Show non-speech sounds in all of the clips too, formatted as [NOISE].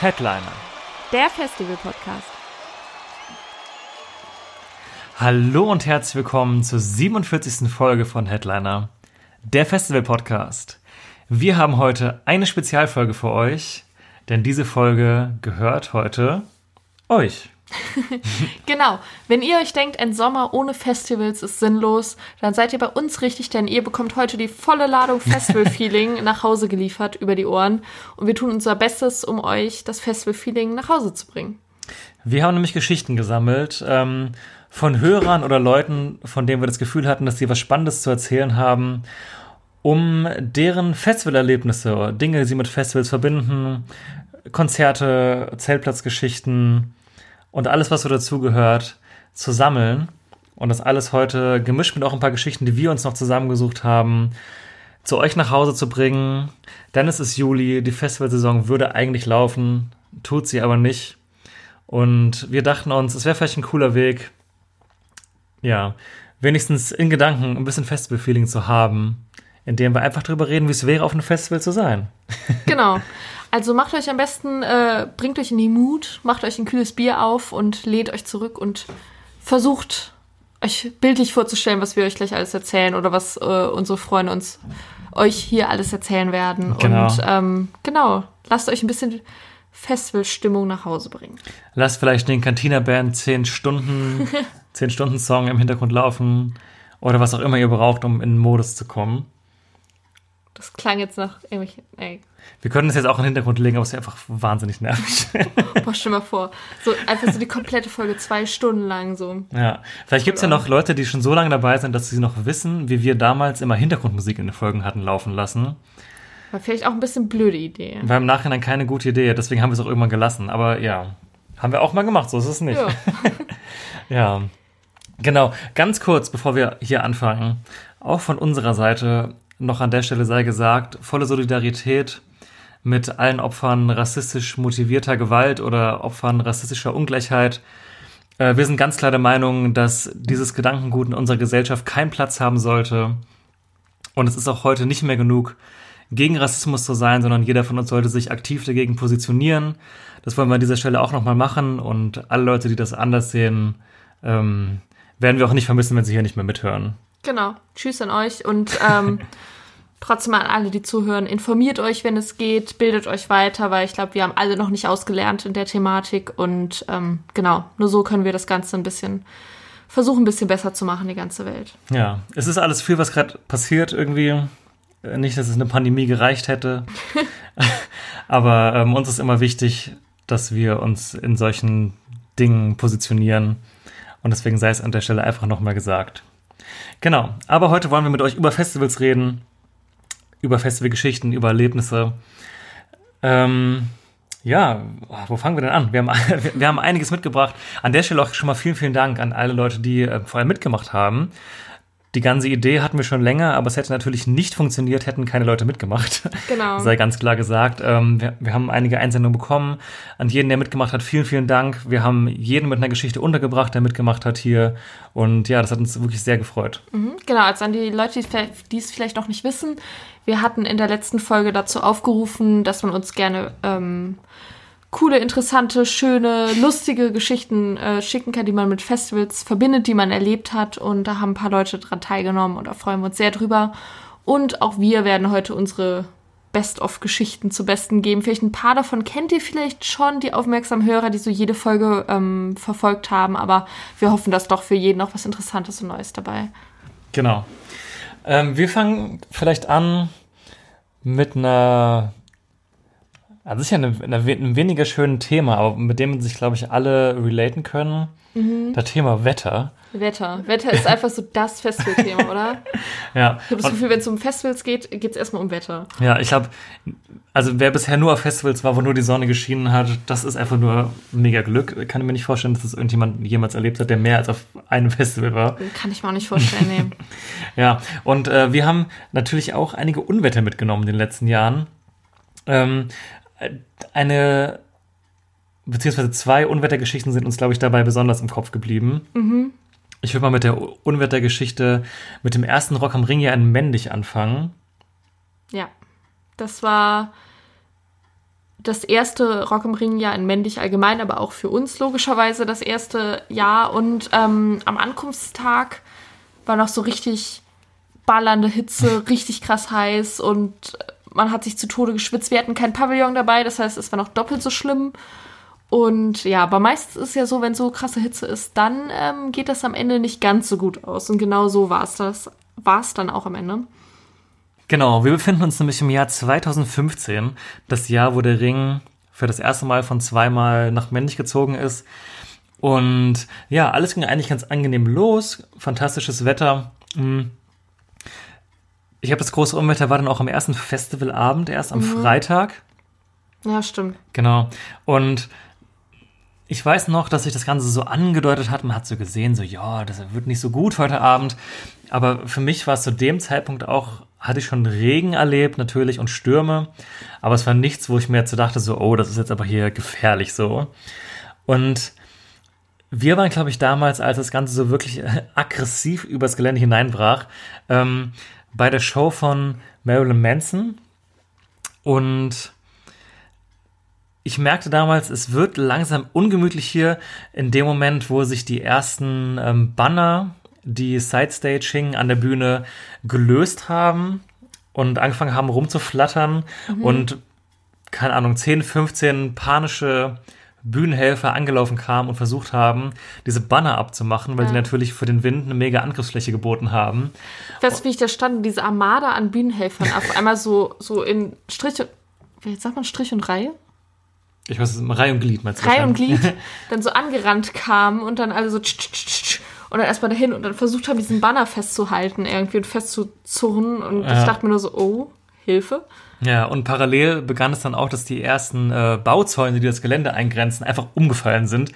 Headliner. Der Festival-Podcast. Hallo und herzlich willkommen zur 47. Folge von Headliner, der Festival-Podcast. Wir haben heute eine Spezialfolge für euch, denn diese Folge gehört heute euch. [LAUGHS] Genau. Wenn ihr euch denkt, ein Sommer ohne Festivals ist sinnlos, dann seid ihr bei uns richtig, denn ihr bekommt heute die volle Ladung [LAUGHS] Festival-Feeling nach Hause geliefert über die Ohren. Und wir tun unser Bestes, um euch das Festival-Feeling nach Hause zu bringen. Wir haben nämlich Geschichten gesammelt ähm, von Hörern oder Leuten, von denen wir das Gefühl hatten, dass sie was Spannendes zu erzählen haben, um deren Festivalerlebnisse, Dinge, die sie mit Festivals verbinden, Konzerte, Zeltplatzgeschichten und alles, was so dazugehört, zu sammeln. Und das alles heute gemischt mit auch ein paar Geschichten, die wir uns noch zusammengesucht haben, zu euch nach Hause zu bringen. Dann ist es Juli, die Festivalsaison würde eigentlich laufen, tut sie aber nicht. Und wir dachten uns, es wäre vielleicht ein cooler Weg, ja, wenigstens in Gedanken ein bisschen Festival-Feeling zu haben, indem wir einfach darüber reden, wie es wäre, auf einem Festival zu sein. Genau. [LAUGHS] Also macht euch am besten, äh, bringt euch in die Mut, macht euch ein kühles Bier auf und lehnt euch zurück und versucht euch bildlich vorzustellen, was wir euch gleich alles erzählen oder was äh, unsere Freunde uns euch hier alles erzählen werden. Genau. Und ähm, genau, lasst euch ein bisschen Festivalstimmung nach Hause bringen. Lasst vielleicht den Cantina-Band 10 Stunden, [LAUGHS] 10 Stunden Song im Hintergrund laufen oder was auch immer ihr braucht, um in den Modus zu kommen. Das klang jetzt nach irgendwelchen. Ey, Wir können es jetzt auch in den Hintergrund legen, aber es ist einfach wahnsinnig nervig. [LAUGHS] boah, stell mal vor. So einfach so die komplette Folge zwei Stunden lang so. ja. Vielleicht gibt es ja noch Leute, die schon so lange dabei sind, dass sie noch wissen, wie wir damals immer Hintergrundmusik in den Folgen hatten laufen lassen. War vielleicht auch ein bisschen blöde Idee. War im Nachhinein keine gute Idee, deswegen haben wir es auch irgendwann gelassen. Aber ja, haben wir auch mal gemacht, so ist es nicht. Ja. [LAUGHS] Ja, genau. Ganz kurz, bevor wir hier anfangen, auch von unserer Seite noch an der Stelle sei gesagt, volle Solidarität mit allen Opfern rassistisch motivierter Gewalt oder Opfern rassistischer Ungleichheit. Äh, Wir sind ganz klar der Meinung, dass dieses Gedankengut in unserer Gesellschaft keinen Platz haben sollte. Und es ist auch heute nicht mehr genug, gegen Rassismus zu sein, sondern jeder von uns sollte sich aktiv dagegen positionieren. Das wollen wir an dieser Stelle auch nochmal machen. Und alle Leute, die das anders sehen, ähm, werden wir auch nicht vermissen, wenn sie hier nicht mehr mithören. Genau. Tschüss an euch und ähm, [LAUGHS] trotzdem an alle, die zuhören. Informiert euch, wenn es geht, bildet euch weiter, weil ich glaube, wir haben alle noch nicht ausgelernt in der Thematik und ähm, genau, nur so können wir das Ganze ein bisschen versuchen, ein bisschen besser zu machen, die ganze Welt. Ja, es ist alles viel, was gerade passiert irgendwie. Äh, Nicht, dass es eine Pandemie gereicht hätte. [LAUGHS] Aber ähm, uns ist immer wichtig, dass wir uns in solchen Dingen positionieren. Und deswegen sei es an der Stelle einfach nochmal gesagt. Genau. Aber heute wollen wir mit euch über Festivals reden. Über Festivalgeschichten, über Erlebnisse. Ähm, ja, wo fangen wir denn an? Wir haben, [LAUGHS] wir haben einiges mitgebracht. An der Stelle auch schon mal vielen, vielen Dank an alle Leute, die äh, vorher mitgemacht haben. Die ganze Idee hatten wir schon länger, aber es hätte natürlich nicht funktioniert, hätten keine Leute mitgemacht. Genau. [LAUGHS] Sei ganz klar gesagt. Ähm, wir, wir haben einige Einsendungen bekommen. An jeden, der mitgemacht hat, vielen, vielen Dank. Wir haben jeden mit einer Geschichte untergebracht, der mitgemacht hat hier. Und ja, das hat uns wirklich sehr gefreut. Mhm, Genau, also an die Leute, die es vielleicht noch nicht wissen, wir hatten in der letzten Folge dazu aufgerufen, dass man uns gerne ähm, coole, interessante, schöne, lustige Geschichten äh, schicken kann, die man mit Festivals verbindet, die man erlebt hat. Und da haben ein paar Leute dran teilgenommen und da freuen wir uns sehr drüber. Und auch wir werden heute unsere Best-of-Geschichten zu Besten geben. Vielleicht ein paar davon kennt ihr vielleicht schon, die aufmerksamen Hörer, die so jede Folge ähm, verfolgt haben. Aber wir hoffen, dass doch für jeden noch was Interessantes und Neues dabei. Genau. Ähm, wir fangen vielleicht an mit einer, also sicher eine, eine, we- einem weniger schönen Thema, aber mit dem sich, glaube ich, alle relaten können. Das Thema Wetter. Wetter. Wetter ist einfach so das Festivalthema, oder? [LAUGHS] Ja. Ich habe das Gefühl, wenn es um Festivals geht, geht es erstmal um Wetter. Ja, ich glaube, also wer bisher nur auf Festivals war, wo nur die Sonne geschienen hat, das ist einfach nur mega Glück. Kann ich mir nicht vorstellen, dass das irgendjemand jemals erlebt hat, der mehr als auf einem Festival war. Kann ich mir auch nicht vorstellen, nee. [LAUGHS] Ja, und äh, wir haben natürlich auch einige Unwetter mitgenommen in den letzten Jahren. Ähm, äh, eine, beziehungsweise zwei Unwettergeschichten sind uns, glaube ich, dabei besonders im Kopf geblieben. Ich würde mal mit der Unwettergeschichte mit dem ersten Rock am Ring ja in Mendig anfangen. Ja. Das war das erste Rock im Ring Jahr in Mendig allgemein, aber auch für uns logischerweise das erste Jahr. Und ähm, am Ankunftstag war noch so richtig ballernde Hitze, richtig krass heiß und man hat sich zu Tode geschwitzt. Wir hatten kein Pavillon dabei, das heißt, es war noch doppelt so schlimm. Und ja, aber meistens ist ja so, wenn so krasse Hitze ist, dann ähm, geht das am Ende nicht ganz so gut aus. Und genau so war es das, war es dann auch am Ende. Genau, wir befinden uns nämlich im Jahr 2015, das Jahr, wo der Ring für das erste Mal von zweimal nach Mendig gezogen ist. Und ja, alles ging eigentlich ganz angenehm los, fantastisches Wetter. Hm. Ich habe das große Unwetter war dann auch am ersten Festivalabend, erst am Freitag. Ja, stimmt. Genau. Und ich weiß noch, dass sich das Ganze so angedeutet hat. Man hat so gesehen, so, ja, das wird nicht so gut heute Abend. Aber für mich war es zu dem Zeitpunkt auch, hatte ich schon Regen erlebt, natürlich, und Stürme. Aber es war nichts, wo ich mir jetzt so dachte, so, oh, das ist jetzt aber hier gefährlich so. Und wir waren, glaube ich, damals, als das Ganze so wirklich [LAUGHS] aggressiv übers Gelände hineinbrach, ähm, bei der Show von Marilyn Manson. Und ich merkte damals, es wird langsam ungemütlich hier in dem Moment, wo sich die ersten ähm, Banner, die Sidestage hingen, an der Bühne gelöst haben und angefangen haben rumzuflattern und keine Ahnung, 10, 15 panische Bühnenhelfer angelaufen kamen und versucht haben, diese Banner abzumachen, weil Ja. die natürlich für den Wind eine mega Angriffsfläche geboten haben. Ich weiß, wie ich da stand, diese Armada an Bühnenhelfern auf [LAUGHS] einmal so, so in Strich und, wie sagt man Strich und Reihe? Ich weiß, es Reihe und Glied, meinst du? Reihe und? Glied [LAUGHS] dann so angerannt kamen und dann alle so tsch, tsch, tsch, tsch, und dann erstmal dahin und dann versucht haben, diesen Banner festzuhalten irgendwie und festzuzurren und Ja. ich dachte mir nur so, oh, Hilfe. Ja, und parallel begann es dann auch, dass die ersten äh, Bauzäune, die das Gelände eingrenzen, einfach umgefallen sind,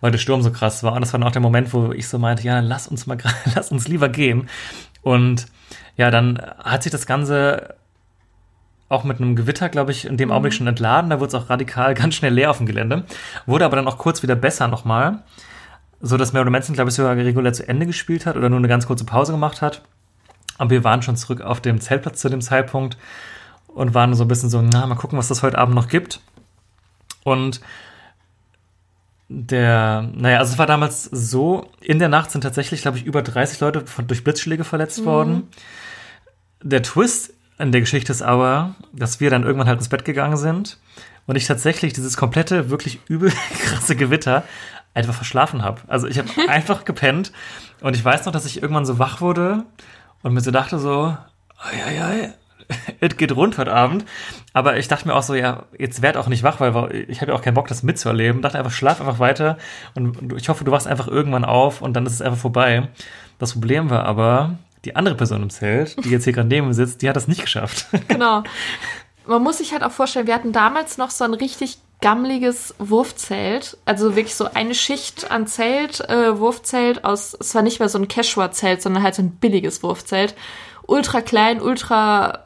weil der Sturm so krass war. Und das war dann auch der Moment, wo ich so meinte, ja, lass uns mal, [LAUGHS] lass uns lieber gehen. Und ja, dann hat sich das Ganze auch mit einem Gewitter, glaube ich, in dem Augenblick schon entladen. Da wurde es auch radikal [LAUGHS] ganz schnell leer auf dem Gelände. Wurde aber dann auch kurz wieder besser nochmal. So dass Marilyn Manson, glaube ich, sogar regulär zu Ende gespielt hat oder nur eine ganz kurze Pause gemacht hat. Aber wir waren schon zurück auf dem Zeltplatz zu dem Zeitpunkt und waren so ein bisschen so, na, mal gucken, was das heute Abend noch gibt. Und der, naja, also es war damals so, in der Nacht sind tatsächlich, glaube ich, über 30 Leute von, durch Blitzschläge verletzt worden. Der Twist in der Geschichte ist aber, dass wir dann irgendwann halt ins Bett gegangen sind und ich tatsächlich dieses komplette, wirklich übel [LAUGHS] krasse Gewitter einfach verschlafen habe. Also ich habe [LAUGHS] einfach gepennt und ich weiß noch, dass ich irgendwann so wach wurde und mir so dachte so, ei, ei, es geht rund heute Abend. Aber ich dachte mir auch so, ja, jetzt werd auch nicht wach, weil ich habe ja auch keinen Bock, das mitzuerleben. Dachte einfach, schlaf einfach weiter und ich hoffe, du wachst einfach irgendwann auf und dann ist es einfach vorbei. Das Problem war aber, die andere Person im Zelt, die jetzt hier gerade neben mir sitzt, die hat das nicht geschafft. Genau. [LAUGHS] Man muss sich halt auch vorstellen, wir hatten damals noch so ein richtig gammeliges Wurfzelt. Also wirklich so eine Schicht an Zelt, äh, Wurfzelt aus, es war nicht mehr so ein Quechua-Zelt, sondern halt so ein billiges Wurfzelt. Ultra klein, ultra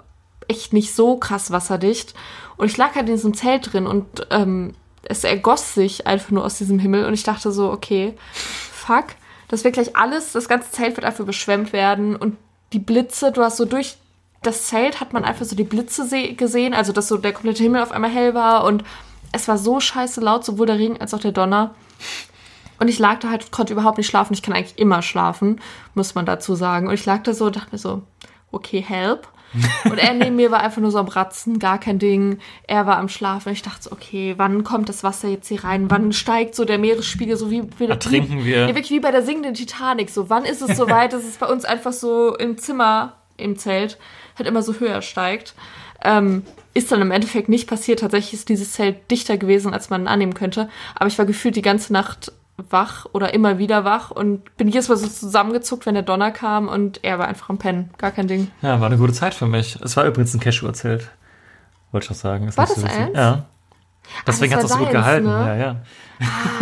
echt nicht so krass wasserdicht. Und ich lag halt in diesem Zelt drin und ähm, es ergoss sich einfach nur aus diesem Himmel und ich dachte so, okay, fuck, das wird gleich alles, das ganze Zelt wird einfach überschwemmt werden und die Blitze, du hast so durch das Zelt hat man einfach so die Blitze se- gesehen, also dass so der komplette Himmel auf einmal hell war und es war so scheiße laut, sowohl der Regen als auch der Donner. Und ich lag da halt, konnte überhaupt nicht schlafen. Ich kann eigentlich immer schlafen, muss man dazu sagen. Und ich lag da so und dachte mir so, okay, help. Und er neben mir war einfach nur so am Ratzen, gar kein Ding. Er war am Schlafen. Ich dachte so, okay, wann kommt das Wasser jetzt hier rein? Wann steigt so der Meeresspiegel so wie, wie Ertrinken wie, wir. Ja, wirklich wie bei der singenden Titanic. So, wann ist es soweit, dass es bei uns einfach so im Zimmer, im Zelt, halt immer so höher steigt? Ähm, ist dann im Endeffekt nicht passiert. Tatsächlich ist dieses Zelt dichter gewesen, als man annehmen könnte. Aber ich war gefühlt die ganze Nacht wach oder immer wieder wach und bin jedes Mal so zusammengezuckt, wenn der Donner kam und er war einfach am Pennen. Gar kein Ding. Ja, war eine gute Zeit für mich. Es war übrigens ein Cashew-Zelt. Wollte ich noch sagen. Ist War das witzig. eins? Ja. Deswegen hat es auch so gut gehalten. ne? Ja, ja.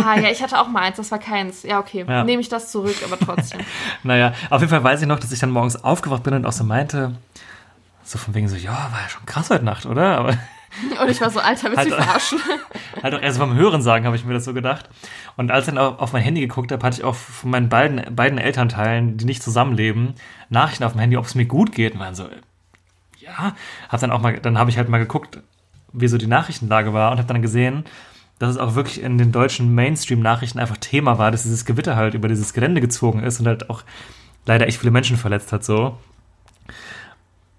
Ah, ja, ich hatte auch mal eins, das war keins. Ja, okay. Ja. Nehme ich das zurück, aber trotzdem. [LAUGHS] Naja, auf jeden Fall weiß ich noch, dass ich dann morgens aufgewacht bin und auch so meinte, so von wegen so, ja, war ja schon krass heute Nacht, oder? Aber Und ich war so, Alter, willst du Halt- verarschen? [LAUGHS] halt auch erst beim Hören sagen, habe ich mir das so gedacht. Und als ich dann auf auf mein Handy geguckt habe, hatte ich auch von meinen beiden, beiden Elternteilen, die nicht zusammenleben, Nachrichten auf dem Handy, ob es mir gut geht. Und waren so, ja, hab dann auch mal, dann habe ich halt mal geguckt, wie so die Nachrichtenlage war und habe dann gesehen, dass es auch wirklich in den deutschen Mainstream-Nachrichten einfach Thema war, dass dieses Gewitter halt über dieses Gelände gezogen ist und halt auch leider echt viele Menschen verletzt hat so.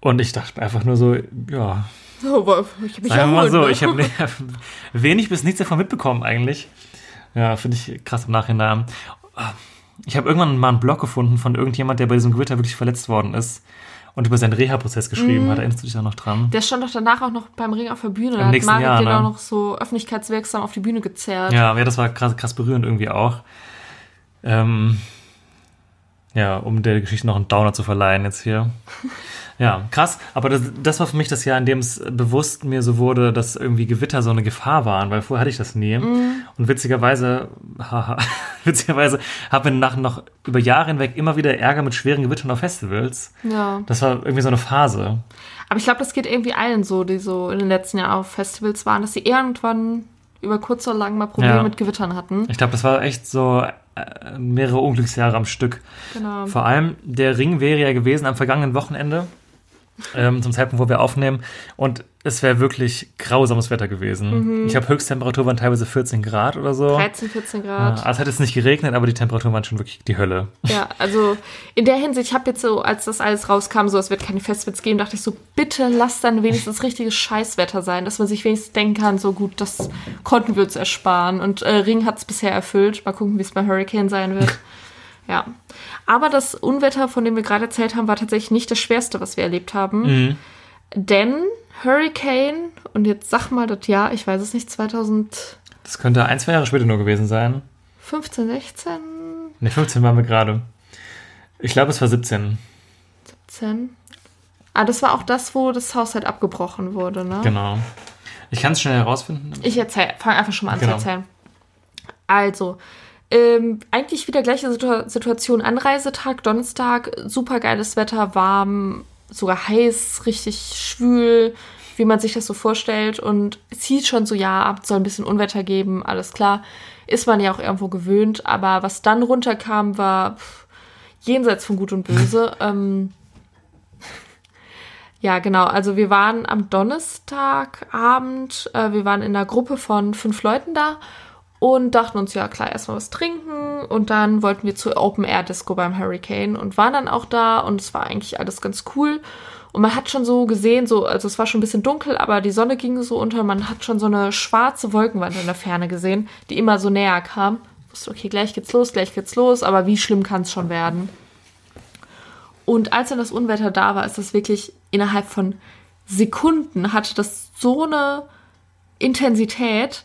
Und ich dachte einfach nur so, ja, So, aber ich hab mich Sagen wir mal so, ne? ich habe [LAUGHS] wenig bis nichts davon mitbekommen eigentlich. Ja, finde ich krass im Nachhinein. Ich habe irgendwann mal einen Blog gefunden von irgendjemand, der bei diesem Gewitter wirklich verletzt worden ist und über seinen Reha-Prozess geschrieben Mhm. hat. Erinnerst du dich da noch dran? Der stand doch danach auch noch beim Ring auf der Bühne. Im Da hat nächsten Marek Jahr, den ne? auch noch so öffentlichkeitswirksam auf die Bühne gezerrt. Ja, ja, das war krass, krass berührend irgendwie auch. Ähm, ja, um der Geschichte noch einen Downer zu verleihen jetzt hier. [LAUGHS] Ja, krass. Aber das, das war für mich das Jahr, in dem es bewusst mir so wurde, dass irgendwie Gewitter so eine Gefahr waren, weil vorher hatte ich das nie. Und witzigerweise, haha, [LAUGHS] witzigerweise haben wir nach noch über Jahre hinweg immer wieder Ärger mit schweren Gewittern auf Festivals. ja. Das war irgendwie so eine Phase. Aber ich glaube, das geht irgendwie allen so, die so in den letzten Jahren auf Festivals waren, dass sie irgendwann über kurz oder lang mal Probleme Ja. mit Gewittern hatten. Ich glaube, das war echt so äh, mehrere Unglücksjahre am Stück. Genau. Vor allem, der Ring wäre ja gewesen am vergangenen Wochenende, ähm, zum Zeitpunkt, wo wir aufnehmen. Und es wäre wirklich grausames Wetter gewesen. Ich habe Höchsttemperatur waren teilweise 14 Grad oder so. 13, 14 Ja, Grad. also es hat jetzt nicht geregnet, aber die Temperaturen waren schon wirklich die Hölle. Ja, also in der Hinsicht, ich habe jetzt so, als das alles rauskam, so es wird keine Festivals geben, dachte ich so, bitte lass dann wenigstens richtiges Scheißwetter sein, dass man sich wenigstens denken kann, so gut, das konnten wir uns ersparen. Und äh, Ring hat es bisher erfüllt. Mal gucken, wie es bei Hurricane sein wird. [LAUGHS] Ja. Aber das Unwetter, von dem wir gerade erzählt haben, war tatsächlich nicht das Schwerste, was wir erlebt haben. Mhm. Denn Hurricane, und jetzt sag mal das Jahr, ich weiß es nicht, 2015, Das könnte ein, zwei Jahre später nur gewesen sein. 16, Ne, 15 waren wir gerade. Ich glaube, es war 17. 17. Ah, das war auch das, wo das Haus halt abgebrochen wurde, ne? Genau. Ich kann es schnell herausfinden. Ich erzähl, fang einfach schon mal an Genau. zu erzählen. Also, ähm, eigentlich wieder gleiche Situ Situation. Anreisetag, Donnerstag, super geiles Wetter, warm, sogar heiß, richtig schwül, wie man sich das so vorstellt. Und es hieß schon so, ja, Abend soll ein bisschen Unwetter geben, alles klar. Ist man ja auch irgendwo gewöhnt. Aber was dann runterkam, war pff, jenseits von Gut und Böse. [LAUGHS] ähm, ja, genau. Also wir waren am Donnerstagabend, äh, wir waren in einer Gruppe von fünf Leuten da und dachten uns, ja klar, erstmal was trinken und dann wollten wir zur Open Air Disco beim Hurricane und waren dann auch da und es war eigentlich alles ganz cool. Und man hat schon so gesehen, so, also es war schon ein bisschen dunkel, aber die Sonne ging so unter. Man hat schon so eine schwarze Wolkenwand in der Ferne gesehen, die immer so näher kam. Ich wusste, okay, gleich geht's los, gleich geht's los, aber wie schlimm kann es schon werden? Und als dann das Unwetter da war, ist das wirklich innerhalb von Sekunden hatte das so eine Intensität,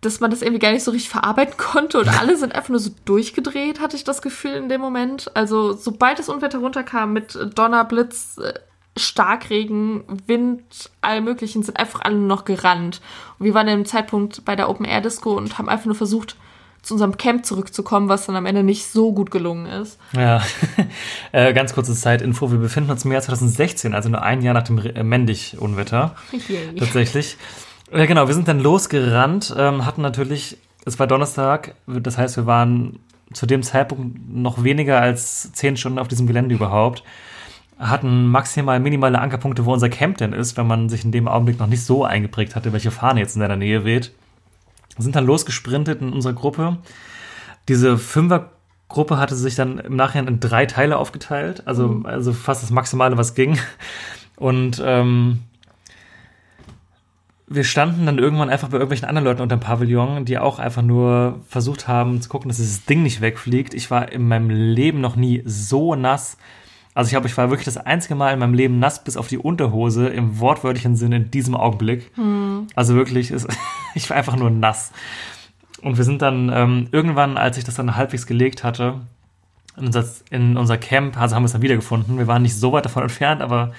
dass man das irgendwie gar nicht so richtig verarbeiten [LAUGHS] konnte und alle sind einfach nur so durchgedreht, hatte ich das Gefühl in dem Moment. Also sobald das Unwetter runterkam mit Donner, Blitz, äh, Starkregen, Wind, allem möglichen, sind einfach alle noch gerannt. Und wir waren in dem Zeitpunkt bei der Open Air Disco und haben einfach nur versucht, zu unserem Camp zurückzukommen, was dann am Ende nicht so gut gelungen ist. Ja, [LAUGHS] äh, ganz kurze Zeitinfo. Wir befinden uns im Jahr 2016, also nur ein Jahr nach dem äh, Mendig-Unwetter. [LAUGHS] Tatsächlich. Ja, genau, wir sind dann losgerannt, ähm, hatten natürlich, es war Donnerstag, das heißt, wir waren zu dem Zeitpunkt noch weniger als zehn Stunden auf diesem Gelände überhaupt. Hatten maximal minimale Ankerpunkte, wo unser Camp denn ist, wenn man sich in dem Augenblick noch nicht so eingeprägt hatte, welche Fahne jetzt in deiner Nähe weht. Sind dann losgesprintet in unserer Gruppe. Diese Fünfergruppe hatte sich dann im Nachhinein in drei Teile aufgeteilt, also, also fast das Maximale, was ging. Und ähm, wir standen dann irgendwann einfach bei irgendwelchen anderen Leuten unter dem Pavillon, die auch einfach nur versucht haben zu gucken, dass dieses Ding nicht wegfliegt. Ich war in meinem Leben noch nie so nass. Also ich glaube, ich war wirklich das einzige Mal in meinem Leben nass bis auf die Unterhose im wortwörtlichen Sinn in diesem Augenblick. Also wirklich, es, [LAUGHS] ich war einfach nur nass. Und wir sind dann ähm, irgendwann, als ich das dann halbwegs gelegt hatte, in unser, in unser Camp, also haben wir es dann wiedergefunden. Wir waren nicht so weit davon entfernt, aber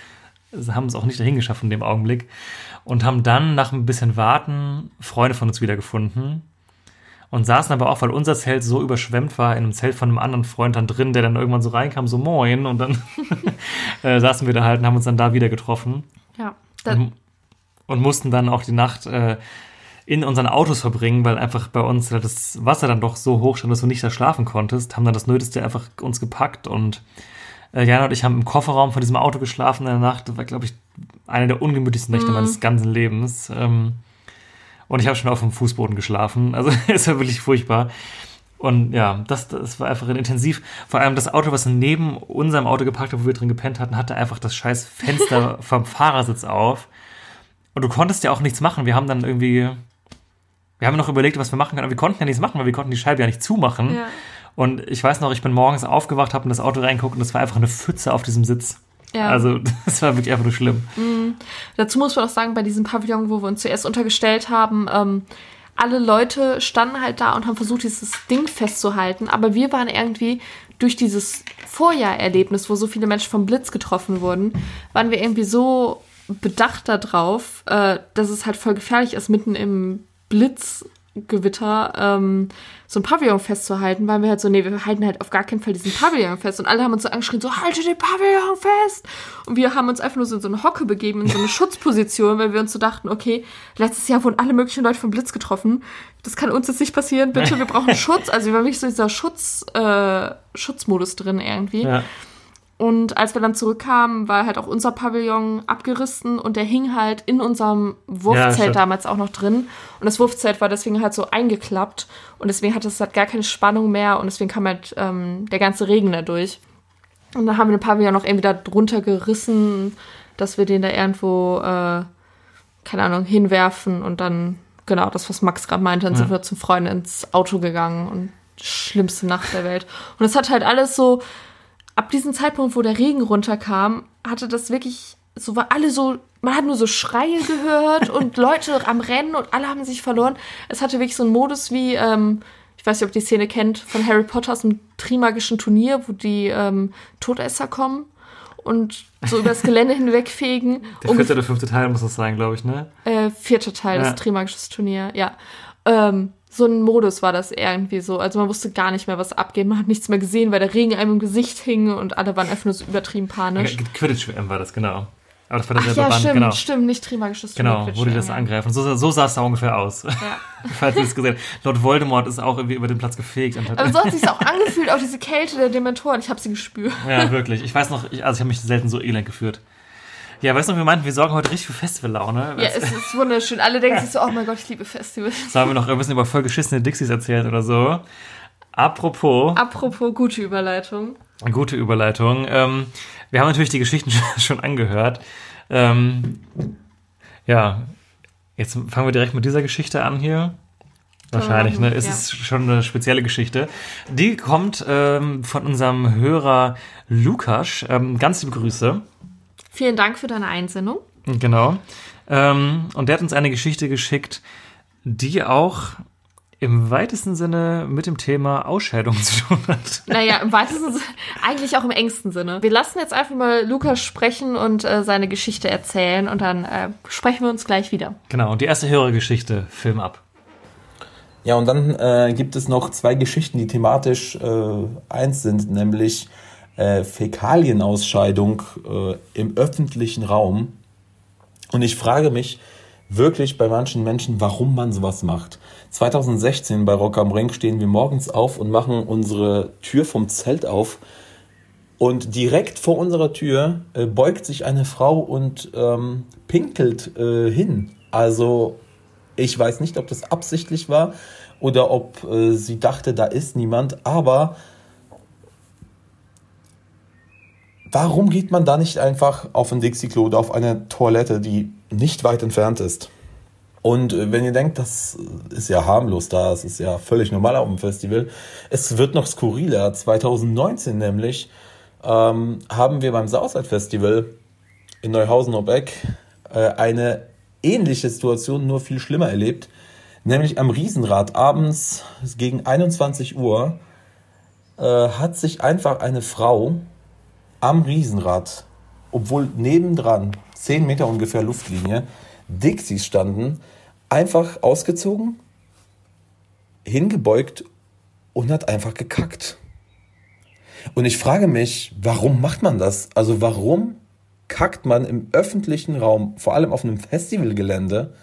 haben es auch nicht dahin geschafft in dem Augenblick. Und haben dann nach ein bisschen Warten Freunde von uns wiedergefunden. Und saßen aber auch, weil unser Zelt so überschwemmt war, in einem Zelt von einem anderen Freund dann drin, der dann irgendwann so reinkam, so moin. Und dann [LAUGHS] äh, saßen wir da halt und haben uns dann da wieder getroffen. Ja. Und, und mussten dann auch die Nacht äh, in unseren Autos verbringen, weil einfach bei uns das Wasser dann doch so hoch stand, dass du nicht da schlafen konntest, haben dann das Nötigste einfach uns gepackt und äh, Jana und ich haben im Kofferraum von diesem Auto geschlafen in der Nacht. Das war, glaube ich, eine der ungemütlichsten Nächte Mhm. meines ganzen Lebens. Ähm, und ich habe schon auf dem Fußboden geschlafen. [LAUGHS] Also es war wirklich furchtbar. Und ja, das, das war einfach intensiv. Vor allem das Auto, was neben unserem Auto geparkt hat, wo wir drin gepennt hatten, hatte einfach das scheiß Fenster [LAUGHS] vom Fahrersitz auf. Und du konntest ja auch nichts machen. Wir haben dann irgendwie, wir haben noch überlegt, was wir machen können, aber wir konnten ja nichts machen, weil wir konnten die Scheibe ja nicht zumachen. Ja. Und ich weiß noch, ich bin morgens aufgewacht, habe in das Auto reingeguckt und das war einfach eine Pfütze auf diesem Sitz. Ja. Also [LAUGHS] das war wirklich einfach nur schlimm. Dazu muss man auch sagen, bei diesem Pavillon, wo wir uns zuerst untergestellt haben, ähm, alle Leute standen halt da und haben versucht, dieses Ding festzuhalten. Aber wir waren irgendwie durch dieses Vorjahrerlebnis, wo so viele Menschen vom Blitz getroffen wurden, waren wir irgendwie so bedacht darauf, äh, dass es halt voll gefährlich ist, mitten im Blitzgewitter ähm, so ein Pavillon festzuhalten, weil wir halt so, nee, wir halten halt auf gar keinen Fall diesen Pavillon fest. Und alle haben uns so angeschrien, so, halte den Pavillon fest! Und wir haben uns einfach nur so in so eine Hocke begeben, in so eine [LAUGHS] Schutzposition, weil wir uns so dachten, okay, letztes Jahr wurden alle möglichen Leute vom Blitz getroffen. Das kann uns jetzt nicht passieren, bitte, wir brauchen [LAUGHS] Schutz. Also wir waren wirklich so in dieser Schutz, äh, Schutzmodus drin irgendwie. Ja. Und als wir dann zurückkamen, war halt auch unser Pavillon abgerissen und der hing halt in unserem Ja, Wurfzelt stimmt. damals auch noch drin. Und das Wurfzelt war deswegen halt so eingeklappt und deswegen hatte es halt gar keine Spannung mehr und deswegen kam halt ähm, der ganze Regen da durch. Und dann haben wir den Pavillon noch irgendwie da drunter gerissen, dass wir den da irgendwo, äh, keine Ahnung, hinwerfen und dann, genau, das, was Max gerade meinte, dann sind Ja. wir zum Freund ins Auto gegangen und schlimmste Nacht der Welt. Und es hat halt alles so, ab diesem Zeitpunkt, wo der Regen runterkam, hatte das wirklich, so war alle so, man hat nur so Schreie gehört [LAUGHS] und Leute am Rennen und alle haben sich verloren. Es hatte wirklich so einen Modus wie, ähm, ich weiß nicht, ob die Szene kennt, von Harry Potter aus dem Trimagischen Turnier, wo die ähm, Todesser kommen und so [LAUGHS] über das Gelände hinwegfegen. Der vierte oder fünfte Teil muss das sein, glaube ich, ne? Äh, vierter Teil, Ja. das Trimagisches Turnier, ja. Ähm, so ein Modus war das irgendwie so. Also man wusste gar nicht mehr, was abgeht. Man hat nichts mehr gesehen, weil der Regen einem im Gesicht hing und alle waren einfach nur so übertrieben panisch. Quidditch-WM war das, genau. Aber das war Ach derselbe ja, Band, stimmt, genau. stimmt, nicht Trimagisches Genau, wo die das ja. angreifen. So, so sah es da ungefähr aus. Ja. [LAUGHS] Falls ihr das gesehen habt. Lord Voldemort ist auch irgendwie über den Platz gefegt. Und hat, Aber so hat sich auch angefühlt, auch diese Kälte der Dementoren. Ich habe sie gespürt. ja, wirklich. Ich weiß noch, ich, also ich habe mich selten so elend geführt. Ja, weißt du, wir meinten, wir sorgen heute richtig für Festivallaune. Ja, es ist wunderschön. Alle denken sich so, oh mein Gott, ich liebe Festivals. Sollen wir noch ein bisschen über voll geschissene Dixies erzählen oder so? Apropos, Apropos gute Überleitung. gute Überleitung. Ähm, wir haben natürlich die Geschichten [LAUGHS] schon angehört. Ähm, ja, jetzt fangen wir direkt mit dieser Geschichte an hier. Wahrscheinlich, ne? Es ja. ist schon eine spezielle Geschichte. Die kommt ähm, von unserem Hörer Lukas. Ähm, ganz liebe Grüße. Vielen Dank für deine Einsendung. Genau. Ähm, und der hat uns eine Geschichte geschickt, die auch im weitesten Sinne mit dem Thema Ausscheidung [LAUGHS] zu tun hat. Naja, im weitesten Sinne, eigentlich auch im engsten Sinne. Wir lassen jetzt einfach mal Lukas sprechen und äh, seine Geschichte erzählen und dann äh, sprechen wir uns gleich wieder. Genau, und die erste Hörergeschichte, Film ab. Ja, und dann äh, gibt es noch zwei Geschichten, die thematisch äh, eins sind, nämlich äh, Fäkalienausscheidung äh, im öffentlichen Raum. Und ich frage mich wirklich bei manchen Menschen, warum man sowas macht. 2016 bei Rock am Ring stehen wir morgens auf und machen unsere Tür vom Zelt auf. Und direkt vor unserer Tür äh, beugt sich eine Frau und ähm, pinkelt äh, hin. Also ich weiß nicht, ob das absichtlich war oder ob äh, sie dachte, da ist niemand, aber warum geht man da nicht einfach auf ein Dixie-Klo oder auf eine Toilette, die nicht weit entfernt ist? Und äh, wenn ihr denkt, das ist ja harmlos da, es ist ja völlig normal auf dem Festival, es wird noch skurriler. 2019 nämlich ähm, haben wir beim Southside Festival in Neuhausen-Obeck äh, eine ähnliche Situation, nur viel schlimmer erlebt. Nämlich am Riesenrad abends gegen 21 Uhr äh, hat sich einfach eine Frau am Riesenrad, obwohl nebendran 10 Meter ungefähr Luftlinie Dixies standen, einfach ausgezogen, hingebeugt und hat einfach gekackt. Und ich frage mich, warum macht man das? Also warum kackt man im öffentlichen Raum, vor allem auf einem Festivalgelände,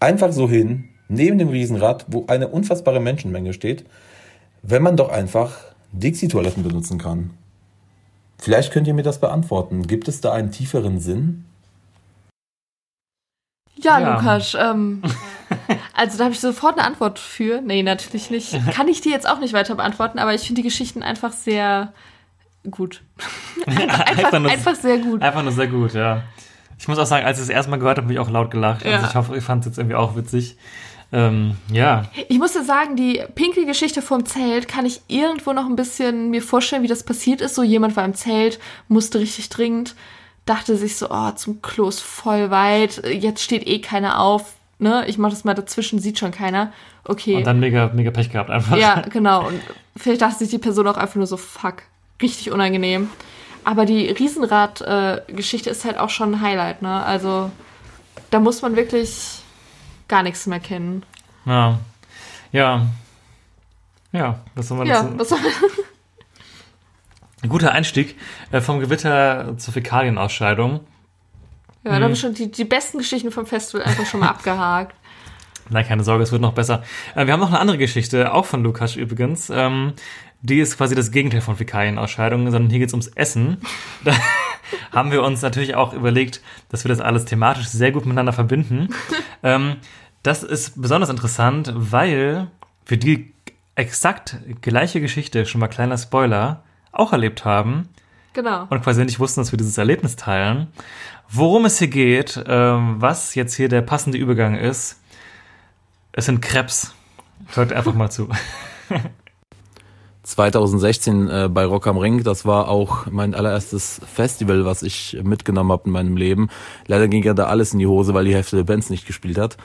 einfach so hin, neben dem Riesenrad, wo eine unfassbare Menschenmenge steht, wenn man doch einfach Dixie-Toiletten benutzen kann? Vielleicht könnt ihr mir das beantworten. Gibt es da einen tieferen Sinn? Ja, Ja. Lukas, ähm, [LAUGHS] also da habe ich sofort eine Antwort für. Nee, natürlich nicht. Kann ich die jetzt auch nicht weiter beantworten, aber ich finde die Geschichten einfach sehr gut. [LAUGHS] einfach, einfach, nur- einfach sehr gut. Einfach nur sehr gut, ja. Ich muss auch sagen, als ich es erstmal gehört habe, habe ich auch laut gelacht. Also Ja. ich hoffe, ihr fand es jetzt irgendwie auch witzig. Ähm, ja, Ich muss dir sagen, die Pinky-Geschichte vom Zelt kann ich irgendwo noch ein bisschen mir vorstellen, wie das passiert ist. So jemand war im Zelt, musste richtig dringend, dachte sich so, oh, zum Klo ist voll weit, jetzt steht eh keiner auf. Ne? Ich mache das mal dazwischen, sieht schon keiner. Okay. und dann mega, mega Pech gehabt einfach. Ja, [LAUGHS] genau. Und vielleicht dachte sich die Person auch einfach nur so, fuck, richtig unangenehm. Aber die Riesenrad-Geschichte ist halt auch schon ein Highlight, ne? Also da muss man wirklich gar nichts mehr kennen. Ja. Ja. Ja, was soll man Ja, dazu? was soll [LAUGHS] Ein guter Einstieg äh, vom Gewitter zur Fäkalienausscheidung. Ja, da haben wir schon die, die besten Geschichten vom Festival einfach schon mal [LAUGHS] abgehakt. Nein, keine Sorge, es wird noch besser. Äh, wir haben noch eine andere Geschichte, auch von Lukas übrigens. Ähm, die ist quasi das Gegenteil von Fäkalienausscheidung, sondern hier geht's ums Essen. Da [LAUGHS] haben wir uns natürlich auch überlegt, dass wir das alles thematisch sehr gut miteinander verbinden. [LAUGHS] ähm, das ist besonders interessant, weil wir die exakt gleiche Geschichte, schon mal kleiner Spoiler, auch erlebt haben Genau. und quasi nicht wussten, dass wir dieses Erlebnis teilen. Worum es hier geht, ähm, was jetzt hier der passende Übergang ist, es sind Krebs. Hört einfach mal zu. [LAUGHS] 2016 äh, bei Rock am Ring, das war auch mein allererstes Festival, was ich mitgenommen habe in meinem Leben. Leider ging ja da alles in die Hose, weil die Hälfte der Bands nicht gespielt hat.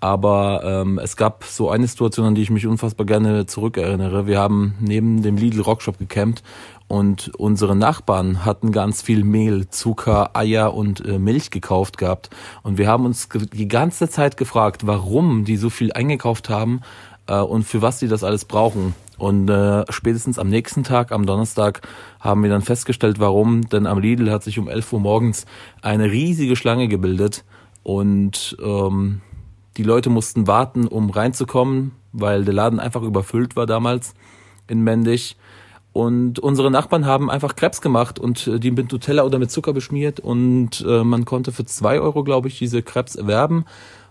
Aber ähm, es gab so eine Situation, an die ich mich unfassbar gerne zurückerinnere. Wir haben neben dem Lidl Rockshop gecampt und unsere Nachbarn hatten ganz viel Mehl, Zucker, Eier und äh, Milch gekauft gehabt. Und wir haben uns die ganze Zeit gefragt, warum die so viel eingekauft haben äh, und für was die das alles brauchen. Und äh, spätestens am nächsten Tag, am Donnerstag, haben wir dann festgestellt, warum. Denn am Lidl hat sich um 11 Uhr morgens eine riesige Schlange gebildet. Und ähm, die Leute mussten warten, um reinzukommen, weil der Laden einfach überfüllt war damals in Mendig. Und unsere Nachbarn haben einfach Krebs gemacht und äh, die mit Nutella oder mit Zucker beschmiert. Und äh, man konnte für zwei Euro, glaube ich, diese Krebs erwerben.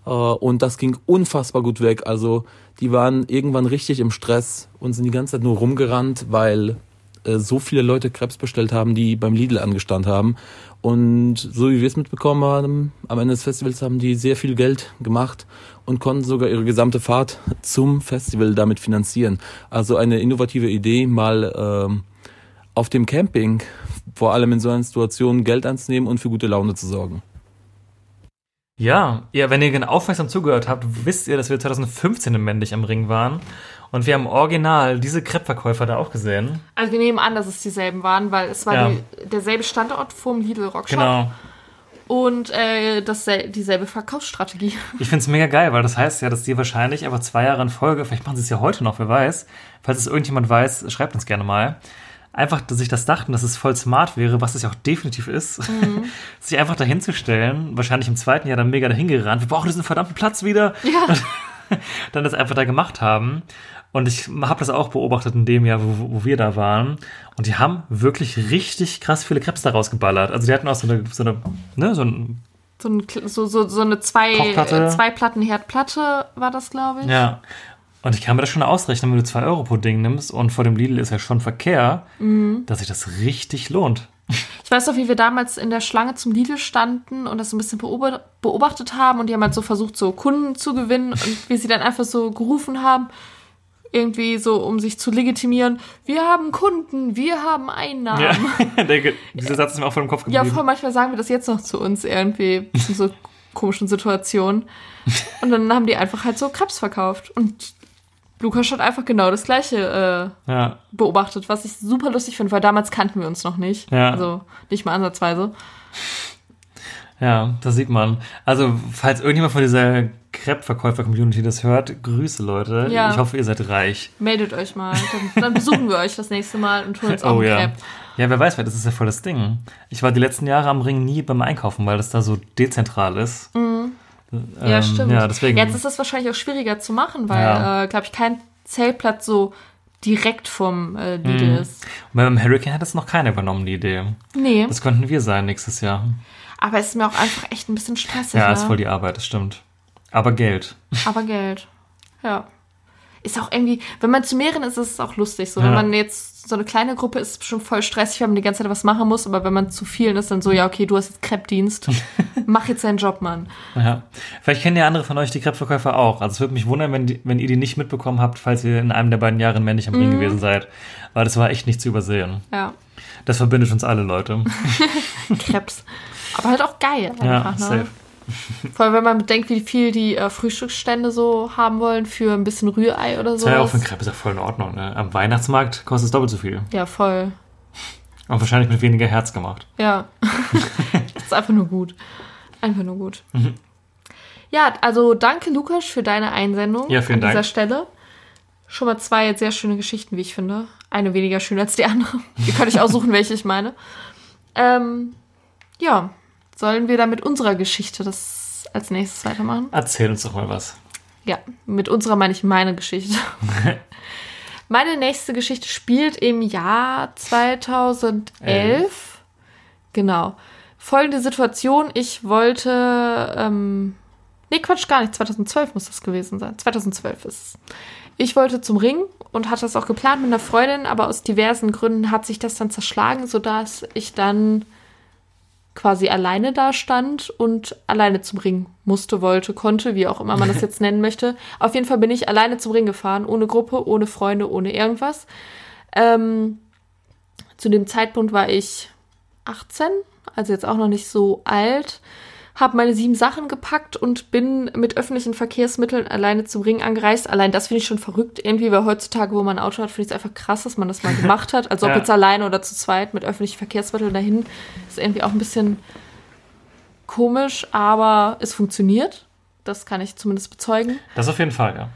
Äh, und das ging unfassbar gut weg. Also die waren irgendwann richtig im Stress und sind die ganze Zeit nur rumgerannt, weil äh, so viele Leute Krebs bestellt haben, die beim Lidl angestanden haben. Und so wie wir es mitbekommen haben, am Ende des Festivals haben die sehr viel Geld gemacht und konnten sogar ihre gesamte Fahrt zum Festival damit finanzieren. Also eine innovative Idee, mal ähm, auf dem Camping, vor allem in so einer Situation, Geld anzunehmen und für gute Laune zu sorgen. Ja, ja, wenn ihr genau aufmerksam zugehört habt, wisst ihr, dass wir 2015 im Mendig am Ring waren. Und wir haben original diese Kreppverkäufer da auch gesehen. Also wir nehmen an, dass es dieselben waren, weil es war Ja. die, derselbe Standort vom Lidl Rockshop Genau. und äh, dassel dieselbe Verkaufsstrategie. [LAUGHS] Ich find's mega geil, weil das heißt ja, dass die wahrscheinlich einfach zwei Jahre in Folge, vielleicht machen sie es ja heute noch, wer weiß. Falls es irgendjemand weiß, schreibt uns gerne mal. Einfach, dass sich das dachten, dass es voll smart wäre, was es ja auch definitiv ist, [LAUGHS] sich einfach dahinzustellen, wahrscheinlich im zweiten Jahr dann mega dahin gerannt. Wir brauchen diesen verdammten Platz wieder. Ja. [LAUGHS] dann das einfach da gemacht haben. Und ich habe das auch beobachtet in dem Jahr, wo, wo wir da waren. Und die haben wirklich richtig krass viele Krebs da rausgeballert. Also die hatten auch so eine, so eine, ne, so ein, So, ein, so, so, so eine zwei, Kochplatte. zwei Platten Herdplatte war das, glaube ich. ja. Und ich kann mir das schon ausrechnen, wenn du zwei Euro pro Ding nimmst und vor dem Lidl ist ja schon Verkehr, dass sich das richtig lohnt. Ich weiß noch, wie wir damals in der Schlange zum Lidl standen und das so ein bisschen beob- beobachtet haben und die haben halt so versucht, so Kunden zu gewinnen und [LAUGHS] wie sie dann einfach so gerufen haben, irgendwie so, um sich zu legitimieren, wir haben Kunden, wir haben Einnahmen. Ja, [LAUGHS] der, dieser Satz ist mir auch vor dem Kopf Ja, geblieben. voll manchmal sagen wir das jetzt noch zu uns irgendwie. Sind so komischen Situation. [LAUGHS] Und dann haben die einfach halt so Krebs verkauft. Und Lukas hat einfach genau das Gleiche äh, Ja. beobachtet, was ich super lustig finde, weil damals kannten wir uns noch nicht. Ja. Also nicht mal ansatzweise. Ja, das sieht man. Also, falls irgendjemand von dieser Crepe-Verkäufer-Community das hört, Grüße, Leute. Ja. Ich hoffe, ihr seid reich. Meldet euch mal. Dann, dann besuchen wir euch das nächste Mal und holen uns auch Oh einen ja. Crepe. Ja, wer weiß, weil das ist ja voll das Ding. Ich war die letzten Jahre am Ring nie beim Einkaufen, weil das da so dezentral ist. Mhm. Ja, Ähm, stimmt. Ja, deswegen. Jetzt ist das wahrscheinlich auch schwieriger zu machen, weil, Ja. äh, glaube ich, kein Zeltplatz so direkt vom äh, Lidl Mhm. ist. Und beim Hurricane hat das noch keiner übernommen, die Idee. Nee, Das könnten wir sein nächstes Jahr. aber es ist mir auch einfach echt ein bisschen stressig. Ja, ist voll die Arbeit, das stimmt. Aber Geld. Aber Geld. Ja. Ist auch irgendwie, wenn man zu mehreren ist, ist es auch lustig. So, Ja. wenn man jetzt so eine kleine Gruppe ist, ist es schon voll stressig, weil man die ganze Zeit was machen muss. Aber wenn man zu vielen ist, dann so, ja, okay, du hast jetzt Crepe-Dienst. [LAUGHS] Mach jetzt deinen Job, Mann. Ja. Vielleicht kennen ja andere von euch die Crepe-Verkäufer auch. Also es würde mich wundern, wenn, die, wenn ihr die nicht mitbekommen habt, falls ihr in einem der beiden Jahre männlich am Ring Mhm. gewesen seid. Weil das war echt nicht zu übersehen. Ja. Das verbindet uns alle, Leute. [LAUGHS] Krebs. Aber halt auch geil Ja, einfach, ne? Vor allem, wenn man bedenkt, wie viel die äh, Frühstücksstände so haben wollen für ein bisschen Rührei oder so. ja auch für Crepe ist ja voll in Ordnung. Ne? Am Weihnachtsmarkt kostet es doppelt so viel. Ja, voll. Und wahrscheinlich mit weniger Herz gemacht. Ja. das [LAUGHS] ist einfach nur gut. Einfach nur gut. Mhm. Ja, also danke, Lukas, für deine Einsendung Ja, vielen an dieser Dank. Stelle. Schon mal zwei sehr schöne Geschichten, wie ich finde. Eine weniger schön als die andere. [LAUGHS] Ihr könnt euch aussuchen, welche ich meine. Ähm, ja, sollen wir dann mit unserer Geschichte das als nächstes weitermachen? Erzähl uns doch mal was. Ja, mit unserer meine ich meine Geschichte. [LAUGHS] meine nächste Geschichte spielt im Jahr 2011. Genau. Folgende Situation, ich wollte, ähm, nee, Quatsch, gar nicht, 2012 muss das gewesen sein. 2012 ist es. Ich wollte zum Ring und hatte das auch geplant mit einer Freundin, aber aus diversen Gründen hat sich das dann zerschlagen, sodass ich dann quasi alleine da stand und alleine zum Ring musste, wollte, konnte, wie auch immer man das [LAUGHS] jetzt nennen möchte. Auf jeden Fall bin ich alleine zum Ring gefahren, ohne Gruppe, ohne Freunde, ohne irgendwas. Ähm, zu dem Zeitpunkt war ich 18, also jetzt auch noch nicht so alt, habe meine sieben Sachen gepackt und bin mit öffentlichen Verkehrsmitteln alleine zum Ring angereist. Allein das finde ich schon verrückt irgendwie, weil heutzutage, wo man ein Auto hat, finde ich es einfach krass, dass man das mal gemacht hat. Also ob Ja. jetzt alleine oder zu zweit mit öffentlichen Verkehrsmitteln dahin, ist irgendwie auch ein bisschen komisch, aber es funktioniert. Das kann ich zumindest bezeugen. Das auf jeden Fall, ja.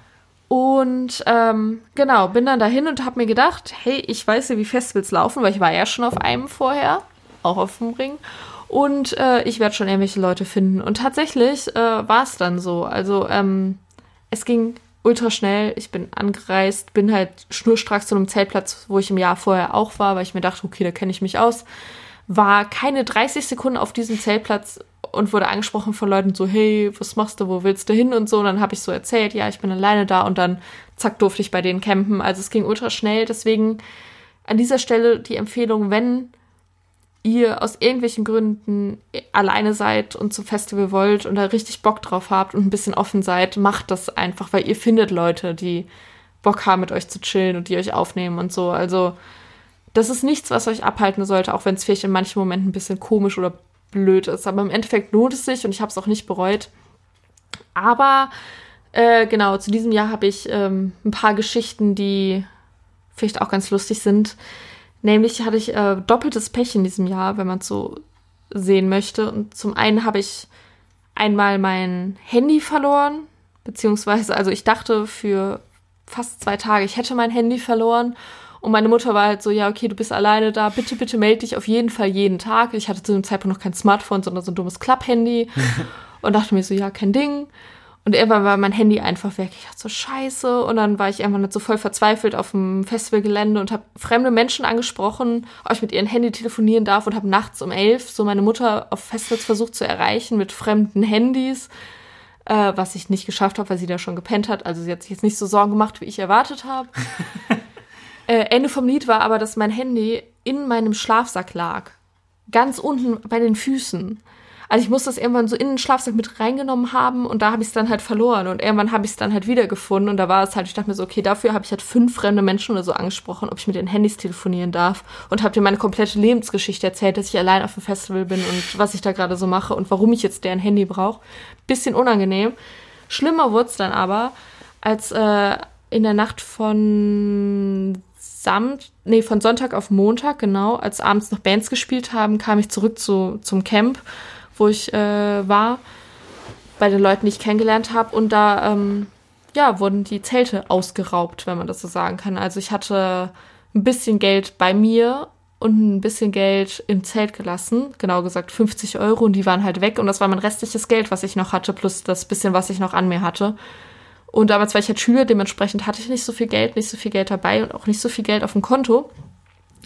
Und ähm, genau, bin dann dahin und habe mir gedacht, hey, ich weiß ja, wie Festivals laufen, weil ich war ja schon auf einem vorher, auch auf dem Ring. Und äh, ich werde schon irgendwelche Leute finden. Und tatsächlich äh, war es dann so. Also ähm, es ging ultra schnell. Ich bin angereist, bin halt schnurstracks zu einem Zeltplatz, wo ich im Jahr vorher auch war, weil ich mir dachte, okay, da kenne ich mich aus. War keine 30 Sekunden auf diesem Zeltplatz und wurde angesprochen von Leuten so, hey, was machst du, wo willst du hin und so. Und dann habe ich so erzählt, ja, ich bin alleine da und dann zack, durfte ich bei denen campen. Also es ging ultra schnell. Deswegen an dieser Stelle die Empfehlung, wenn ihr aus irgendwelchen Gründen alleine seid und zum Festival wollt und da richtig Bock drauf habt und ein bisschen offen seid, macht das einfach, weil ihr findet Leute, die Bock haben, mit euch zu chillen und die euch aufnehmen und so. Also das ist nichts, was euch abhalten sollte, auch wenn es vielleicht in manchen Momenten ein bisschen komisch oder blöd ist. Aber im Endeffekt lohnt es sich und ich habe es auch nicht bereut. Aber äh, genau, zu diesem Jahr habe ich ähm, ein paar Geschichten, die vielleicht auch ganz lustig sind. Nämlich hatte ich äh, doppeltes Pech in diesem Jahr, wenn man es so sehen möchte. Und zum einen habe ich einmal mein Handy verloren, beziehungsweise, also ich dachte für fast zwei Tage, ich hätte mein Handy verloren. Und meine Mutter war halt so, ja, okay, du bist alleine da, bitte, bitte melde dich auf jeden Fall jeden Tag. Ich hatte zu dem Zeitpunkt noch kein Smartphone, sondern so ein dummes Klapp-Handy. [LAUGHS] und dachte mir so, ja, kein Ding. Und irgendwann war mein Handy einfach weg. Ich dachte so, scheiße. Und dann war ich irgendwann so voll verzweifelt auf dem Festivalgelände und habe fremde Menschen angesprochen, ob ich mit ihrem Handy telefonieren darf und habe nachts um elf so meine Mutter auf Festivals versucht zu erreichen mit fremden Handys, äh, was ich nicht geschafft habe, weil sie da schon gepennt hat. Also sie hat sich jetzt nicht so Sorgen gemacht, wie ich erwartet habe. [LAUGHS] äh, Ende vom Lied war aber, dass mein Handy in meinem Schlafsack lag. Ganz unten bei den Füßen. Also ich musste es irgendwann so in den Schlafsack mit reingenommen haben und da habe ich es dann halt verloren und irgendwann habe ich es dann halt wiedergefunden und da war es halt, ich dachte mir so, okay, dafür habe ich halt fünf fremde Menschen oder so angesprochen, ob ich mit den Handys telefonieren darf und habe dir meine komplette Lebensgeschichte erzählt, dass ich allein auf dem Festival bin und was ich da gerade so mache und warum ich jetzt deren Handy brauche. Bisschen unangenehm. Schlimmer wurde es dann aber, als äh, in der Nacht von Samt, nee, von Sonntag auf Montag, genau, als abends noch Bands gespielt haben, kam ich zurück zu, zum Camp, wo ich äh, war, bei den Leuten, die ich kennengelernt habe. Und da, ähm, ja, wurden die Zelte ausgeraubt, wenn man das so sagen kann. Also ich hatte ein bisschen Geld bei mir und ein bisschen Geld im Zelt gelassen. Genau gesagt 50 Euro und die waren halt weg. Und das war mein restliches Geld, was ich noch hatte, plus das bisschen, was ich noch an mir hatte. Und damals war ich halt Schüler, dementsprechend hatte ich nicht so viel Geld, nicht so viel Geld dabei und auch nicht so viel Geld auf dem Konto.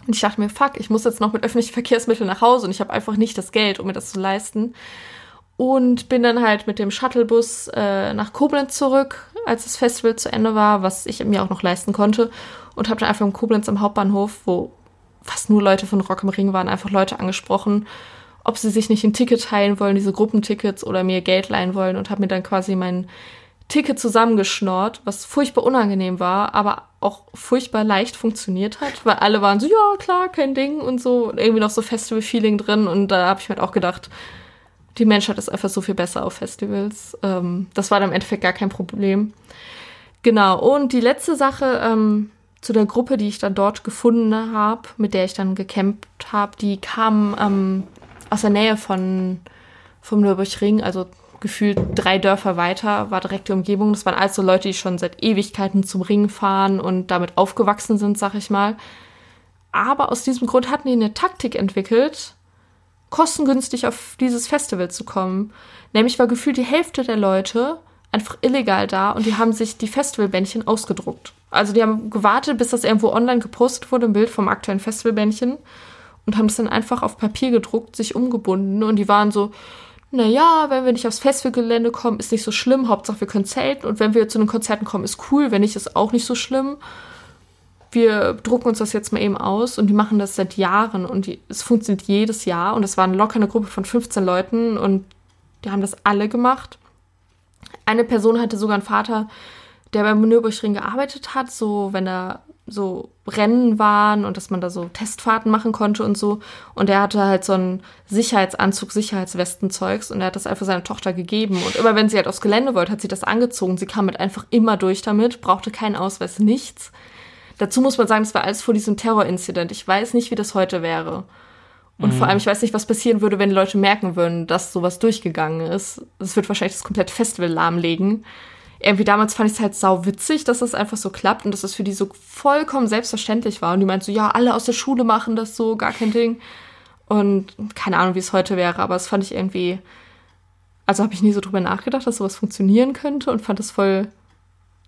Und ich dachte mir, fuck, ich muss jetzt noch mit öffentlichen Verkehrsmitteln nach Hause und ich habe einfach nicht das Geld, um mir das zu leisten. Und bin dann halt mit dem Shuttlebus äh, nach Koblenz zurück, als das Festival zu Ende war, was ich mir auch noch leisten konnte. Und habe dann einfach in Koblenz am Hauptbahnhof, wo fast nur Leute von Rock am Ring waren, einfach Leute angesprochen, ob sie sich nicht ein Ticket teilen wollen, diese Gruppentickets oder mir Geld leihen wollen und habe mir dann quasi mein Ticket zusammengeschnort, was furchtbar unangenehm war, aber auch furchtbar leicht funktioniert hat, weil alle waren so, ja, klar, kein Ding und so, und irgendwie noch so Festival-Feeling drin und da habe ich mir halt auch gedacht, die Menschheit ist einfach so viel besser auf Festivals. Ähm, das war dann im Endeffekt gar kein Problem. Genau, und die letzte Sache ähm, zu der Gruppe, die ich dann dort gefunden habe, mit der ich dann gecampt habe, die kam ähm, aus der Nähe von vom Nürburgring, also gefühlt drei Dörfer weiter war direkt die Umgebung. Das waren also Leute, die schon seit Ewigkeiten zum Ring fahren und damit aufgewachsen sind, sag ich mal. Aber aus diesem Grund hatten die eine Taktik entwickelt, kostengünstig auf dieses Festival zu kommen. Nämlich war gefühlt die Hälfte der Leute einfach illegal da und die haben sich die Festivalbändchen ausgedruckt. Also die haben gewartet, bis das irgendwo online gepostet wurde, ein Bild vom aktuellen Festivalbändchen und haben es dann einfach auf Papier gedruckt, sich umgebunden und die waren so, naja, wenn wir nicht aufs Festivalgelände kommen, ist nicht so schlimm, Hauptsache wir können zelten und wenn wir zu den Konzerten kommen, ist cool, wenn nicht, ist auch nicht so schlimm. Wir drucken uns das jetzt mal eben aus und die machen das seit Jahren und die, es funktioniert jedes Jahr und es war eine Gruppe von 15 Leuten und die haben das alle gemacht. Eine Person hatte sogar einen Vater, der beim Nürburgring gearbeitet hat, so wenn er so Rennen waren und dass man da so Testfahrten machen konnte und so. Und er hatte halt so einen Sicherheitsanzug, Sicherheitswestenzeugs und er hat das einfach seiner Tochter gegeben. Und immer wenn sie halt aufs Gelände wollte, hat sie das angezogen. Sie kam mit halt einfach immer durch damit, brauchte keinen Ausweis, nichts. Dazu muss man sagen, das war alles vor diesem Terrorincident. Ich weiß nicht, wie das heute wäre. Und mhm. vor allem, ich weiß nicht, was passieren würde, wenn die Leute merken würden, dass sowas durchgegangen ist. Das wird wahrscheinlich das komplette Festival lahmlegen irgendwie damals fand ich es halt sau witzig, dass das einfach so klappt und dass das für die so vollkommen selbstverständlich war. Und die meint so, ja, alle aus der Schule machen das so, gar kein Ding. Und keine Ahnung, wie es heute wäre, aber es fand ich irgendwie, also habe ich nie so drüber nachgedacht, dass sowas funktionieren könnte und fand es voll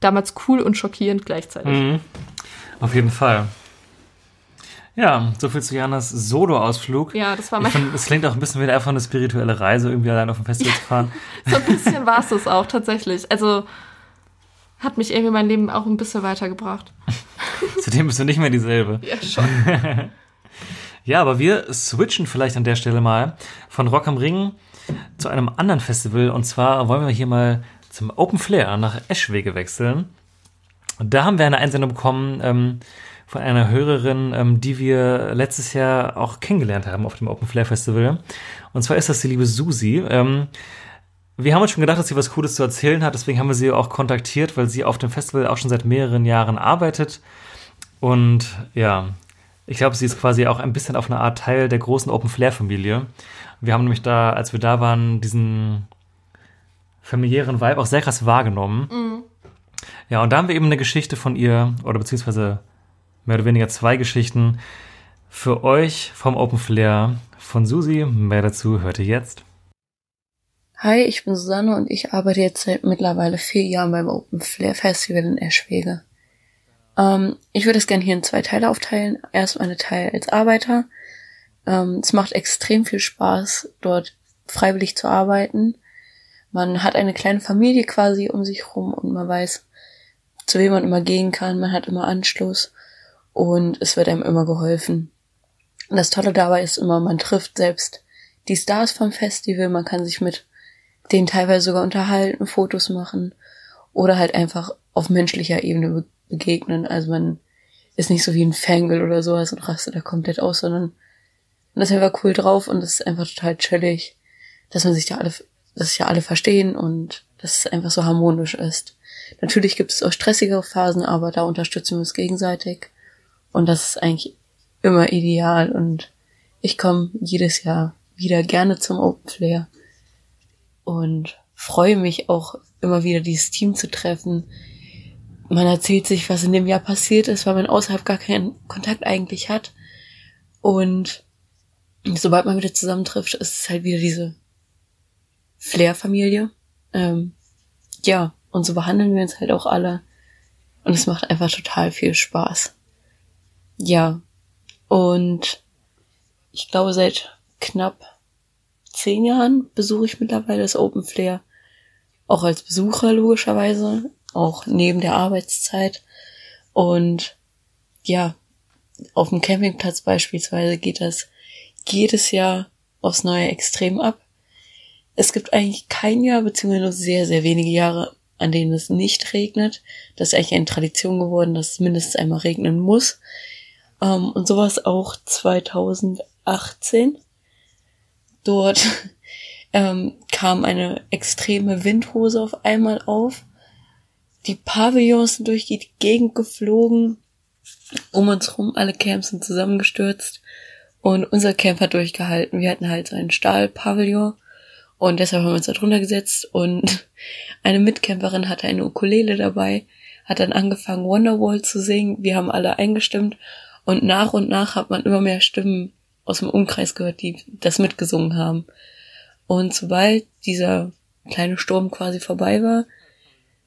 damals cool und schockierend gleichzeitig. Mhm. Auf jeden Fall. Ja, so viel zu Janas Solo-Ausflug. Ja, das war mein. Es klingt auch ein bisschen wie einfach eine spirituelle Reise, irgendwie allein auf dem Festival zu fahren. [LAUGHS] so ein bisschen war es das auch tatsächlich. Also hat mich irgendwie mein Leben auch ein bisschen weitergebracht. [LAUGHS] Zudem bist du nicht mehr dieselbe. [LAUGHS] Ja, schon. ja, aber wir switchen vielleicht an der Stelle mal von Rock am Ring zu einem anderen Festival. Und zwar wollen wir hier mal zum Open Flair nach Eschwege wechseln. Und da haben wir eine Einsendung bekommen ähm, von einer Hörerin, ähm, die wir letztes Jahr auch kennengelernt haben auf dem Open Flair Festival. Und zwar ist das die liebe Susi. Ähm, wir haben uns schon gedacht, dass sie was Cooles zu erzählen hat, deswegen haben wir sie auch kontaktiert, weil sie auf dem Festival auch schon seit mehreren Jahren arbeitet. Und ja, ich glaube, sie ist quasi auch ein bisschen auf eine Art Teil der großen Open Flair-Familie. Wir haben nämlich da, als wir da waren, diesen familiären Vibe auch sehr krass wahrgenommen. Mhm. Ja, und da haben wir eben eine Geschichte von ihr, oder beziehungsweise mehr oder weniger zwei Geschichten für euch vom Open Flair von Susi. Mehr dazu hört ihr jetzt. Hi, ich bin Susanne und ich arbeite jetzt seit mittlerweile vier Jahren beim Open Flair Festival in Eschwege. Ähm, ich würde es gerne hier in zwei Teile aufteilen. Erst eine Teil als Arbeiter. Ähm, es macht extrem viel Spaß, dort freiwillig zu arbeiten. Man hat eine kleine Familie quasi um sich rum und man weiß, zu wem man immer gehen kann. Man hat immer Anschluss und es wird einem immer geholfen. Und das Tolle dabei ist immer, man trifft selbst die Stars vom Festival, man kann sich mit denen teilweise sogar unterhalten, Fotos machen oder halt einfach auf menschlicher Ebene be begegnen. Also man ist nicht so wie ein Fangirl oder sowas und rastet da komplett aus, sondern man ist einfach cool drauf und es ist einfach total chillig, dass man sich da alle, dass sich ja alle verstehen und dass es einfach so harmonisch ist. Natürlich gibt es auch stressigere Phasen, aber da unterstützen wir uns gegenseitig und das ist eigentlich immer ideal und ich komme jedes Jahr wieder gerne zum Open Flair und freue mich auch immer wieder dieses Team zu treffen. Man erzählt sich, was in dem Jahr passiert ist, weil man außerhalb gar keinen Kontakt eigentlich hat. Und sobald man wieder zusammentrifft, ist es halt wieder diese Flair-Familie. Ähm, ja, und so behandeln wir uns halt auch alle. Und es macht einfach total viel Spaß. Ja, und ich glaube, seit knapp zehn Jahren besuche ich mittlerweile das Open Flair. Auch als Besucher logischerweise, auch neben der Arbeitszeit. Und ja, auf dem Campingplatz beispielsweise geht das jedes Jahr aufs neue Extrem ab. Es gibt eigentlich kein Jahr, beziehungsweise nur sehr, sehr wenige Jahre, an denen es nicht regnet. Das ist eigentlich eine Tradition geworden, dass es mindestens einmal regnen muss. Ähm, und sowas auch 2018. Dort [LAUGHS] ähm, kam eine extreme Windhose auf einmal auf. Die Pavillons sind durch die Gegend geflogen. Um uns rum, alle Camps sind zusammengestürzt. Und unser Camp hat durchgehalten. Wir hatten halt so einen Stahlpavillon. Und deshalb haben wir uns da drunter gesetzt. Und [LAUGHS] eine Mitcamperin hatte eine Ukulele dabei, hat dann angefangen, Wonderwall zu singen. Wir haben alle eingestimmt. Und nach und nach hat man immer mehr Stimmen aus dem Umkreis gehört, die das mitgesungen haben. Und sobald dieser kleine Sturm quasi vorbei war,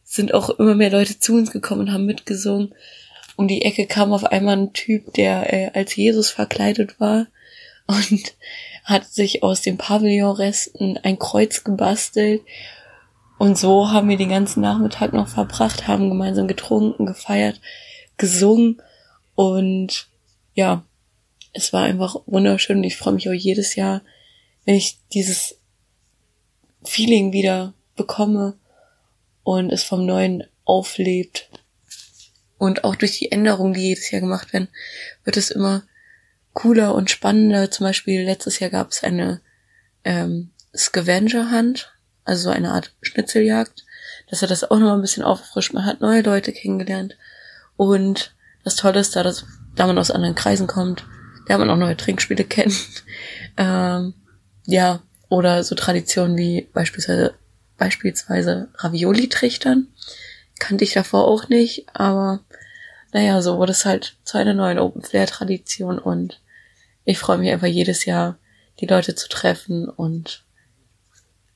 sind auch immer mehr Leute zu uns gekommen und haben mitgesungen. Um die Ecke kam auf einmal ein Typ, der äh, als Jesus verkleidet war [LAUGHS] und hat sich aus den Pavillonresten ein Kreuz gebastelt. Und so haben wir den ganzen Nachmittag noch verbracht, haben gemeinsam getrunken, gefeiert, gesungen und ja, es war einfach wunderschön und ich freue mich auch jedes Jahr, wenn ich dieses Feeling wieder bekomme und es vom Neuen auflebt. Und auch durch die Änderungen, die jedes Jahr gemacht werden, wird es immer cooler und spannender. Zum Beispiel letztes Jahr gab es eine ähm, Scavenger Hunt, also so eine Art Schnitzeljagd. Das hat das auch noch ein bisschen aufgefrischt. Man hat neue Leute kennengelernt. Und das Tolle ist da, dass da man aus anderen Kreisen kommt, lernt man auch neue Trinkspiele [LAUGHS] kennen. ähm, ja, oder so Traditionen wie beispielsweise, beispielsweise Ravioli-Trichtern. Kannte ich davor auch nicht, aber naja, so wurde es halt zu einer neuen Open Flair-Tradition und ich freue mich einfach jedes Jahr, die Leute zu treffen und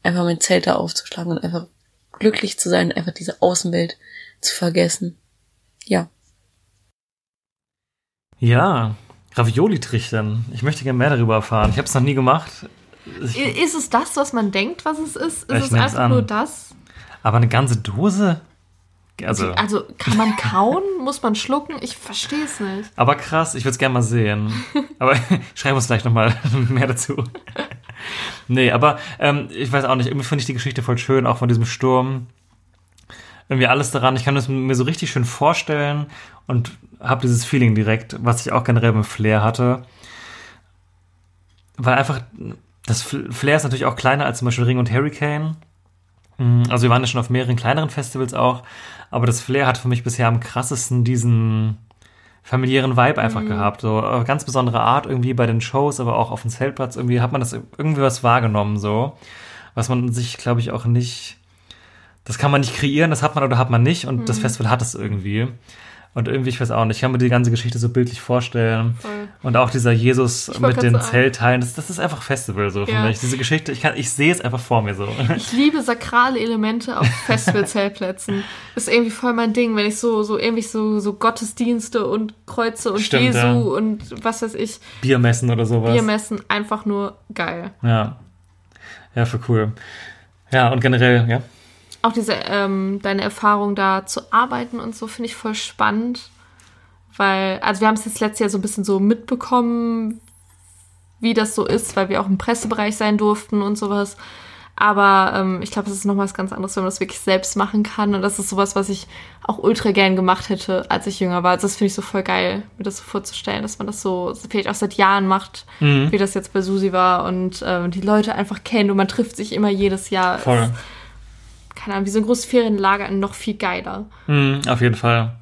einfach mein Zelt da aufzuschlagen und einfach glücklich zu sein, einfach diese Außenwelt zu vergessen. Ja. Ja, Ravioli-Trichtern. Ich möchte gerne mehr darüber erfahren. Ich habe es noch nie gemacht. Ich, ist es das, was man denkt, was es ist? Ist es einfach nur das? Aber eine ganze Dose? Also, also kann man kauen? [LAUGHS] Muss man schlucken? Ich verstehe es nicht. Aber krass, ich würde es gerne mal sehen. Aber [LAUGHS] schreiben wir uns vielleicht noch mal [LAUGHS] mehr dazu. nee, aber ähm, ich weiß auch nicht, irgendwie finde ich die Geschichte voll schön, auch von diesem Sturm irgendwie alles daran. Ich kann das mir so richtig schön vorstellen und habe dieses Feeling direkt, was ich auch generell beim Flair hatte. Weil einfach, das Flair ist natürlich auch kleiner als zum Beispiel Ring und Hurricane. Mm, also wir waren ja schon auf mehreren kleineren Festivals auch, aber das Flair hat für mich bisher am krassesten diesen familiären Vibe einfach mhm. gehabt. So auf ganz besondere Art irgendwie bei den Shows, aber auch auf dem Zeltplatz irgendwie hat man das irgendwie was wahrgenommen so, was man sich glaube ich auch nicht das kann man nicht kreieren, das hat man oder hat man nicht und mhm. das Festival hat es irgendwie. Und irgendwie, ich weiß auch nicht, ich kann mir die ganze Geschichte so bildlich vorstellen. Voll. Und auch dieser Jesus mit den Zeltteilen, das, das ist einfach Festival so für ja. mich. Diese Geschichte, ich, kann, ich sehe es einfach vor mir so. Ich liebe sakrale Elemente auf [LAUGHS] Festival-Zeltplätzen. ist irgendwie voll mein Ding, wenn ich so, so irgendwie so, so Gottesdienste und Kreuze und Stimmt, Jesu ja. und was weiß ich. Biermessen oder sowas. Biermessen, einfach nur geil. Ja. Ja, für cool. Ja, und generell, ja auch diese, ähm, deine Erfahrung da zu arbeiten und so finde ich voll spannend. Weil, also wir haben es jetzt letztes Jahr so ein bisschen so mitbekommen, wie das so ist, weil wir auch im Pressebereich sein durften und sowas. Aber ähm, ich glaube, das ist noch was ganz anderes, wenn man das wirklich selbst machen kann. Und das ist sowas, was ich auch ultra gern gemacht hätte, als ich jünger war. Also das finde ich so voll geil, mir das so vorzustellen, dass man das so vielleicht auch seit Jahren macht, Mhm. wie das jetzt bei Susi war und ähm, die Leute einfach kennt und man trifft sich immer jedes Jahr. Voll. Keine Ahnung, wie so ein großes Ferienlager noch viel geiler. Mhm, auf jeden Fall.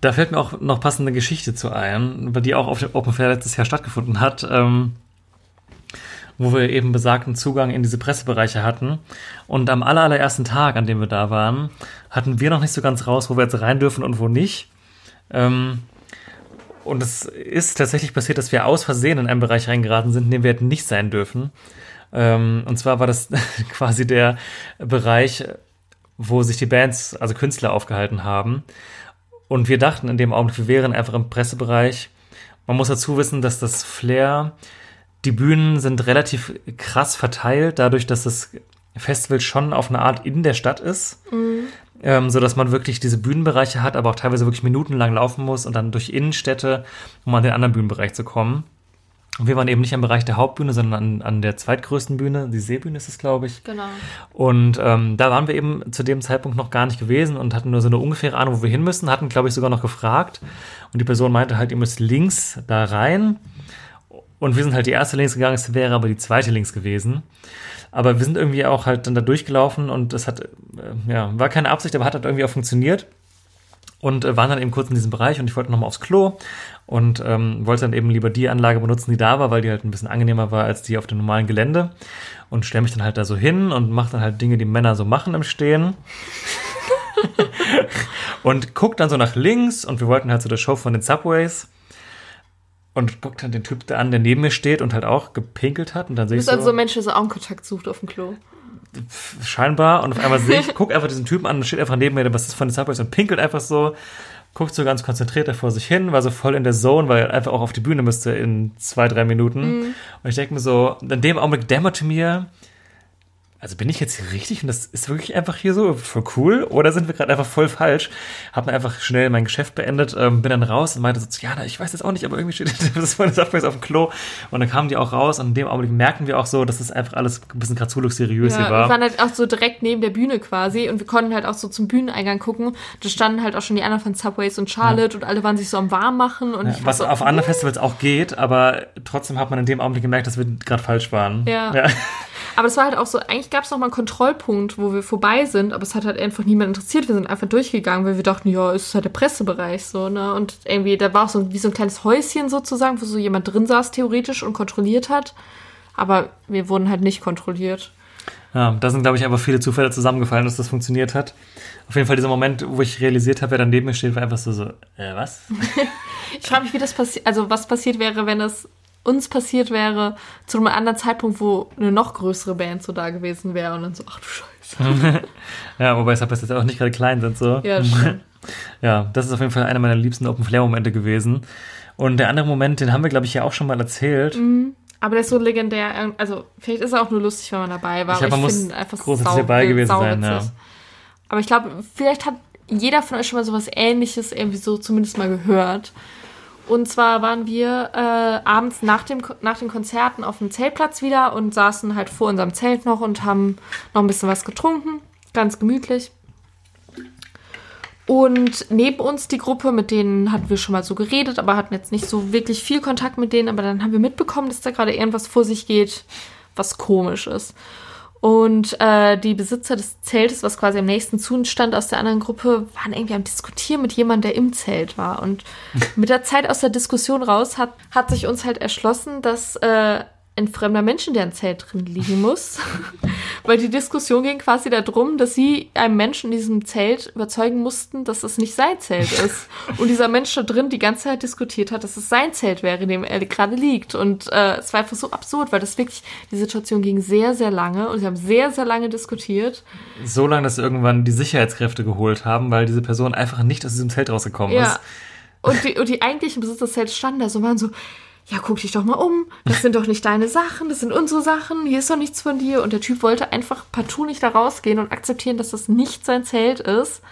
Da fällt mir auch noch passende Geschichte zu ein, die auch auf dem Open Fair letztes Jahr stattgefunden hat, ähm, wo wir eben besagten Zugang in diese Pressebereiche hatten. Und am aller, allerersten Tag, an dem wir da waren, hatten wir noch nicht so ganz raus, wo wir jetzt rein dürfen und wo nicht. Ähm, und es ist tatsächlich passiert, dass wir aus Versehen in einen Bereich reingeraten sind, in dem wir hätten nicht sein dürfen. Ähm, und zwar war das [LAUGHS] quasi der Bereich, wo sich die Bands, also Künstler, aufgehalten haben. Und wir dachten in dem Augenblick, wir wären einfach im Pressebereich. Man muss dazu wissen, dass das Flair, die Bühnen sind relativ krass verteilt, dadurch, dass das Festival schon auf eine Art in der Stadt ist. Ähm, so dass man wirklich diese Bühnenbereiche hat, aber auch teilweise wirklich minutenlang laufen muss und dann durch Innenstädte, um an den anderen Bühnenbereich zu kommen. Und wir waren eben nicht am Bereich der Hauptbühne, sondern an, an der zweitgrößten Bühne, die Seebühne ist es, glaube ich. Genau. Und ähm, da waren wir eben zu dem Zeitpunkt noch gar nicht gewesen und hatten nur so eine ungefähre Ahnung, wo wir hin müssen, hatten, glaube ich, sogar noch gefragt. Und die Person meinte halt, ihr müsst links da rein. Und wir sind halt die erste links gegangen, es wäre aber die zweite links gewesen. Aber wir sind irgendwie auch halt dann da durchgelaufen und es hat, äh, ja, war keine Absicht, aber hat halt irgendwie auch funktioniert. Und äh, waren dann eben kurz in diesem Bereich und ich wollte nochmal aufs Klo und ähm, wollte dann eben lieber die Anlage benutzen, die da war, weil die halt ein bisschen angenehmer war als die auf dem normalen Gelände. Und stelle mich dann halt da so hin und mache dann halt Dinge, die Männer so machen im Stehen. [LAUGHS] und guck dann so nach links und wir wollten halt so der Show von den Subways. Und guckt dann den Typ da an, der neben mir steht und halt auch gepinkelt hat. Und dann Du sehe ich bist also so so, ein Mensch, der so Augenkontakt sucht auf dem Klo. Scheinbar. Und auf einmal sehe ich, guck einfach diesen Typen an, der steht einfach neben mir, was ist von den Subways und pinkelt einfach so. Guckt so ganz konzentriert da vor sich hin, war so voll in der Zone, weil er einfach auch auf die Bühne müsste in zwei, drei Minuten. Und ich denke mir so, in dem Augenblick dämmerte mir, also bin ich jetzt hier richtig und das ist wirklich einfach hier so voll cool oder sind wir gerade einfach voll falsch? Hab mir einfach schnell mein Geschäft beendet, ähm, bin dann raus und meinte so, ja, ich weiß jetzt auch nicht, aber irgendwie steht [LAUGHS] das von den Subways auf dem Klo und dann kamen die auch raus und in dem Augenblick merken wir auch so, dass es einfach alles ein bisschen gerade zu luxuriös hier Ja, wir war. waren halt auch so direkt neben der Bühne quasi und wir konnten halt auch so zum Bühneneingang gucken. Da standen halt auch schon die anderen von Subways und Charlotte und alle waren sich so am warm machen und Ja, was so, auf anderen Festivals auch geht, aber trotzdem hat man in dem Augenblick gemerkt, dass wir gerade falsch waren. Ja. Aber es war halt auch so, eigentlich gab es noch mal einen Kontrollpunkt, wo wir vorbei sind, aber es hat halt einfach niemand interessiert. Wir sind einfach durchgegangen, weil wir dachten, ja, es ist halt der Pressebereich so, ne? Und irgendwie, da war auch so wie so ein kleines Häuschen sozusagen, wo so jemand drin saß, theoretisch, und kontrolliert hat. Aber wir wurden halt nicht kontrolliert. Ja, da sind, glaube ich, einfach viele Zufälle zusammengefallen, dass das funktioniert hat. Auf jeden Fall dieser Moment, wo ich realisiert habe, wer da neben mir steht, war einfach so, so äh, was? [LAUGHS] Ich frage mich, wie das passiert, also was passiert wäre, wenn es uns passiert wäre, zu einem anderen Zeitpunkt, wo eine noch größere Band so da gewesen wäre und dann so, ach du Scheiße. [LAUGHS] ja, wobei Subways jetzt auch nicht gerade klein sind, so. Ja, stimmt. [LAUGHS] Ja, das ist auf jeden Fall einer meiner liebsten Open-Flair-Momente gewesen. Und der andere Moment, den haben wir, glaube ich, ja auch schon mal erzählt. Aber der ist so legendär, also vielleicht ist er auch nur lustig, wenn man dabei war. Ich glaub, aber man ich muss finde einfach großartig dabei gewesen sein, ja. Aber ich glaube, vielleicht hat jeder von euch schon mal sowas ähnliches irgendwie so zumindest mal gehört. Und zwar waren wir äh, abends nach, dem, nach den Konzerten auf dem Zeltplatz wieder und saßen halt vor unserem Zelt noch und haben noch ein bisschen was getrunken. Ganz gemütlich. Und neben uns die Gruppe, mit denen hatten wir schon mal so geredet, aber hatten jetzt nicht so wirklich viel Kontakt mit denen. Aber dann haben wir mitbekommen, dass da gerade irgendwas vor sich geht, was komisch ist. Und äh, die Besitzer des Zeltes, was quasi am nächsten zu stand aus der anderen Gruppe, waren irgendwie am Diskutieren mit jemandem, der im Zelt war. Und mit der Zeit aus der Diskussion raus hat, hat sich uns halt erschlossen, dass äh, ein fremder Mensch in deren Zelt drin liegen muss. [LAUGHS] Weil die Diskussion ging quasi darum, dass sie einem Menschen in diesem Zelt überzeugen mussten, dass es nicht sein Zelt ist. Und dieser Mensch da drin die ganze Zeit diskutiert hat, dass es sein Zelt wäre, in dem er gerade liegt. Und äh, es war einfach so absurd, weil das wirklich, die Situation ging sehr, sehr lange und sie haben sehr, sehr lange diskutiert. So lange, dass irgendwann die Sicherheitskräfte geholt haben, weil diese Person einfach nicht aus diesem Zelt rausgekommen Ja. ist. Und die, und die eigentlichen Besitzer des Zelts standen da so und waren so, ja, guck dich doch mal um. Das sind doch nicht deine Sachen, das sind unsere Sachen. Hier ist doch nichts von dir. Und der Typ wollte einfach partout nicht da rausgehen und akzeptieren, dass das nicht sein Zelt ist.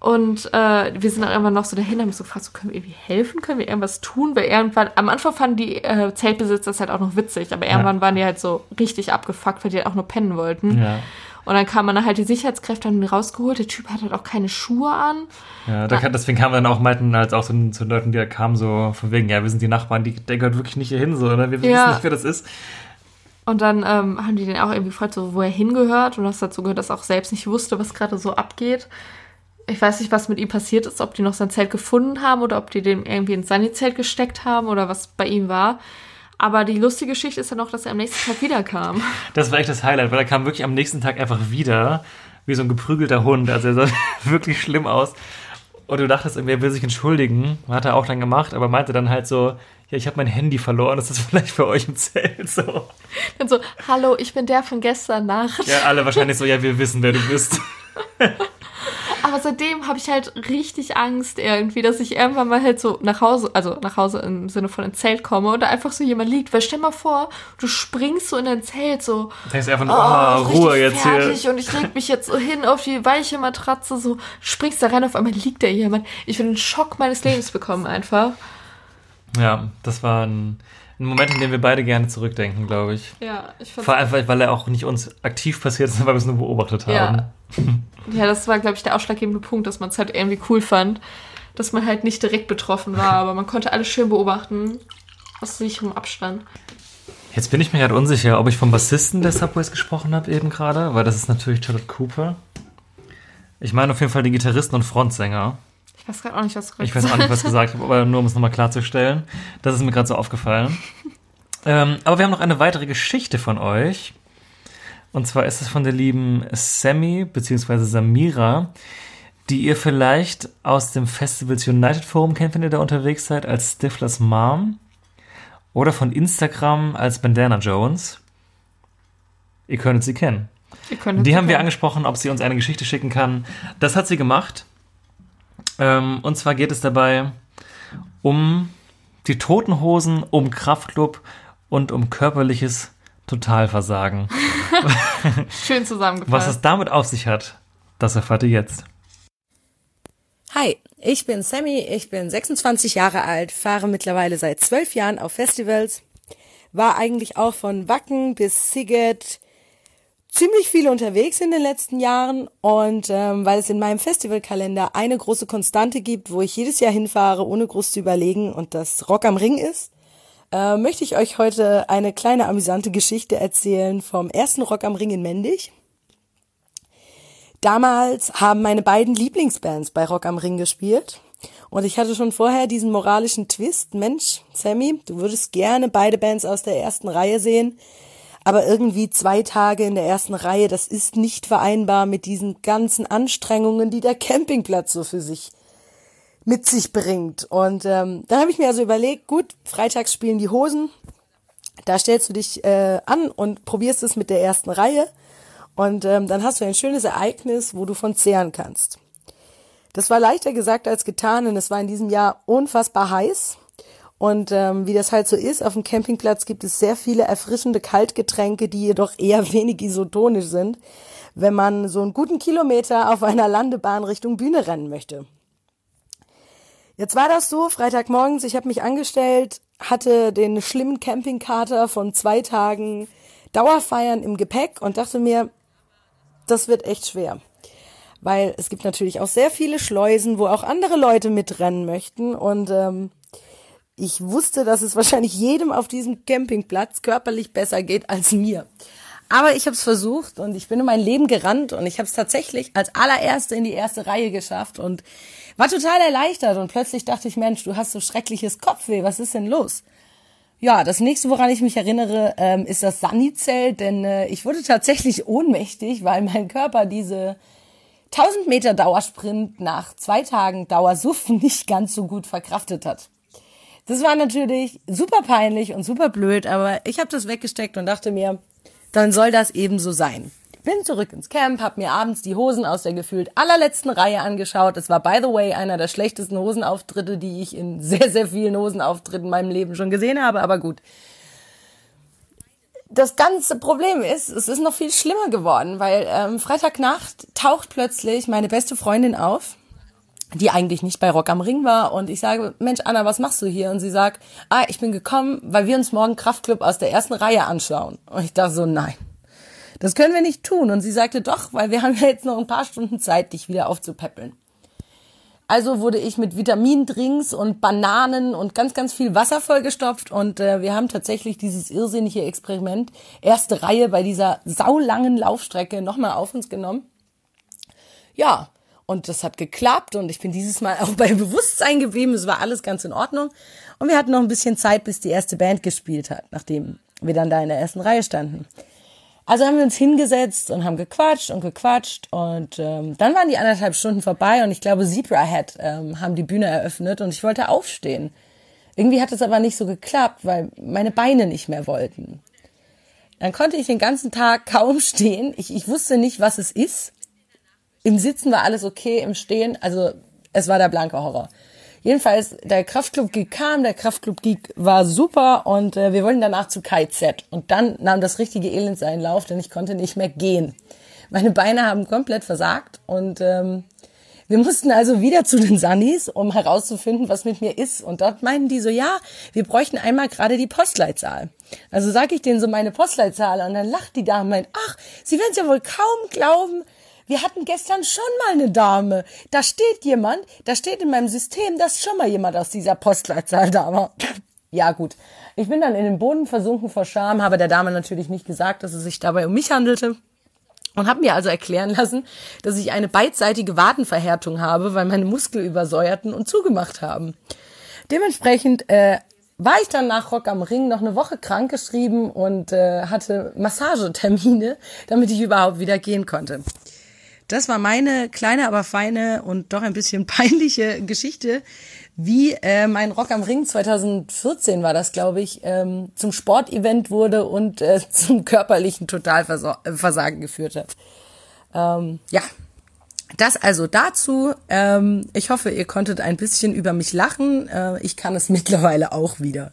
Und äh, wir sind dann irgendwann noch so dahin, haben so gefragt, so, können wir irgendwie helfen, können wir irgendwas tun? Weil irgendwann, am Anfang fanden die äh, Zeltbesitzer das halt auch noch witzig, aber irgendwann Ja. waren die halt so richtig abgefuckt, weil die halt auch nur pennen wollten. Ja. Und dann kamen dann halt die Sicherheitskräfte haben ihn rausgeholt. Der Typ hat halt auch keine Schuhe an. Ja, da, kann- deswegen kamen wir dann auch, meinten als auch zu, zu Leuten, die da kamen, so von wegen, ja, wir sind die Nachbarn, die, der gehört wirklich nicht hier hin, so, oder? Wir Ja. wissen nicht, wer das ist. Und dann ähm, haben die den auch irgendwie gefragt, so, wo er hingehört. Und das dazu gehört, dass er auch selbst nicht wusste, was gerade so abgeht. Ich weiß nicht, was mit ihm passiert ist, ob die noch sein Zelt gefunden haben oder ob die den irgendwie ins Sani-Zelt gesteckt haben oder was bei ihm war. Aber die lustige Geschichte ist ja noch, dass er am nächsten Tag wiederkam. [LAUGHS] Das war echt das Highlight, weil er kam wirklich am nächsten Tag einfach wieder, wie so ein geprügelter Hund. Also er sah [LAUGHS] wirklich schlimm aus. Und du dachtest, irgendwie, er will sich entschuldigen. Hat er auch dann gemacht, aber meinte dann halt so, ja, ich habe mein Handy verloren, ist das [LAUGHS] vielleicht für euch im Zelt so? Dann so, hallo, ich bin der von gestern Nacht. Ja, alle wahrscheinlich so, ja, wir wissen, wer du bist. Aber seitdem habe ich halt richtig Angst irgendwie, dass ich irgendwann mal halt so nach Hause, also nach Hause im Sinne von ins Zelt komme und da einfach so jemand liegt. Weil stell mal vor, du springst so in dein Zelt so, Da denkst du einfach nur, oh, oh, Ruhe jetzt fertig hier. und ich leg mich jetzt so hin auf die weiche Matratze, so springst da rein, auf einmal liegt da jemand. Ich würde einen Schock meines Lebens bekommen einfach. Ja, das war ein, ein Moment, in dem wir beide gerne zurückdenken, glaube ich. Ja, ich Vor allem, weil- weil er auch nicht uns aktiv passiert ist, weil wir es nur beobachtet haben. Ja. [LAUGHS] Ja, das war, glaube ich, der ausschlaggebende Punkt, dass man es halt irgendwie cool fand, dass man halt nicht direkt betroffen war, aber man konnte alles schön beobachten, aus sicherem Abstand. Jetzt bin ich mir gerade unsicher, ob ich vom Bassisten der Subways gesprochen habe eben gerade, weil das ist natürlich Charlotte Cooper. Ich meine auf jeden Fall den Gitarristen und Frontsänger. Ich weiß gerade auch nicht, was du Ich weiß auch nicht, was gesagt habe, aber nur um es nochmal klarzustellen. Das ist mir gerade so aufgefallen. Ähm, aber wir haben noch eine weitere Geschichte von euch. Und zwar ist es von der lieben Sammy bzw. Samira, die ihr vielleicht aus dem Festivals United Forum kennt, wenn ihr da unterwegs seid, als Stiflers Mom. Oder von Instagram als Bandana Jones. Ihr könntet sie kennen. Ihr könnt Die jetzt haben wir gucken. angesprochen, ob sie uns eine Geschichte schicken kann. Das hat sie gemacht. Ähm, und zwar geht es dabei um die Toten Hosen, um Kraftclub und um körperliches Totalversagen. [LAUGHS] Schön zusammengefasst. Was es damit auf sich hat, das erfahrt ihr jetzt. Hi, ich bin Sammy, ich bin 26 Jahre alt, fahre mittlerweile seit zwölf Jahren auf Festivals, war eigentlich auch von Wacken bis Siget ziemlich viel unterwegs in den letzten Jahren und ähm, weil es in meinem Festivalkalender eine große Konstante gibt, wo ich jedes Jahr hinfahre, ohne groß zu überlegen und das Rock am Ring ist, äh, möchte ich euch heute eine kleine amüsante Geschichte erzählen vom ersten Rock am Ring in Mendig. Damals haben meine beiden Lieblingsbands bei Rock am Ring gespielt. Und ich hatte schon vorher diesen moralischen Twist. Mensch, Sammy, du würdest gerne beide Bands aus der ersten Reihe sehen. Aber irgendwie zwei Tage in der ersten Reihe, das ist nicht vereinbar mit diesen ganzen Anstrengungen, die der Campingplatz so für sich mit sich bringt. Und ähm, dann habe ich mir also überlegt, gut, freitags spielen die Hosen. Da stellst du dich äh, an und probierst es mit der ersten Reihe. Und ähm, dann hast du ein schönes Ereignis, wo du von zehren kannst. Das war leichter gesagt als getan, und es war in diesem Jahr unfassbar heiß. Und ähm, wie das halt so ist, auf dem Campingplatz gibt es sehr viele erfrischende Kaltgetränke, die jedoch eher [LAUGHS] wenig isotonisch sind, wenn man so einen guten Kilometer auf einer Landebahn Richtung Bühne rennen möchte. Jetzt war das so, Freitagmorgens, ich habe mich angestellt, hatte den schlimmen Campingkater von zwei Tagen Dauerfeiern im Gepäck und dachte mir, das wird echt schwer. Weil es gibt natürlich auch sehr viele Schleusen, wo auch andere Leute mitrennen möchten. Und ähm, ich wusste, dass es wahrscheinlich jedem auf diesem Campingplatz körperlich besser geht als mir. Aber ich habe es versucht und ich bin in mein Leben gerannt und ich habe es tatsächlich als allererste in die erste Reihe geschafft und war total erleichtert. Und plötzlich dachte ich, Mensch, du hast so schreckliches Kopfweh, was ist denn los? Ja, das nächste, woran ich mich erinnere, ähm, ist das Sunny-Zelt, denn äh, ich wurde tatsächlich ohnmächtig, weil mein Körper diese 1000 Meter Dauersprint nach zwei Tagen Dauersuff [LAUGHS] nicht ganz so gut verkraftet hat. Das war natürlich super peinlich und super blöd, aber ich habe das weggesteckt und dachte mir, dann soll das eben so sein. Bin zurück ins Camp, hab mir abends die Hosen aus der gefühlt allerletzten Reihe angeschaut. Es war, by the way, einer der schlechtesten Hosenauftritte, die ich in [LAUGHS] sehr, sehr vielen Hosenauftritten in meinem Leben schon gesehen habe, aber gut. Das ganze Problem ist, es ist noch viel schlimmer geworden, weil ähm, Freitagnacht taucht plötzlich meine beste Freundin auf die eigentlich nicht bei Rock am Ring war. Und ich sage, Mensch, Anna, was machst du hier? Und sie sagt, ah, ich bin gekommen, weil wir uns morgen Kraftclub aus der ersten Reihe anschauen. Und ich dachte so, nein, das können wir nicht tun. Und sie sagte, doch, weil wir [LAUGHS] haben ja jetzt noch ein paar Stunden Zeit, dich wieder aufzupäppeln. Also wurde ich mit Vitamindrinks und Bananen und ganz, ganz viel Wasser vollgestopft und äh, wir haben tatsächlich dieses irrsinnige Experiment, erste Reihe bei dieser saulangen Laufstrecke nochmal auf uns genommen. Ja, und das hat geklappt und ich bin dieses Mal [LAUGHS] auch bei Bewusstsein geblieben. Es war alles ganz in Ordnung. Und wir hatten noch ein bisschen Zeit, bis die erste Band gespielt hat, nachdem wir dann da in der ersten Reihe standen. Also haben wir uns hingesetzt und haben gequatscht und gequatscht und ähm, dann waren die anderthalb Stunden vorbei und ich glaube Zebrahead ähm, haben die Bühne eröffnet und ich wollte aufstehen. Irgendwie hat es aber nicht so geklappt, weil meine Beine nicht mehr wollten. Dann konnte ich den ganzen Tag [LAUGHS] kaum stehen. Ich, ich wusste nicht, was es ist. Im Sitzen war alles okay, im Stehen, also es war der blanke Horror. Jedenfalls, der Kraftclub Geek kam, der Kraftclub Geek war super und äh, wir wollten danach zu KZ. Und dann nahm das richtige Elend seinen Lauf, denn ich konnte nicht mehr gehen. Meine Beine haben komplett versagt und ähm, wir mussten also wieder zu den Sunnies, um herauszufinden, was mit mir ist. Und dort meinten die so, ja, wir bräuchten einmal gerade die Postleitzahl. Also sag ich denen so meine Postleitzahl und dann lacht die Dame und meint, ach, Sie werden es ja wohl kaum glauben, wir hatten gestern schon mal eine Dame. Da steht jemand, da steht in meinem System, dass schon mal jemand aus dieser Postleitzahl da war. [LAUGHS] Ja, gut. Ich bin dann in den Boden versunken vor Scham, habe der Dame natürlich nicht gesagt, dass es sich dabei um mich handelte. Und habe mir also erklären lassen, dass ich eine beidseitige Wadenverhärtung habe, weil meine Muskel übersäuerten und zugemacht haben. Dementsprechend äh, war ich dann nach Rock am Ring noch eine Woche krankgeschrieben und äh, hatte Massagetermine, [LAUGHS] damit ich überhaupt wieder gehen konnte. Das war meine kleine, aber feine und doch ein bisschen [LAUGHS] peinliche Geschichte, wie äh, mein Rock am Ring 2014 war das, glaube ich, ähm, zum Sportevent wurde und äh, [LAUGHS] zum körperlichen Totalversagen geführt hat. Ähm, ja, das also dazu. Ähm, ich hoffe, ihr konntet ein bisschen über mich lachen. Äh, ich kann es [LAUGHS] mittlerweile auch wieder.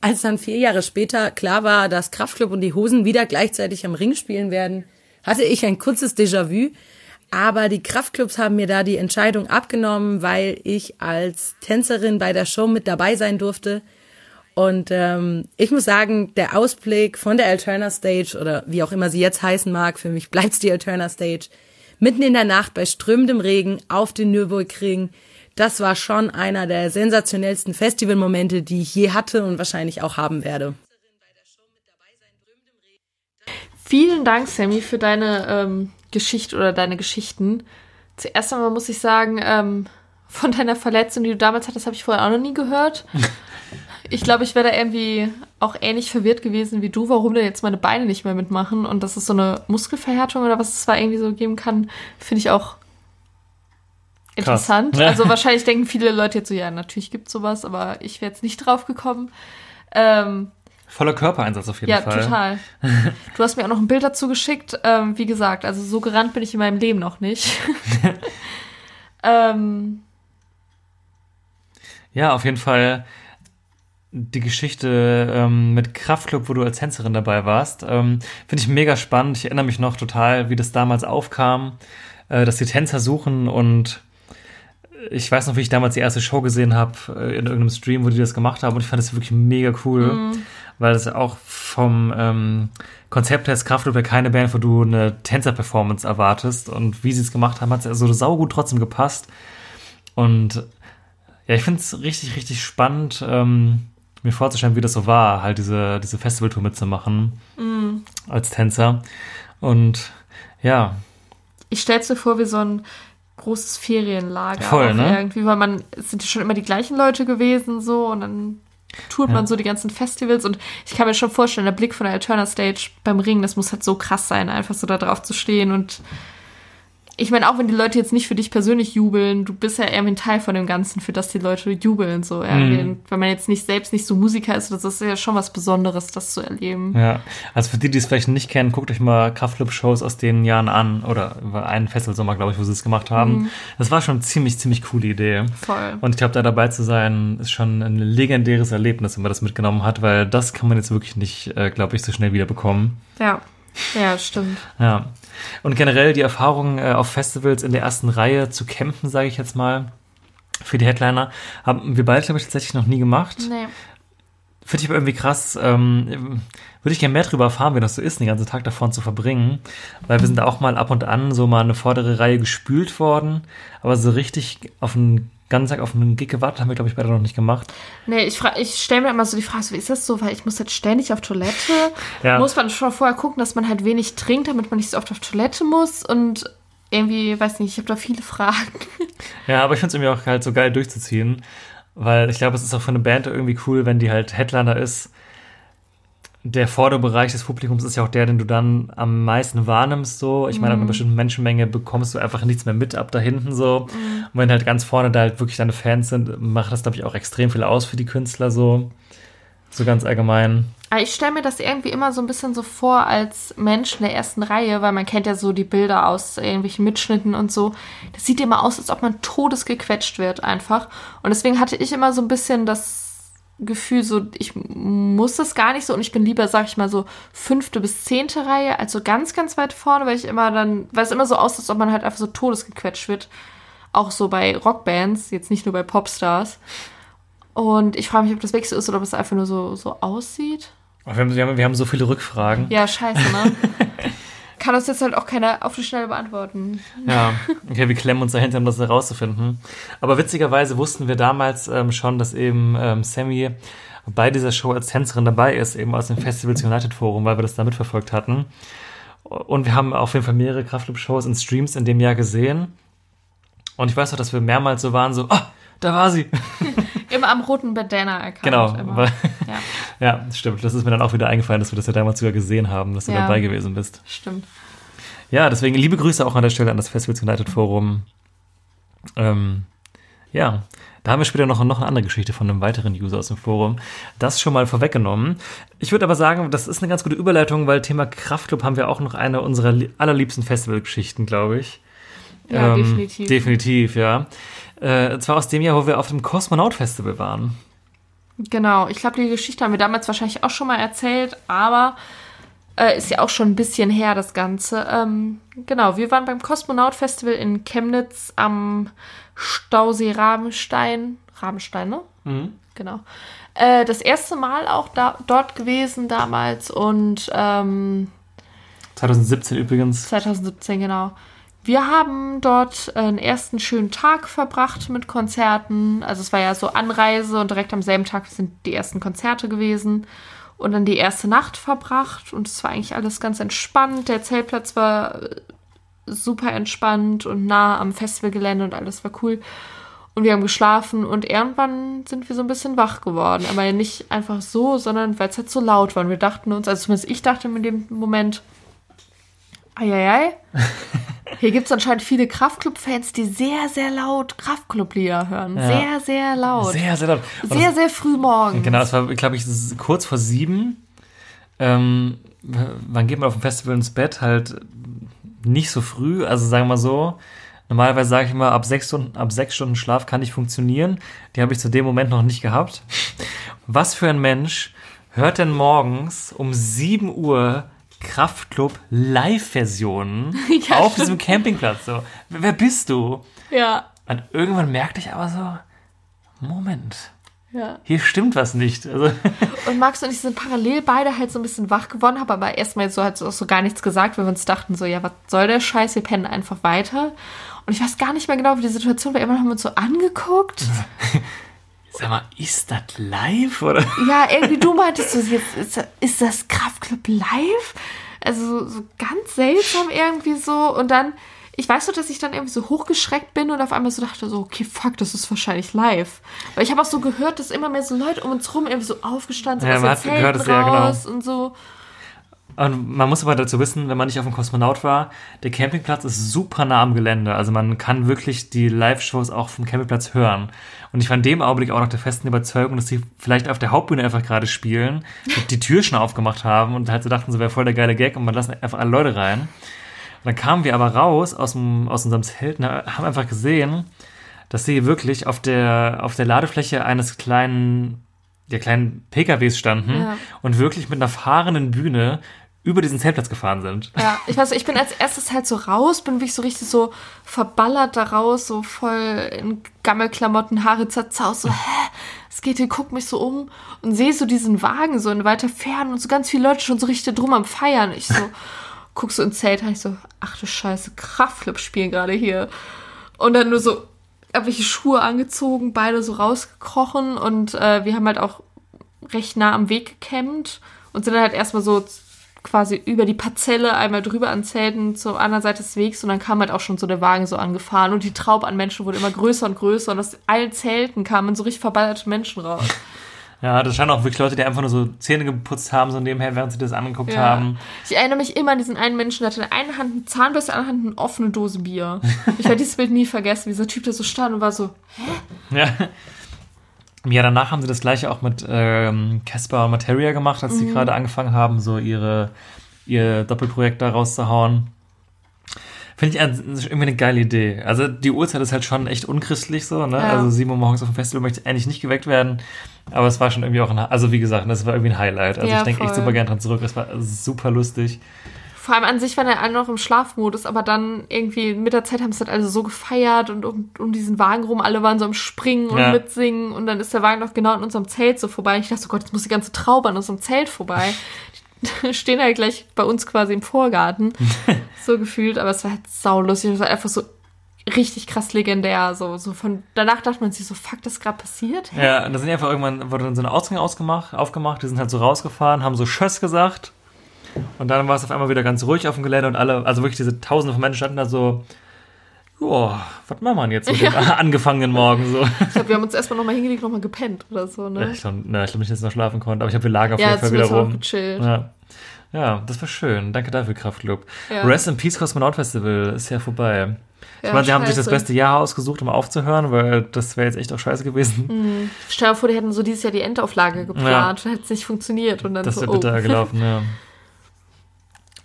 Als dann vier Jahre später klar war, dass Kraftclub und die Hosen wieder gleichzeitig am Ring spielen werden, hatte ich ein kurzes Déjà-vu. Aber die Kraftclubs haben mir da die Entscheidung abgenommen, weil ich als Tänzerin bei der Show mit dabei sein durfte. Und ähm, ich muss sagen, der Ausblick von der Alterna Stage oder wie auch immer sie jetzt heißen mag, für mich bleibt's die Alterna Stage, mitten in der Nacht bei strömendem Regen auf den Nürburgring, das war schon einer der sensationellsten Festivalmomente, die ich je hatte und wahrscheinlich auch haben werde. Vielen Dank, Sammy, für deine ähm, Geschichte oder deine Geschichten. Zuerst einmal muss ich sagen, ähm, von deiner Verletzung, die du damals hattest, habe ich vorher auch noch nie gehört. [LAUGHS] Ich glaube, ich wäre da irgendwie auch ähnlich verwirrt gewesen wie du, warum denn jetzt meine Beine nicht mehr mitmachen und dass es so eine Muskelverhärtung oder was es zwar irgendwie so geben kann, finde ich auch interessant. Krass. Also wahrscheinlich denken viele Leute jetzt so, ja, natürlich gibt es sowas, aber ich wäre jetzt nicht drauf gekommen. Ähm, Voller Körpereinsatz auf jeden ja, Fall. Ja, total. [LAUGHS] Du hast mir auch noch ein Bild dazu geschickt. Ähm, wie gesagt, also so gerannt bin ich in meinem Leben noch nicht. [LAUGHS] ähm. Ja, auf jeden Fall die Geschichte ähm, mit Kraftclub, wo du als Tänzerin dabei warst, ähm, finde ich mega spannend. Ich erinnere mich noch total, wie das damals aufkam, äh, dass die Tänzer suchen und ich weiß noch, wie ich damals die erste Show gesehen habe äh, in irgendeinem Stream, wo die das gemacht haben und ich fand das wirklich mega cool. Mhm weil es auch vom ähm, Konzept her ist Kraftwerk keine Band, wo du eine Tänzer-Performance erwartest. Und wie sie es gemacht haben, hat es also saugut trotzdem gepasst. Und ja, ich finde es richtig, richtig spannend, ähm, mir vorzustellen, wie das so war, halt diese, diese Festivaltour mitzumachen mm. als Tänzer. Und ja. Ich stell's mir vor, wie so ein großes Ferienlager. Voll, ne? Irgendwie, weil man, es sind ja schon immer die gleichen Leute gewesen, so, und dann tourt ja. man so die ganzen Festivals und ich kann mir schon vorstellen, der Blick von der Alterna Stage beim Ring, das muss halt so krass sein, einfach so da drauf zu stehen und ich meine, auch wenn die Leute jetzt nicht für dich persönlich jubeln, du bist ja irgendwie ein Teil von dem Ganzen, für das die Leute jubeln. So, mhm. Wenn man jetzt nicht selbst nicht so Musiker ist, das ist ja schon was Besonderes, das zu erleben. Ja, also für die, die es vielleicht nicht kennen, guckt euch mal Kraftclub-Shows aus den Jahren an. Oder einen Festivalsommer, glaube ich, wo sie es gemacht haben. Mhm. Das war schon eine ziemlich, ziemlich coole Idee. Voll. Und ich glaube, da dabei zu sein, ist schon ein legendäres Erlebnis, wenn man das mitgenommen hat, weil das kann man jetzt wirklich nicht, äh, glaube ich, so schnell wieder bekommen. Ja. Ja, stimmt. Ja. Und generell die Erfahrung äh, auf Festivals in der ersten Reihe zu campen, sage ich jetzt mal, für die Headliner, haben wir beide, glaube ich, tatsächlich noch nie gemacht. Nee. Finde ich aber irgendwie krass. Ähm, Würde ich gerne mehr darüber erfahren, wie das so ist, den ganzen Tag davon zu verbringen. Weil wir sind da auch mal ab und an so mal eine vordere Reihe gespült worden. Aber so richtig auf einen ganzen Tag auf einen Gig gewartet haben wir, glaube ich, beide noch nicht gemacht. Nee, ich, ich stelle mir immer so die Frage, so, wie ist das so? Weil ich muss jetzt ständig auf Toilette. [LAUGHS] Ja. Muss man schon vorher gucken, dass man halt wenig trinkt, damit man nicht so oft auf Toilette muss. Und irgendwie, weiß nicht, ich habe da viele Fragen. Ja, aber ich finde es irgendwie auch halt so geil durchzuziehen. Weil ich glaube, es ist auch für eine Band irgendwie cool, wenn die halt Headliner ist. Der vordere Bereich des Publikums ist ja auch der, den du dann am meisten wahrnimmst. So, ich meine, ab einer bestimmten Menschenmenge bekommst du einfach nichts mehr mit ab da hinten so. Und wenn halt ganz vorne da halt wirklich deine Fans sind, macht das glaube ich auch extrem viel aus für die Künstler so. So ganz allgemein. Aber ich stelle mir das irgendwie immer so ein bisschen so vor als Mensch in der ersten Reihe, weil man kennt ja so die Bilder aus irgendwelchen Mitschnitten und so. Das sieht immer aus, als ob man todesgequetscht wird einfach. Und deswegen hatte ich immer so ein bisschen das Gefühl, so ich muss das gar nicht so und ich bin lieber, sag ich mal, so fünfte bis zehnte Reihe, also ganz, ganz weit vorne, weil ich immer dann, weil es immer so aussieht, als ob man halt einfach so todesgequetscht wird. Auch so bei Rockbands, jetzt nicht nur bei Popstars. Und ich frage mich, ob das wirklich so ist oder ob es einfach nur so, so aussieht. Wir haben, wir, haben, wir haben so viele Rückfragen. Ja, scheiße, ne? [LAUGHS] Kann uns jetzt halt auch keiner auf die Schnelle beantworten. Ja, [LAUGHS] okay, wir klemmen uns dahinter, um das herauszufinden. Aber witzigerweise wussten wir damals ähm, schon, dass eben ähm, Sammy bei dieser Show als Tänzerin dabei ist, eben aus dem Festivals United Forum, weil wir das da mitverfolgt hatten. Und wir haben auf jeden Fall mehrere Kraftclub-Shows und Streams in dem Jahr gesehen. Und ich weiß noch, dass wir mehrmals so waren, so, ah, da war sie. [LAUGHS] Immer am roten Bandana erkannt. Genau, weil, Ja, [LAUGHS] ja, stimmt. Das ist mir dann auch wieder eingefallen, dass wir das ja damals sogar gesehen haben, dass du Ja. dabei gewesen bist. stimmt. Ja, deswegen liebe Grüße auch an der Stelle an das Festivals United Forum. Ähm, ja, da haben wir später noch, noch eine andere Geschichte von einem weiteren User aus dem Forum. Das schon mal vorweggenommen. Ich würde aber sagen, das ist eine ganz gute Überleitung, weil Thema Kraftclub haben wir auch noch eine unserer li- allerliebsten Festivalgeschichten, glaube ich. Ja, definitiv. Definitiv, ja. Äh, und zwar aus dem Jahr, wo wir auf dem Kosmonaut Festival waren. Genau, ich glaube, die Geschichte haben wir damals wahrscheinlich auch schon mal erzählt, aber äh, ist ja auch schon ein bisschen her, das Ganze. Ähm, genau, wir waren beim Kosmonaut Festival in Chemnitz am Stausee Rabenstein. Rabenstein, ne? Genau. Äh, das erste Mal auch da, dort gewesen damals und ähm, 2017 übrigens. 2017, genau. Wir haben dort einen ersten schönen Tag verbracht mit Konzerten. Also es war ja so Anreise und direkt am selben Tag sind die ersten Konzerte gewesen. Und dann die erste Nacht verbracht und es war eigentlich alles ganz entspannt. Der Zeltplatz war äh, super entspannt und nah am Festivalgelände und alles war cool. Und wir haben geschlafen und irgendwann sind wir so ein bisschen wach geworden. Aber nicht einfach so, sondern weil es halt so laut war. Und wir dachten uns, also zumindest ich dachte in dem Moment, Eieiei. Hier gibt es anscheinend viele Kraftclub-Fans, die sehr, sehr laut Kraftclub-Lieder hören. Ja. Sehr, sehr laut. Sehr, sehr laut. Und sehr, das- sehr früh morgens. Genau, es war, glaube ich, kurz vor sieben. Ähm, wann geht man auf dem Festival ins Bett? Halt nicht so früh, also sagen wir mal so. Normalerweise sage ich immer, ab sechs, Stunden, ab sechs Stunden Schlaf kann ich funktionieren. Die habe ich zu dem Moment noch nicht gehabt. Was für ein Mensch hört denn morgens um 7 Uhr Kraftclub Live-Versionen [LAUGHS] Ja, auf diesem Campingplatz? So, wer wer bist du? Ja, Und irgendwann merkte ich aber so, Moment, ja. hier stimmt was nicht. Also, [LAUGHS] Und Max und ich sind parallel beide halt so ein bisschen wach geworden, haben aber erstmal so halt so, so gar nichts gesagt, weil wir uns dachten so, ja, was soll der Scheiß, wir pennen einfach weiter. Und ich weiß gar nicht mehr genau, wie die Situation war. Irgendwann haben wir uns so angeguckt. [LAUGHS] sag mal, ist das live? Oder? Ja, irgendwie du meintest so, jetzt ist, ist das Kraftclub live? Also so, so ganz seltsam irgendwie so. Und dann, ich weiß nur, dass ich dann irgendwie so hochgeschreckt bin und auf einmal so dachte so, okay, fuck, das ist wahrscheinlich live. Weil ich habe auch so gehört, dass immer mehr so Leute um uns rum irgendwie so aufgestanden sind Ja, aus man hat gehört, dass- ja, genau. raus und so. Und man muss aber dazu wissen, wenn man nicht auf dem Kosmonaut war, der Campingplatz ist super nah am Gelände. Also man kann wirklich die Live-Shows auch vom Campingplatz hören. Und ich war in dem Augenblick auch noch der festen Überzeugung, dass die vielleicht auf der Hauptbühne einfach gerade spielen, die, [LAUGHS] die Tür schon aufgemacht haben und halt so dachten, so wäre voll der geile Gag und man lassen einfach alle Leute rein. Und dann kamen wir aber raus aus, dem, aus unserem Zelt und haben einfach gesehen, dass sie wirklich auf der, auf der Ladefläche eines kleinen, der kleinen PKWs standen Ja. und wirklich mit einer fahrenden Bühne über diesen Zeltplatz gefahren sind. Ja, ich weiß, ich bin als erstes halt so raus, bin wirklich so richtig so verballert da raus, so voll in Gammelklamotten, Haare zerzaust, so, hä, es geht hier, guck mich so um und sehe so diesen Wagen so in weiter Ferne und so ganz viele Leute schon so richtig drum am Feiern. Ich so, [LAUGHS] guck so ins Zelt, ich so, ach du Scheiße, Kraftclub spielen gerade hier. Und dann nur so irgendwelche Schuhe angezogen, beide so rausgekrochen und äh, wir haben halt auch recht nah am Weg gecampt und sind dann halt erstmal so quasi über die Parzelle einmal drüber an Zelten zur anderen Seite des Wegs und dann kam halt auch schon so der Wagen so angefahren und die Traube an Menschen wurde immer größer und größer und aus allen Zelten kamen so richtig verballerte Menschen raus. [LAUGHS] Ja, das scheinen auch wirklich Leute, die einfach nur so Zähne geputzt haben, so nebenher, während sie das angeguckt Ja. haben. Ich erinnere mich immer an diesen einen Menschen, der hatte in der einen Hand eine Zahnbürste, in der anderen Hand eine offene Dose Bier. Ich werde dieses Bild nie vergessen, wie dieser Typ da so stand und war so, [LAUGHS] Ja. Ja, danach haben sie das gleiche auch mit ähm, Casper und Materia gemacht, als Mhm. sie gerade angefangen haben, so ihre, ihr Doppelprojekt da rauszuhauen. Finde ich an- irgendwie eine geile Idee. Also die Uhrzeit ist halt schon echt unchristlich so, ne? Ja. Also sieben Uhr morgens auf dem Festival möchte ich eigentlich nicht geweckt werden. Aber es war schon irgendwie auch ein, also wie gesagt, das war irgendwie ein Highlight. Also Ja, ich denke echt super gern dran zurück. Es war super lustig. Vor allem an sich waren ja alle noch im Schlafmodus, aber dann irgendwie mit der Zeit haben es halt alle so gefeiert und um, um diesen Wagen rum, alle waren so am Springen und Ja. mitsingen und dann ist der Wagen noch genau an unserem Zelt so vorbei. Ich dachte so, Gott, jetzt muss die ganze Traube an unserem Zelt vorbei. Die [LAUGHS] stehen halt gleich bei uns quasi im Vorgarten. [LAUGHS] so gefühlt, aber es war halt saulustig. Es war einfach so richtig krass legendär. So, so von danach dachte man sich so, fuck, das ist gerade passiert? Ja, und da sind einfach irgendwann, wurde dann so eine Ausgang ausgemacht, aufgemacht, die sind halt so rausgefahren, haben so Schöss gesagt. Und dann war es auf einmal wieder ganz ruhig auf dem Gelände und alle, also wirklich diese tausende von Menschen standen da so, joa, was machen wir jetzt mit dem [LAUGHS] angefangenen Morgen so? Ich glaube, wir haben uns erstmal nochmal hingelegt, nochmal gepennt oder so, ne? Ich glaube glaub nicht, dass ich noch schlafen konnte, aber ich habe wir lagen auf Ja, jeden Fall wieder rum. gechillt. Ja. ja, das war schön. Danke dafür, Kraftclub. Ja. Rest in Peace Kosmonaut Festival ist ja vorbei. Ich Ja, meine, sie haben sich das beste Jahr ausgesucht, um aufzuhören, weil das wäre jetzt echt auch scheiße gewesen. Stell dir vor, die hätten so dieses Jahr die Endauflage geplant, dann hätte es nicht funktioniert und dann Das so, wäre oh. bitter gelaufen, ja. [LAUGHS]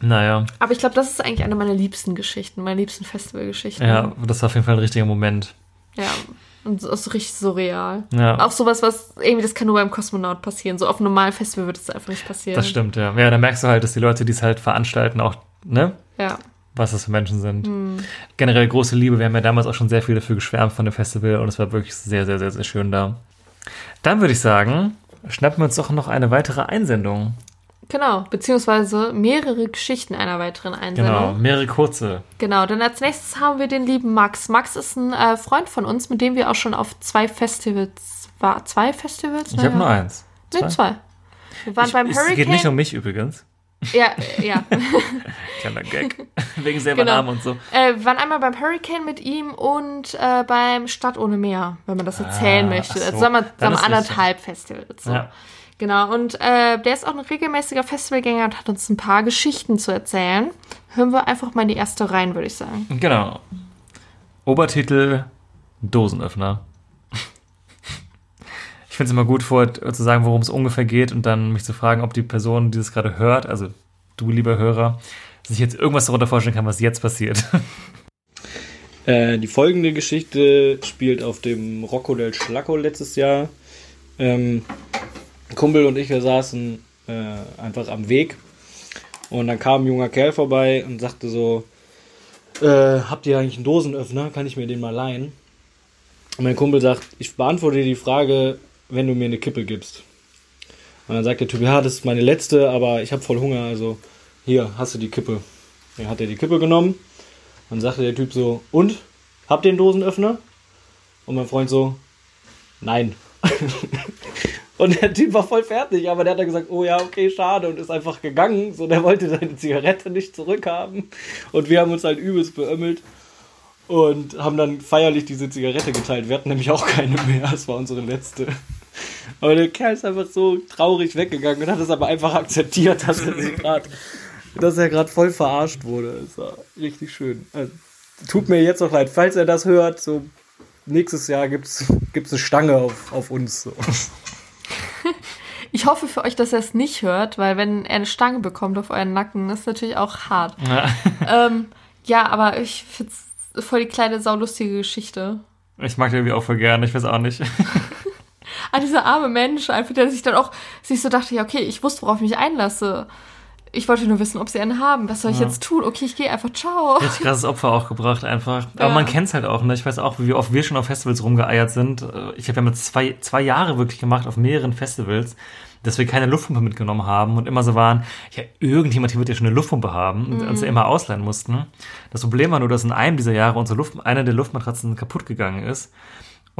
Naja. Aber ich glaube, das ist eigentlich eine meiner liebsten Geschichten, meine liebsten Festivalgeschichten. Ja, das war auf jeden Fall ein richtiger Moment. Ja. Und so, so richtig surreal. Ja. Auch sowas, was irgendwie, das kann nur beim Kosmonaut passieren. So auf einem normalen Festival wird es einfach nicht passieren. Das stimmt, ja. Ja, da merkst du halt, dass die Leute, die es halt veranstalten, auch, ne? Ja. Was das für Menschen sind. Hm. Generell große Liebe. Wir haben ja damals auch schon sehr viel dafür geschwärmt von dem Festival und es war wirklich sehr, sehr, sehr, sehr schön da. Dann würde ich sagen, schnappen wir uns doch noch eine weitere Einsendung. Genau, beziehungsweise mehrere Geschichten einer weiteren Einsendung. Genau, mehrere kurze. Genau, dann als nächstes haben wir den lieben Max. Max ist ein äh, Freund von uns, mit dem wir auch schon auf zwei Festivals war. Zwei Festivals? Ich habe nur eins. Nee, zwei. Wir waren Ich, beim es Hurricane. geht nicht um mich übrigens. Ja, äh, ja. [LAUGHS] Kleiner Gag. [LAUGHS] Wegen selber Genau. Namen und so. Äh, wir waren einmal beim Hurricane mit ihm und äh, beim Stadt ohne Meer, wenn man das erzählen Ah, möchte. ach so. Also sagen wir, sagen wir anderthalb Festivals. So. Ja. Genau, und äh, der ist auch ein regelmäßiger Festivalgänger und hat uns ein paar Geschichten zu erzählen. Hören wir einfach mal in die erste rein, würde ich sagen. Genau. Obertitel Dosenöffner. Ich finde es immer gut, vor zu sagen, worum es ungefähr geht und dann mich zu fragen, ob die Person, die das gerade hört, also du lieber Hörer, sich jetzt irgendwas darunter vorstellen kann, was jetzt passiert. [LAUGHS] Äh, die folgende Geschichte spielt auf dem Rocco del Schlacco letztes Jahr. Ähm, Kumpel und ich, wir saßen äh, einfach am Weg und dann kam ein junger Kerl vorbei und sagte so, äh, habt ihr eigentlich einen Dosenöffner? Kann ich mir den mal leihen? Und mein Kumpel sagt, ich beantworte dir die Frage, wenn du mir eine Kippe gibst. Und dann sagt der Typ, ja, das ist meine letzte, aber ich habe voll Hunger, also hier, hast du die Kippe. Dann hat er die Kippe genommen dann sagte der Typ so, und? Habt ihr einen Dosenöffner? Und mein Freund so, nein. [LAUGHS] und der Typ war voll fertig, aber der hat dann gesagt, oh ja, okay, schade und ist einfach gegangen. So, der wollte seine Zigarette nicht zurückhaben. Und wir haben uns halt übelst beömmelt und haben dann feierlich diese Zigarette geteilt. Wir hatten nämlich auch keine mehr, das war unsere letzte. Aber der Kerl ist einfach so traurig weggegangen und hat es aber einfach akzeptiert, dass er gerade dass er gerade voll verarscht wurde. Das war richtig schön. Also, tut mir jetzt noch leid, falls er das hört, so nächstes Jahr gibt's, gibt's eine Stange auf, auf uns. So. [LAUGHS] Ich hoffe für euch, dass er es nicht hört, weil wenn er eine Stange bekommt auf euren Nacken, ist natürlich auch hart. Ja. [LAUGHS] ähm, ja, aber ich finde es voll die kleine, saulustige Geschichte. Ich mag den irgendwie auch voll gerne, ich weiß auch nicht. [LAUGHS] Ah, dieser arme Mensch, einfach, der sich dann auch sich so dachte, ja, okay, ich wusste, worauf ich mich einlasse. Ich wollte nur wissen, ob sie einen haben. Was soll ich Ja. jetzt tun? Okay, ich gehe einfach. Ciao. Richtig krasses Opfer auch gebracht einfach. Aber Ja. man kennt's halt auch, ne? Ich weiß auch, wie oft wir schon auf Festivals rumgeeiert sind. Äh, Ich habe ja mit zwei, zwei Jahre wirklich gemacht auf mehreren Festivals, dass wir keine Luftpumpe mitgenommen haben und immer so waren, ja, irgendjemand hier wird ja schon eine Luftpumpe haben und Mhm. uns ja immer ausleihen mussten. Das Problem war nur, dass in einem dieser Jahre unsere Luft, eine der Luftmatratzen kaputt gegangen ist.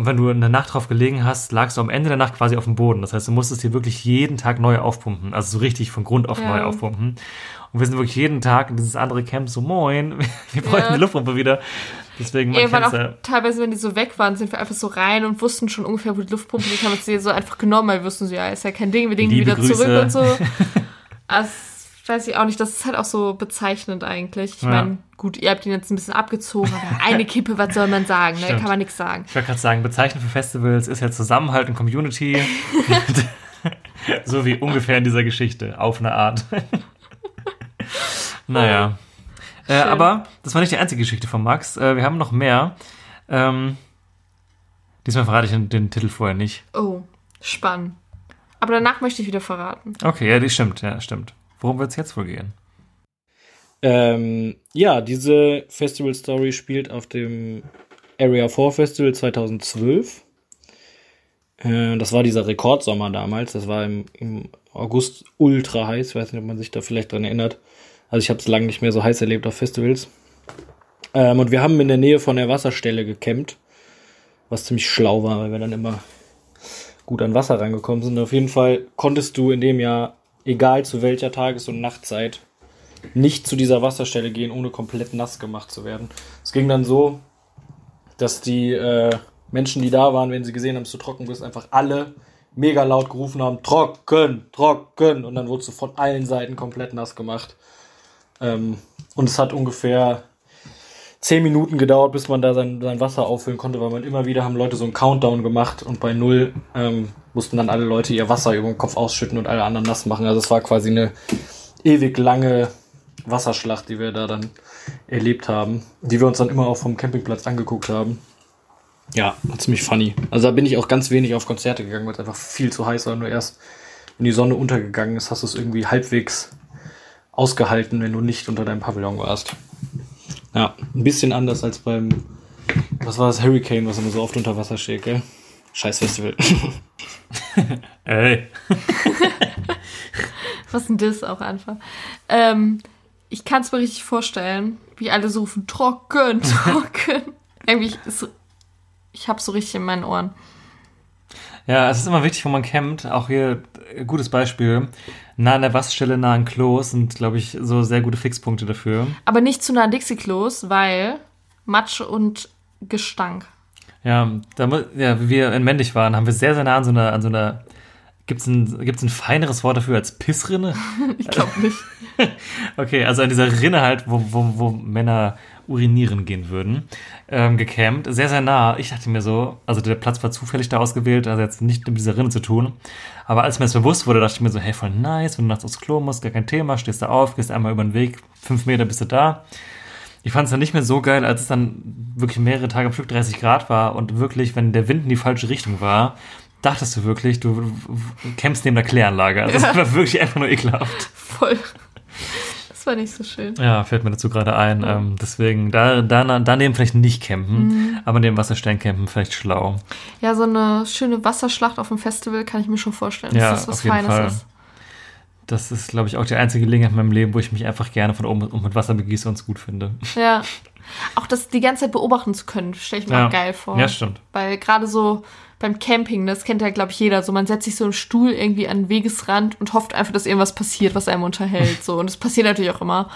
Und wenn du in der Nacht drauf gelegen hast, lagst du am Ende der Nacht quasi auf dem Boden. Das heißt, du musstest dir wirklich jeden Tag neu aufpumpen. Also so richtig von Grund auf Ja. neu aufpumpen. Und wir sind wirklich jeden Tag in dieses andere Camp so, moin, [LAUGHS] wir bräuchten Ja. die Luftpumpe wieder. Deswegen, man Irgendwann auch ja. teilweise, wenn die so weg waren, sind wir einfach so rein und wussten schon ungefähr, wo die Luftpumpe ist. Haben uns die so einfach genommen, weil wir wussten so, ja, ist ja kein Ding, wir Liebe wieder Grüße. zurück und so. [LAUGHS] Also, weiß ich auch nicht. Das ist halt auch so bezeichnend eigentlich. Ich Ja. meine, gut, ihr habt ihn jetzt ein bisschen abgezogen, aber eine Kippe, was soll man sagen? Ne? Kann man nichts sagen. Ich wollte gerade sagen, bezeichnend für Festivals ist ja Zusammenhalt und Community. [LAUGHS] so wie ungefähr in dieser Geschichte, auf eine Art. [LAUGHS] naja. Äh, aber das war nicht die einzige Geschichte von Max. Äh, wir haben noch mehr. Ähm, diesmal verrate ich den, den Titel vorher nicht. Oh, spannend. Aber danach möchte ich wieder verraten. Okay, ja, die stimmt, ja, stimmt. Worum wird es jetzt wohl gehen? Ähm, ja, diese Festival Story spielt auf dem Area 4 Festival 2012. Äh, das war dieser Rekordsommer damals. Das war im, im August ultra heiß. Ich weiß nicht, ob man sich da vielleicht dran erinnert. Also ich habe es lange nicht mehr so heiß erlebt auf Festivals. Ähm, und wir haben in der Nähe von der Wasserstelle gecampt, was ziemlich schlau war, weil wir dann immer gut an Wasser rangekommen sind. Auf jeden Fall konntest du in dem Jahr, egal zu welcher Tages- und Nachtzeit, nicht zu dieser Wasserstelle gehen, ohne komplett nass gemacht zu werden. Es ging dann so, dass die äh, Menschen, die da waren, wenn sie gesehen haben, dass du trocken bist, einfach alle mega laut gerufen haben, trocken, trocken. Und dann wurdest du von allen Seiten komplett nass gemacht. Ähm, und es hat ungefähr zehn Minuten gedauert, bis man da sein, sein Wasser auffüllen konnte, weil man immer wieder haben Leute so einen Countdown gemacht und bei null ähm, mussten dann alle Leute ihr Wasser über den Kopf ausschütten und alle anderen nass machen. Also es war quasi eine ewig lange Wasserschlacht, die wir da dann erlebt haben, die wir uns dann immer auch vom Campingplatz angeguckt haben. Ja, ziemlich funny. Also da bin ich auch ganz wenig auf Konzerte gegangen, weil es einfach viel zu heiß war. Nur erst, wenn die Sonne untergegangen ist, hast du es irgendwie halbwegs ausgehalten, wenn du nicht unter deinem Pavillon warst. Ja, ein bisschen anders als beim, was war das, Hurricane, was immer so oft unter Wasser steht, gell? Scheiß Festival. [LAUGHS] Ey. [LAUGHS] Was ein Diss auch einfach. Ähm, ich kann es mir richtig vorstellen, wie alle so rufen, trocken, [LAUGHS] trocken. Irgendwie ist, ich hab's so richtig in meinen Ohren. Ja, es ist immer wichtig, wo man campt. Auch hier, gutes Beispiel. Nah an der Wasserstelle, nah an Klos sind, glaube ich, so sehr gute Fixpunkte dafür. Aber nicht zu nah an Dixie-Klos, weil Matsch und Gestank. Ja, da, ja, wie wir in Mendig waren, haben wir sehr, sehr nah an so einer, an so einer, gibt's ein, gibt's ein feineres Wort dafür als Pissrinne? [LAUGHS] Ich glaube nicht. [LAUGHS] Okay, also an dieser Rinne halt, wo, wo, wo Männer urinieren gehen würden, ähm, gecampt. Sehr, sehr nah. Ich dachte mir so, also der Platz war zufällig da ausgewählt, also jetzt nicht mit dieser Rinne zu tun. Aber als mir das bewusst wurde, dachte ich mir so, hey, voll nice, wenn du nachts aufs Klo musst, gar kein Thema, stehst da auf, gehst einmal über den Weg, fünf Meter bist du da. Ich fand es dann nicht mehr so geil, als es dann wirklich mehrere Tage am Stück 30 Grad war und wirklich, wenn der Wind in die falsche Richtung war, dachtest du wirklich, du campst neben der Kläranlage. Also es war wirklich einfach nur ekelhaft. Voll. Das war nicht so schön. Ja, fällt mir dazu gerade ein. Ähm, deswegen, da, da, daneben vielleicht nicht campen, Mhm. aber neben Wasserstellen campen vielleicht schlau. Ja, so eine schöne Wasserschlacht auf dem Festival kann ich mir schon vorstellen, Ja, dass das was auf jeden Feines Fall. ist. Das ist, glaube ich, auch die einzige Gelegenheit in meinem Leben, wo ich mich einfach gerne von oben und mit Wasser begieße und es gut finde. Ja. Auch das die ganze Zeit beobachten zu können, stelle ich mir Ja. auch geil vor. Ja, stimmt. Weil gerade so beim Camping, das kennt ja, glaube ich, jeder. So, man setzt sich so im Stuhl irgendwie an den Wegesrand und hofft einfach, dass irgendwas passiert, was einem unterhält. So. Und es passiert natürlich auch immer.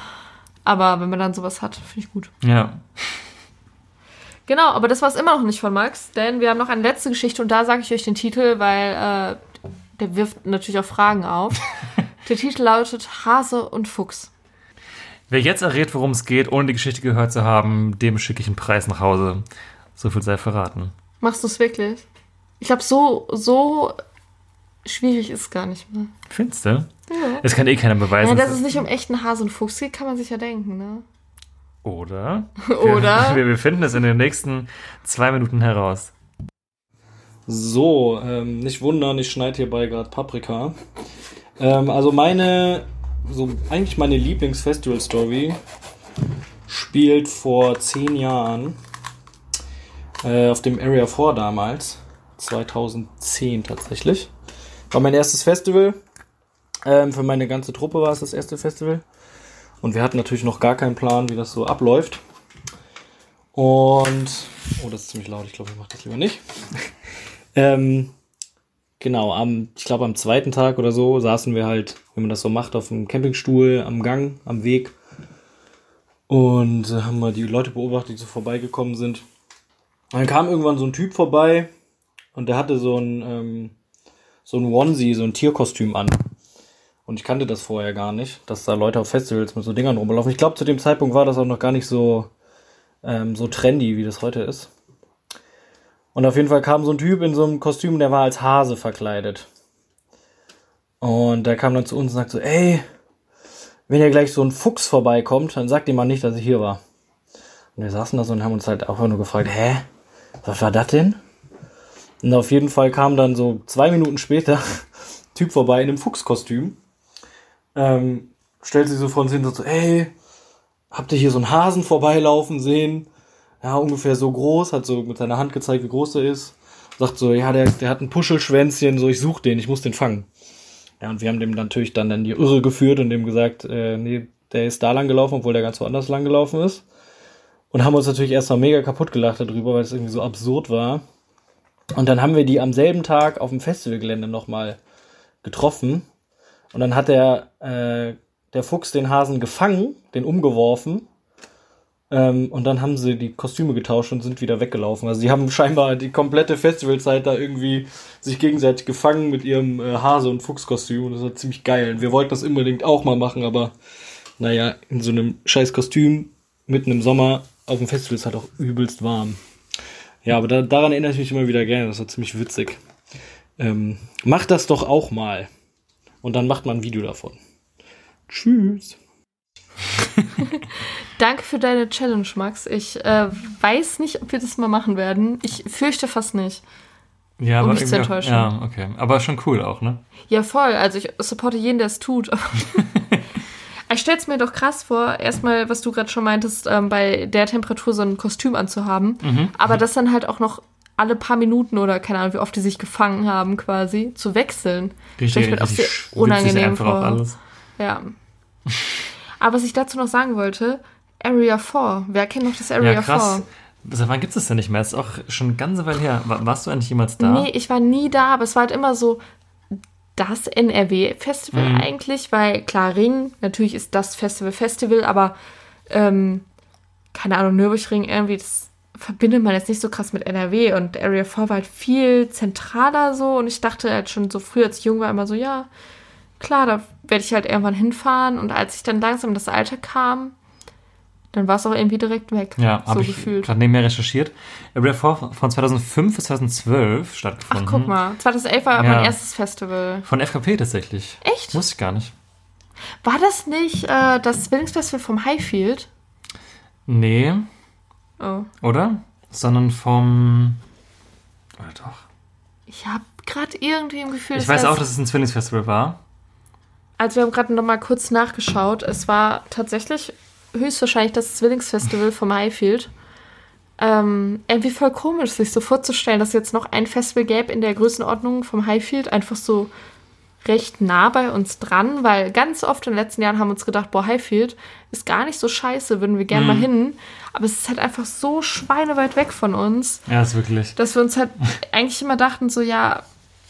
Aber wenn man dann sowas hat, finde ich gut. Ja. Genau, aber das war es immer noch nicht von Max, denn wir haben noch eine letzte Geschichte und da sage ich euch den Titel, weil äh, der wirft natürlich auch Fragen auf. [LAUGHS] der Titel lautet Hase und Fuchs. Wer jetzt errät, worum es geht, ohne die Geschichte gehört zu haben, dem schicke ich einen Preis nach Hause. So viel sei verraten. Machst du es wirklich? Ich glaube, so, so schwierig ist es gar nicht mehr. Findest du? Ja. Das kann eh keiner Ja, beweisen. dass es nicht um echten Hase und Fuchs geht, kann man sich ja denken, ne? Oder? [LAUGHS] Oder? [LAUGHS] Wir, wir finden es in den nächsten zwei Minuten heraus. So, ähm, nicht wundern, ich schneide hierbei gerade Paprika. Ähm, also meine so eigentlich meine Lieblingsfestival-Story spielt vor zehn Jahren äh, auf dem Area 4 damals. 2010 tatsächlich. War mein erstes Festival. Ähm, für meine ganze Truppe war es das erste Festival. Und wir hatten natürlich noch gar keinen Plan, wie das so abläuft. Und. Oh, das ist ziemlich laut. Ich glaube, ich mache das lieber nicht. [LAUGHS] ähm, genau, am, ich glaube, am zweiten Tag oder so saßen wir halt, wie man das so macht, auf dem Campingstuhl am Gang, am Weg. Und äh, haben mal die Leute beobachtet, die so vorbeigekommen sind. Und dann kam irgendwann so ein Typ vorbei und der hatte so ein, ähm, so ein Onesie, so ein Tierkostüm an. Und ich kannte das vorher gar nicht, dass da Leute auf Festivals mit so Dingern rumlaufen. Ich glaube, zu dem Zeitpunkt war das auch noch gar nicht so, ähm, so trendy, wie das heute ist. Und auf jeden Fall kam so ein Typ in so einem Kostüm, der war als Hase verkleidet. Und der kam dann zu uns und sagte so, ey, wenn hier gleich so ein Fuchs vorbeikommt, dann sagt ihm mal nicht, dass ich hier war. Und wir saßen da so und haben uns halt einfach nur gefragt, hä, was war das denn? Und auf jeden Fall kam dann so zwei Minuten später [LAUGHS] Typ vorbei in einem Fuchskostüm. Ähm, stellt sich so vor uns hin so, ey, habt ihr hier so einen Hasen vorbeilaufen sehen? Ja, ungefähr so groß, hat so mit seiner Hand gezeigt, wie groß er ist. Sagt so, ja, der, der hat ein Puschelschwänzchen, so ich such den, ich muss den fangen. Ja, und wir haben dem natürlich dann in die Irre geführt und dem gesagt, äh, nee, der ist da lang gelaufen, obwohl der ganz woanders lang gelaufen ist. Und haben uns natürlich erstmal mega kaputt gelacht darüber, weil es irgendwie so absurd war. Und dann haben wir die am selben Tag auf dem Festivalgelände nochmal getroffen. Und dann hat der, äh, der Fuchs den Hasen gefangen, den umgeworfen. Ähm, und dann haben sie die Kostüme getauscht und sind wieder weggelaufen. Also sie haben scheinbar die komplette Festivalzeit da irgendwie sich gegenseitig gefangen mit ihrem äh, Hase- und Fuchskostüm. Und das war ziemlich geil. Und wir wollten das unbedingt auch mal machen, aber naja, in so einem scheiß Kostüm mitten im Sommer auf dem Festival ist halt auch übelst warm. Ja, aber da, daran erinnere ich mich immer wieder gerne. Das war ziemlich witzig. Ähm, macht das doch auch mal. Und dann macht man ein Video davon. Tschüss. [LAUGHS] Danke für deine Challenge, Max. Ich äh, weiß nicht, ob wir das mal machen werden. Ich fürchte fast nicht. Ja, Um aber mich zu irgendwie auch- enttäuschen. Ja, okay. Aber schon cool auch, ne? Ja, voll. Also ich supporte jeden, der es tut. [LAUGHS] ich stell's mir doch krass vor, erstmal, was du gerade schon meintest, ähm, bei der Temperatur so ein Kostüm anzuhaben. Mhm. Aber das dann halt auch noch alle paar Minuten oder keine Ahnung, wie oft die sich gefangen haben, quasi, zu wechseln. Stell ich mir auch sehr unangenehm einfach auch vor. alles. Ja. Aber was ich dazu noch sagen wollte, Area 4. Wer kennt noch das Area Ja, krass. 4? Seit wann gibt es das denn nicht mehr? Das ist auch schon eine ganze Weile her. Wa- Warst du eigentlich jemals da? Nee, ich war nie da, aber es war halt immer so das NRW-Festival Mhm. eigentlich, weil klar, Ring, natürlich ist das Festival Festival, aber ähm, keine Ahnung, Nürburgring irgendwie, das verbindet man jetzt nicht so krass mit NRW und Area 4 war halt viel zentraler so und ich dachte halt schon so früh, als ich jung war, immer so, ja, klar, da werde ich halt irgendwann hinfahren und als ich dann langsam in das Alter kam, dann war es auch irgendwie direkt weg, Ja, so habe ich gerade nebenher recherchiert. Area 4 von 2005 bis 2012 Ach, stattgefunden. guck mal, 2011 war. Ja. mein erstes Festival. Von FKP tatsächlich. Echt? Wusste ich gar nicht. War das nicht äh, das Zwillingsfestival vom Highfield? Nee, Oh. oder? Sondern vom. Oder doch? Ich habe gerade irgendwie im Gefühl, Ich weiß auch, dass es ein Zwillingsfestival war. Also wir haben gerade noch mal kurz nachgeschaut. Es war tatsächlich höchstwahrscheinlich das Zwillingsfestival vom Highfield. Ähm, irgendwie voll komisch, sich so vorzustellen, dass es jetzt noch ein Festival gäbe in der Größenordnung vom Highfield, einfach so recht nah bei uns dran, weil ganz oft in den letzten Jahren haben wir uns gedacht, boah, Highfield ist gar nicht so scheiße, würden wir gerne Mhm. mal hin. Aber es ist halt einfach so schweineweit weg von uns. Ja, ist wirklich. dass wir uns halt eigentlich immer dachten, so ja,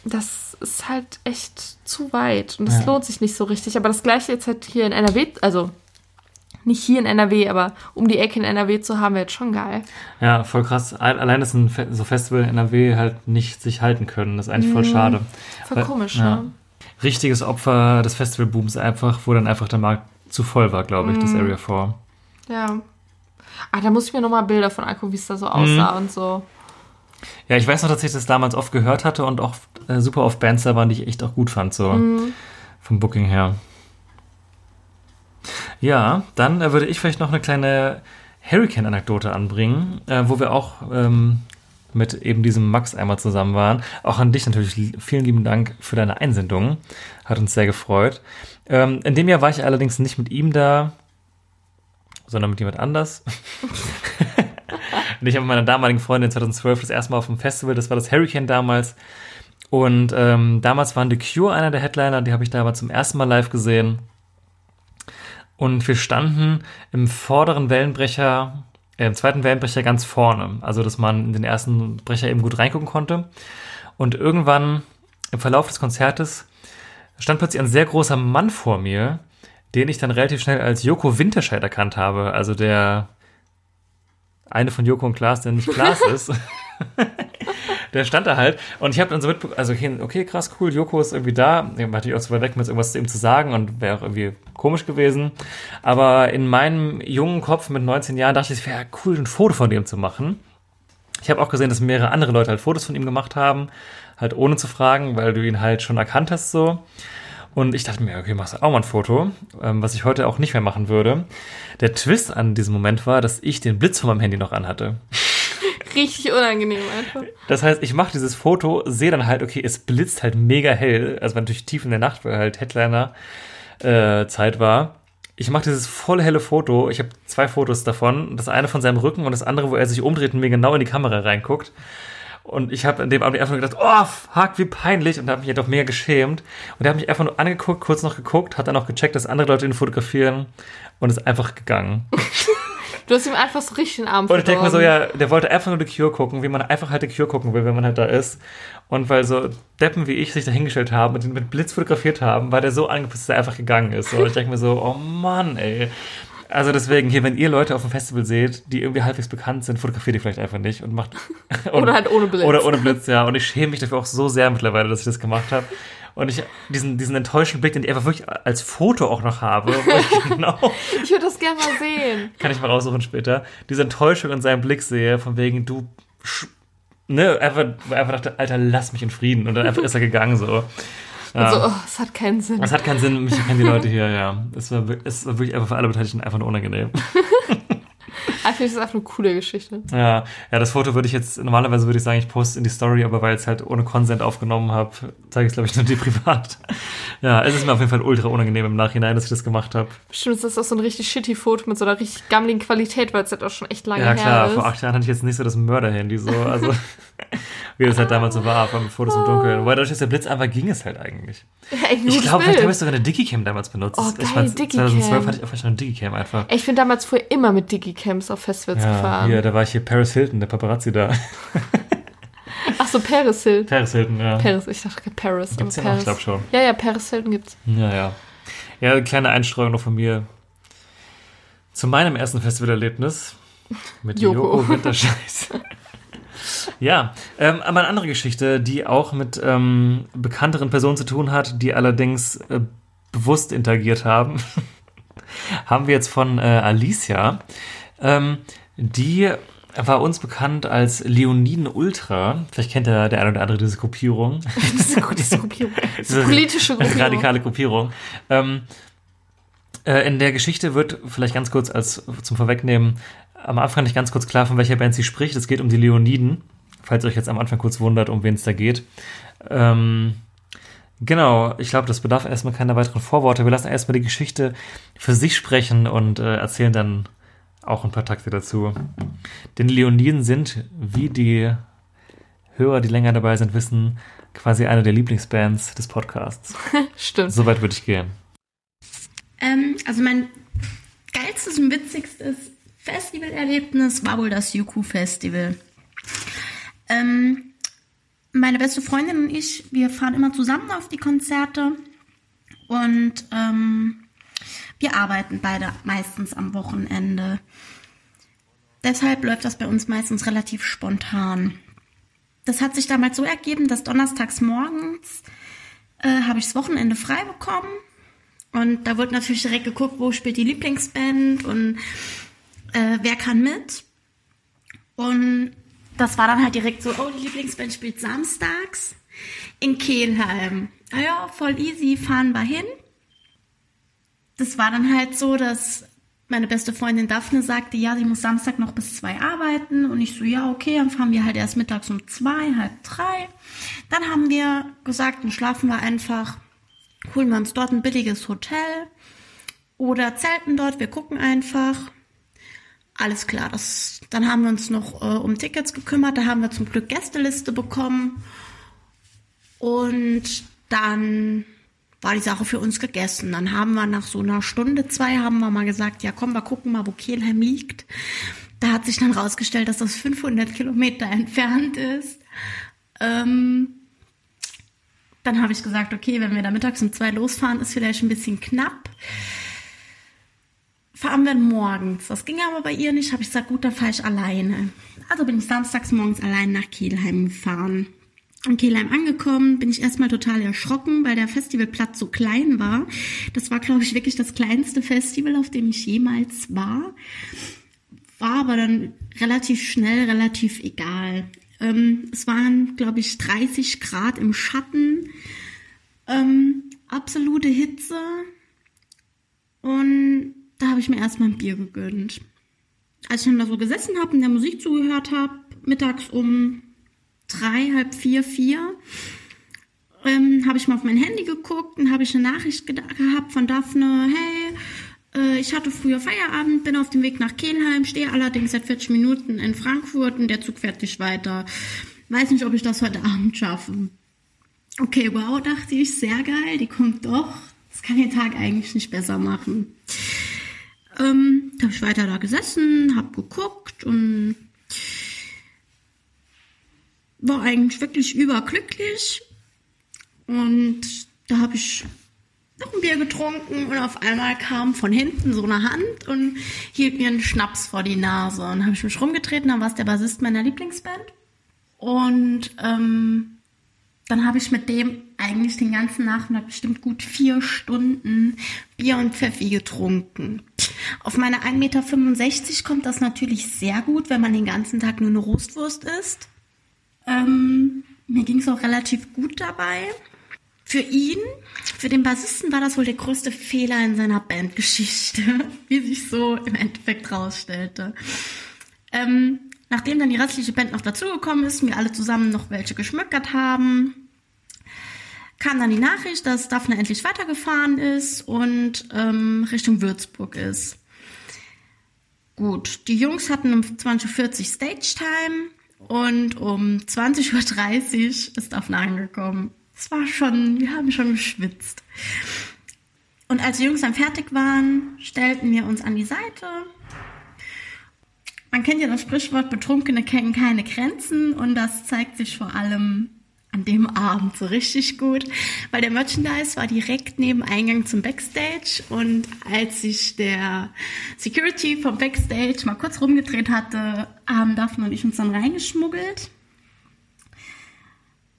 das ist halt echt zu weit und das Ja. lohnt sich nicht so richtig. Aber das gleiche jetzt halt hier in NRW, also nicht hier in NRW, aber um die Ecke in NRW zu haben, wäre jetzt schon geil. Ja, voll krass. Al- Allein, dass ein Fe so Festival in NRW halt nicht sich halten können, das ist eigentlich voll Mhm. schade. Voll Weil- komisch, ja. ne? Richtiges Opfer des Festivalbooms einfach, wo dann einfach der Markt zu voll war, glaube ich, das Mhm. Area 4. Ja. Ah, da muss ich mir nochmal Bilder von angucken, wie es da so aussah und so. Ja, ich weiß noch, dass ich das damals oft gehört hatte und auch äh, super oft Bands da waren, die ich echt auch gut fand, so Mhm. vom Booking her. Ja, dann äh, würde ich vielleicht noch eine kleine Hurricane-Anekdote anbringen, äh, wo wir auch ähm, mit eben diesem Max einmal zusammen waren. Auch an dich natürlich li- vielen lieben Dank für deine Einsendung. Hat uns sehr gefreut. Ähm, in dem Jahr war ich allerdings nicht mit ihm da, sondern mit jemand anders. [LAUGHS] Und ich habe mit meiner damaligen Freundin 2012 das erste Mal auf dem Festival, das war das Hurricane damals. Und ähm, damals waren The Cure einer der Headliner, die habe ich da aber zum ersten Mal live gesehen. Und wir standen im vorderen Wellenbrecher, äh, im zweiten Wellenbrecher ganz vorne. Also, dass man in den ersten Brecher eben gut reingucken konnte. Und irgendwann im Verlauf des Konzertes stand plötzlich ein sehr großer Mann vor mir, den ich dann relativ schnell als Joko Winterscheid erkannt habe. Also der eine von Joko und Klaas, der nicht Klaas [LAUGHS] ist. Der stand da halt und ich habe dann so mitbekommen, also okay, okay, krass, cool, Joko ist irgendwie da. Ich war natürlich auch zu weit weg, jetzt irgendwas zu ihm zu sagen und wäre auch irgendwie komisch gewesen. Aber in meinem jungen Kopf mit 19 Jahren dachte ich, es wäre cool, ein Foto von dem zu machen. Ich habe auch gesehen, dass mehrere andere Leute halt Fotos von ihm gemacht haben, halt ohne zu fragen, weil du ihn halt schon erkannt hast so. Und ich dachte mir, okay, machst du auch mal ein Foto, ähm, was ich heute auch nicht mehr machen würde. Der Twist an diesem Moment war, dass ich den Blitz von meinem Handy noch anhatte. Richtig unangenehm einfach. Das heißt, ich mache dieses Foto, sehe dann halt, okay, es blitzt halt mega hell. Also war natürlich tief in der Nacht, weil halt Headliner-Zeit war. Ich mache dieses voll helle Foto. Ich habe zwei Fotos davon. Das eine von seinem Rücken und das andere, wo er sich umdreht und mir genau in die Kamera reinguckt. Und ich habe in dem Abend einfach nur gedacht, oh, fuck, wie peinlich. Und da habe mich ja doch mega geschämt. Und er hat mich einfach nur angeguckt, kurz noch geguckt, hat dann auch gecheckt, dass andere Leute ihn fotografieren und ist einfach gegangen. [LAUGHS] Du hast ihm einfach so richtig den Arm Und ich denke mir so, ja, der wollte einfach nur die Cure gucken, wie man einfach halt die Cure gucken will, wenn man halt da ist. Und weil so Deppen wie ich sich da hingestellt haben und ihn mit Blitz fotografiert haben, war der so angepisst, dass er einfach gegangen ist. So, ich denke mir so, oh Mann, ey. Also deswegen, hier, wenn ihr Leute auf dem Festival seht, die irgendwie halbwegs bekannt sind, fotografiert die vielleicht einfach nicht und macht. [LAUGHS] Und, Oder halt ohne Blitz. Oder ohne Blitz, ja. Und ich schäme mich dafür auch so sehr mittlerweile, dass ich das gemacht habe. Und ich diesen, diesen enttäuschten Blick, den ich einfach wirklich als Foto auch noch habe, ich [LAUGHS] genau Ich würde das gerne mal sehen. kann ich mal raussuchen später, diese Enttäuschung in seinem Blick sehe, von wegen, du, ne, einfach, einfach dachte, Alter, lass mich in Frieden. Und dann einfach ist er gegangen, so. Ja. [LAUGHS] Also, oh, es hat keinen Sinn. Es hat keinen Sinn, mich kennen die Leute hier, ja. Es war, es war wirklich einfach für alle Beteiligten einfach nur unangenehm. [LAUGHS] Ich finde das einfach eine coole Geschichte. Ja, ja, das Foto würde ich jetzt, normalerweise würde ich sagen, ich poste in die Story, aber weil ich es halt ohne Consent aufgenommen habe, zeige ich es, glaube ich, nur dir [LAUGHS] privat. Ja, es ist mir auf jeden Fall ultra unangenehm im Nachhinein, dass ich das gemacht habe. Bestimmt ist das auch so ein richtig shitty Foto mit so einer richtig gammeligen Qualität, weil es halt auch schon echt lange Ja, klar, her ist. vor acht Jahren hatte ich jetzt nicht so das Mörderhandy, so, also, [LAUGHS] wie das halt damals so war, von Fotos im Dunkeln. Wobei dadurch, dass der Blitz einfach ging, es halt eigentlich. Ja, Ich glaube, vielleicht habe ich sogar eine Digicam damals benutzt. Oh, ich geil, 2012 Digicam. hatte ich auch schon eine Digicam einfach. Ich bin damals früher immer mit Digicams auf Festivals Ja, gefahren. hier, da war ich hier Paris Hilton, der Paparazzi da. [LAUGHS] Ach so, Paris Hilton. Paris Hilton, ja. Paris, ich dachte Paris. Gibt's aber ja noch, ich Paris. glaube schon. Ja, ja, Paris Hilton gibt's. Ja, ja. Ja, eine kleine Einstreuung noch von mir. Zu meinem ersten Festivalerlebnis mit Joko. Joko, Winterscheiß. [LAUGHS] ja, ähm, aber eine andere Geschichte, die auch mit ähm, bekannteren Personen zu tun hat, die allerdings äh, bewusst interagiert haben, [LAUGHS] haben wir jetzt von äh, Alicia. Ähm, die war uns bekannt als Leoniden Ultra. Vielleicht kennt der, der eine oder andere diese Gruppierung. Diese, [LAUGHS] diese Gruppierung. [LAUGHS] Diese politische Gruppierung. Radikale Gruppierung. Ähm, äh, in der Geschichte wird vielleicht ganz kurz als zum Vorwegnehmen am Anfang nicht ganz kurz klar, von welcher Band sie spricht. Es geht um die Leoniden, falls ihr euch jetzt am Anfang kurz wundert, um wen es da geht. Ähm, genau, ich glaube, das bedarf erstmal keiner weiteren Vorworte. Wir lassen erstmal die Geschichte für sich sprechen und äh, erzählen dann auch ein paar Takte dazu. Denn Leoniden sind, wie die Hörer, die länger dabei sind, wissen, quasi eine der Lieblingsbands des Podcasts. [LAUGHS] Stimmt. Soweit würde ich gehen. Ähm, also mein geilstes und witzigstes Festivalerlebnis war wohl das Yuku Festival. Ähm, meine beste Freundin und ich, wir fahren immer zusammen auf die Konzerte und ähm, wir arbeiten beide meistens am Wochenende. Deshalb läuft das bei uns meistens relativ spontan. Das hat sich damals so ergeben, dass donnerstags morgens äh, habe ich das Wochenende frei bekommen und da wird natürlich direkt geguckt, wo spielt die Lieblingsband und äh, wer kann mit. Und das war dann halt direkt so, oh, die Lieblingsband spielt samstags in Kelheim. Ah ja, voll easy, fahren wir hin. Das war dann halt so, dass meine beste Freundin Daphne sagte, ja, sie muss Samstag noch bis zwei arbeiten. Und ich so, ja, okay, dann fahren wir halt erst mittags um zwei, halb drei. Dann haben wir gesagt, dann schlafen wir einfach, holen wir uns dort ein billiges Hotel oder zelten dort, wir gucken einfach. Alles klar, das, dann haben wir uns noch äh, um Tickets gekümmert, da haben wir zum Glück Gästeliste bekommen. Und dann war die Sache für uns gegessen. Dann haben wir nach so einer Stunde, zwei, haben wir mal gesagt, ja komm, wir gucken mal, wo Kelheim liegt. Da hat sich dann rausgestellt, dass das 500 Kilometer entfernt ist. Ähm, dann habe ich gesagt, okay, wenn wir da mittags um zwei losfahren, ist vielleicht ein bisschen knapp. Fahren wir morgens. Das ging aber bei ihr nicht. Habe ich gesagt, gut, dann fahre ich alleine. Also bin ich samstags morgens allein nach Kelheim gefahren in Kelheim angekommen, bin ich erstmal total erschrocken, weil der Festivalplatz so klein war. Das war, glaube ich, wirklich das kleinste Festival, auf dem ich jemals war. War aber dann relativ schnell, relativ egal. Ähm, es waren, glaube ich, 30 Grad im Schatten, ähm, absolute Hitze. Und da habe ich mir erstmal ein Bier gegönnt. Als ich dann da so gesessen habe und der Musik zugehört habe, mittags um drei, halb vier, vier, ähm, habe ich mal auf mein Handy geguckt und habe ich eine Nachricht gehabt von Daphne, hey, äh, ich hatte früher Feierabend, bin auf dem Weg nach Kelheim, stehe allerdings seit 40 Minuten in Frankfurt und der Zug fährt nicht weiter. Weiß nicht, ob ich das heute Abend schaffe. Okay, wow, dachte ich, sehr geil, die kommt doch. Das kann den Tag eigentlich nicht besser machen. Ähm, da habe ich weiter da gesessen, habe geguckt und war eigentlich wirklich überglücklich. Und da habe ich noch ein Bier getrunken und auf einmal kam von hinten so eine Hand und hielt mir einen Schnaps vor die Nase. Und habe ich mich rumgetreten, dann war es der Bassist meiner Lieblingsband. Und ähm, dann habe ich mit dem eigentlich den ganzen Nachmittag bestimmt gut vier Stunden Bier und Pfeffi getrunken. Auf meine 1,65 Meter kommt das natürlich sehr gut, wenn man den ganzen Tag nur eine Roastwurst isst. Ähm, mir ging es auch relativ gut dabei. Für ihn, für den Bassisten war das wohl der größte Fehler in seiner Bandgeschichte, [LAUGHS] wie sich so im Endeffekt rausstellte. Ähm, nachdem dann die restliche Band noch dazugekommen ist, wir alle zusammen noch welche geschmöckert haben, kam dann die Nachricht, dass Daphne endlich weitergefahren ist und ähm, Richtung Würzburg ist. Gut, die Jungs hatten um 20.40 Uhr Stage Time. Und um 20.30 Uhr ist Daphne angekommen. Es war schon, wir haben schon geschwitzt. Und als die Jungs dann fertig waren, stellten wir uns an die Seite. Man kennt ja das Sprichwort, Betrunkene kennen keine Grenzen und das zeigt sich vor allem an dem Abend so richtig gut, weil der Merchandise war direkt neben Eingang zum Backstage und als sich der Security vom Backstage mal kurz rumgedreht hatte, haben Daphne und ich uns dann reingeschmuggelt,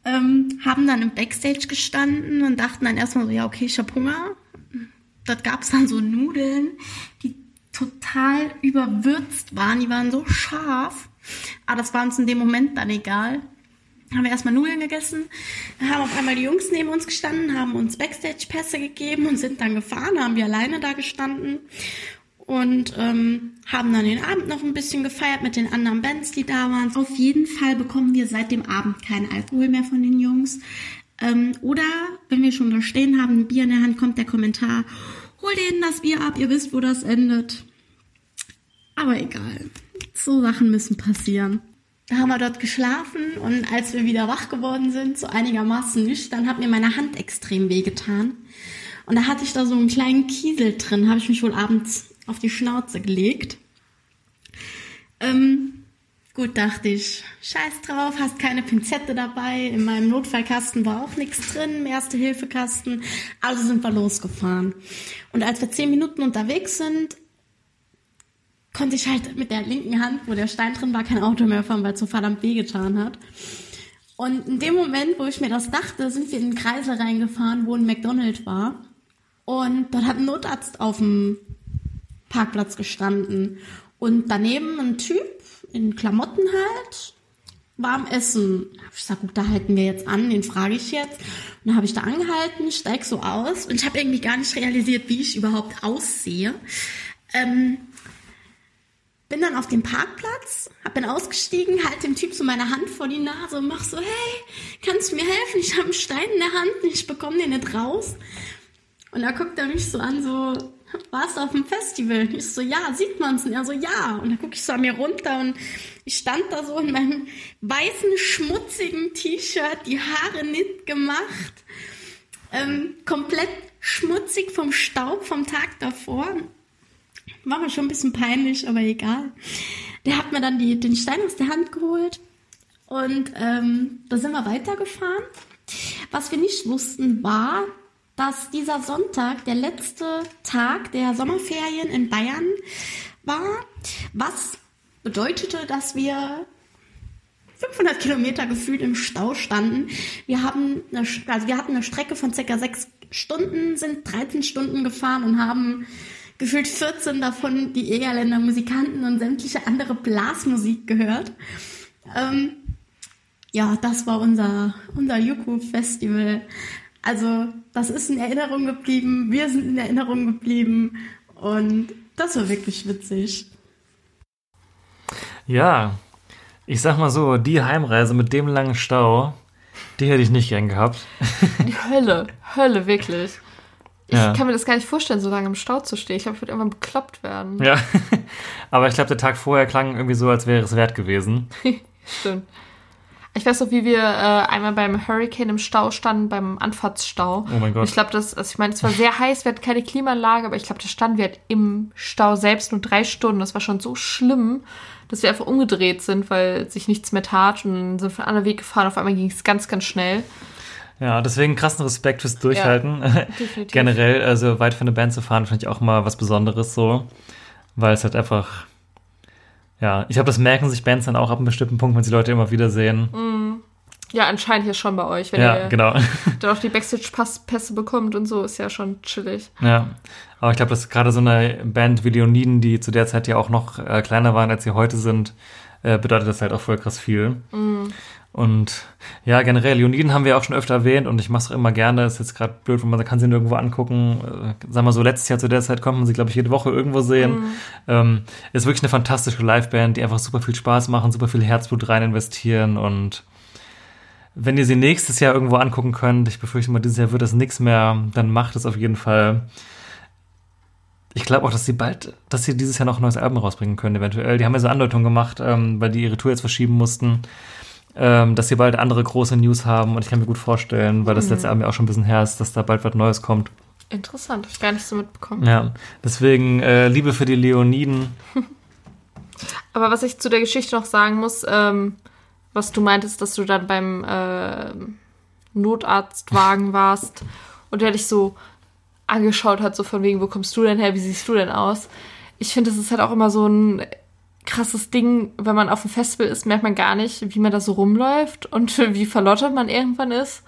ähm, haben dann im Backstage gestanden und dachten dann erstmal so, ja okay, ich hab Hunger. Dort gab es dann so Nudeln, die total überwürzt waren, die waren so scharf, aber das war uns in dem Moment dann egal haben wir erstmal Nudeln gegessen, haben auf einmal die Jungs neben uns gestanden, haben uns Backstage-Pässe gegeben und sind dann gefahren, haben wir alleine da gestanden und ähm, haben dann den Abend noch ein bisschen gefeiert mit den anderen Bands, die da waren. Auf jeden Fall bekommen wir seit dem Abend keinen Alkohol mehr von den Jungs. Ähm, oder wenn wir schon da stehen haben, ein Bier in der Hand, kommt der Kommentar, hol denen das Bier ab, ihr wisst, wo das endet. Aber egal. So Sachen müssen passieren. Da haben wir dort geschlafen und als wir wieder wach geworden sind, so einigermaßen nüchtern, hat mir meine Hand extrem wehgetan. Und da hatte ich da so einen kleinen Kiesel drin, habe ich mich wohl abends auf die Schnauze gelegt. Ähm, gut, dachte ich, scheiß drauf, hast keine Pinzette dabei. In meinem Notfallkasten war auch nichts drin, Erste-Hilfe-Kasten. Also sind wir losgefahren. Und als wir zehn Minuten unterwegs sind, konnte ich halt mit der linken Hand, wo der Stein drin war, kein Auto mehr fahren, weil es so verdammt wehgetan hat. Und in dem Moment, wo ich mir das dachte, sind wir in den Kreisel reingefahren, wo ein McDonald's war. Und dort hat ein Notarzt auf dem Parkplatz gestanden. Und daneben ein Typ in Klamotten halt, war am Essen. Ich sag, gut, da halten wir jetzt an, den frage ich jetzt. Und dann habe ich da angehalten, steig so aus und ich habe irgendwie gar nicht realisiert, wie ich überhaupt aussehe. Ähm, bin dann auf dem Parkplatz, hab bin ausgestiegen, halt dem Typ so meine Hand vor die Nase und mach so, hey, kannst du mir helfen? Ich habe einen Stein in der Hand und ich bekomme den nicht raus. Und da guckt er mich so an, so, warst du auf dem Festival? Ich so, ja, sieht man's? Und er so, ja. Und dann gucke ich so an mir runter und ich stand da so in meinem weißen, schmutzigen T-Shirt, die Haare nicht gemacht, ähm, komplett schmutzig vom Staub vom Tag davor. War mir schon ein bisschen peinlich, aber egal. Der hat mir dann die, den Stein aus der Hand geholt und ähm, da sind wir weitergefahren. Was wir nicht wussten war, dass dieser Sonntag der letzte Tag der Sommerferien in Bayern war, was bedeutete, dass wir 500 Kilometer gefühlt im Stau standen. Wir haben eine, also wir hatten eine Strecke von circa sechs Stunden, sind 13 Stunden gefahren und haben gefühlt 14 davon die Egerländer Musikanten und sämtliche andere Blasmusik gehört. Ähm, ja, das war unser, unser Yuku-Festival. Also, das ist in Erinnerung geblieben, wir sind in Erinnerung geblieben und das war wirklich witzig. Ja, ich sag mal so, die Heimreise mit dem langen Stau, die hätte ich nicht gern gehabt. Die Hölle, Hölle, wirklich. Ich Ja. kann mir das gar nicht vorstellen, so lange im Stau zu stehen. Ich glaube, ich würde irgendwann bekloppt werden. Ja, [LAUGHS] aber ich glaube, der Tag vorher klang irgendwie so, als wäre es wert gewesen. [LAUGHS] Stimmt. Ich weiß noch, wie wir äh, einmal beim Hurricane im Stau standen, beim Anfahrtsstau. Oh mein Gott. Ich glaube, das, also ich meine, es war sehr heiß, wir hatten keine Klimaanlage, aber ich glaube, da standen wir halt im Stau selbst nur drei Stunden. Das war schon so schlimm, dass wir einfach umgedreht sind, weil sich nichts mehr tat und sind wir einen anderen Weg gefahren. Auf einmal ging es ganz, ganz schnell. Ja, deswegen krassen Respekt fürs Durchhalten. definitiv. [LAUGHS] Generell, also weit für eine Band zu fahren, finde ich auch mal was Besonderes so. Weil es halt einfach, ja, ich glaube, das merken sich Bands dann auch ab einem bestimmten Punkt, wenn sie Leute immer wieder sehen. Ja, anscheinend hier schon bei euch. Wenn ja, ihr genau. [LAUGHS] dann auch die Backstage-Pässe bekommt und so, ist ja schon chillig. Ja, aber ich glaube, dass gerade so eine Band wie Leoniden, die zu der Zeit ja auch noch äh, kleiner waren, als sie heute sind, äh, bedeutet das halt auch voll krass viel. Und ja, generell, Leoniden haben wir auch schon öfter erwähnt und ich mache es auch immer gerne. Ist jetzt gerade blöd, wenn man kann sie nirgendwo angucken. Äh, sag mal so, letztes Jahr zu der Zeit konnte man sie, glaube ich, jede Woche irgendwo sehen. Ähm, ist wirklich eine fantastische Liveband, die einfach super viel Spaß machen, super viel Herzblut rein investieren und wenn ihr sie nächstes Jahr irgendwo angucken könnt, ich befürchte mal, dieses Jahr wird das nichts mehr, dann macht es auf jeden Fall. Ich glaube auch, dass sie bald, dass sie dieses Jahr noch ein neues Album rausbringen können, eventuell. Die haben ja so Andeutungen gemacht, ähm, weil die ihre Tour jetzt verschieben mussten, ähm, dass sie bald andere große News haben und ich kann mir gut vorstellen, weil das letzte Album ja auch schon ein bisschen her ist, dass da bald was Neues kommt. Interessant, hab ich gar nicht so mitbekommen. Ja, deswegen äh, Liebe für die Leoniden. [LAUGHS] Aber was ich zu der Geschichte noch sagen muss, ähm, was du meintest, dass du dann beim äh, Notarztwagen warst und der dich so angeschaut hat, so von wegen, wo kommst du denn her, wie siehst du denn aus? Ich finde, das ist halt auch immer so ein krasses Ding, wenn man auf dem Festival ist, merkt man gar nicht, wie man da so rumläuft und [LAUGHS] wie verlottert man irgendwann ist.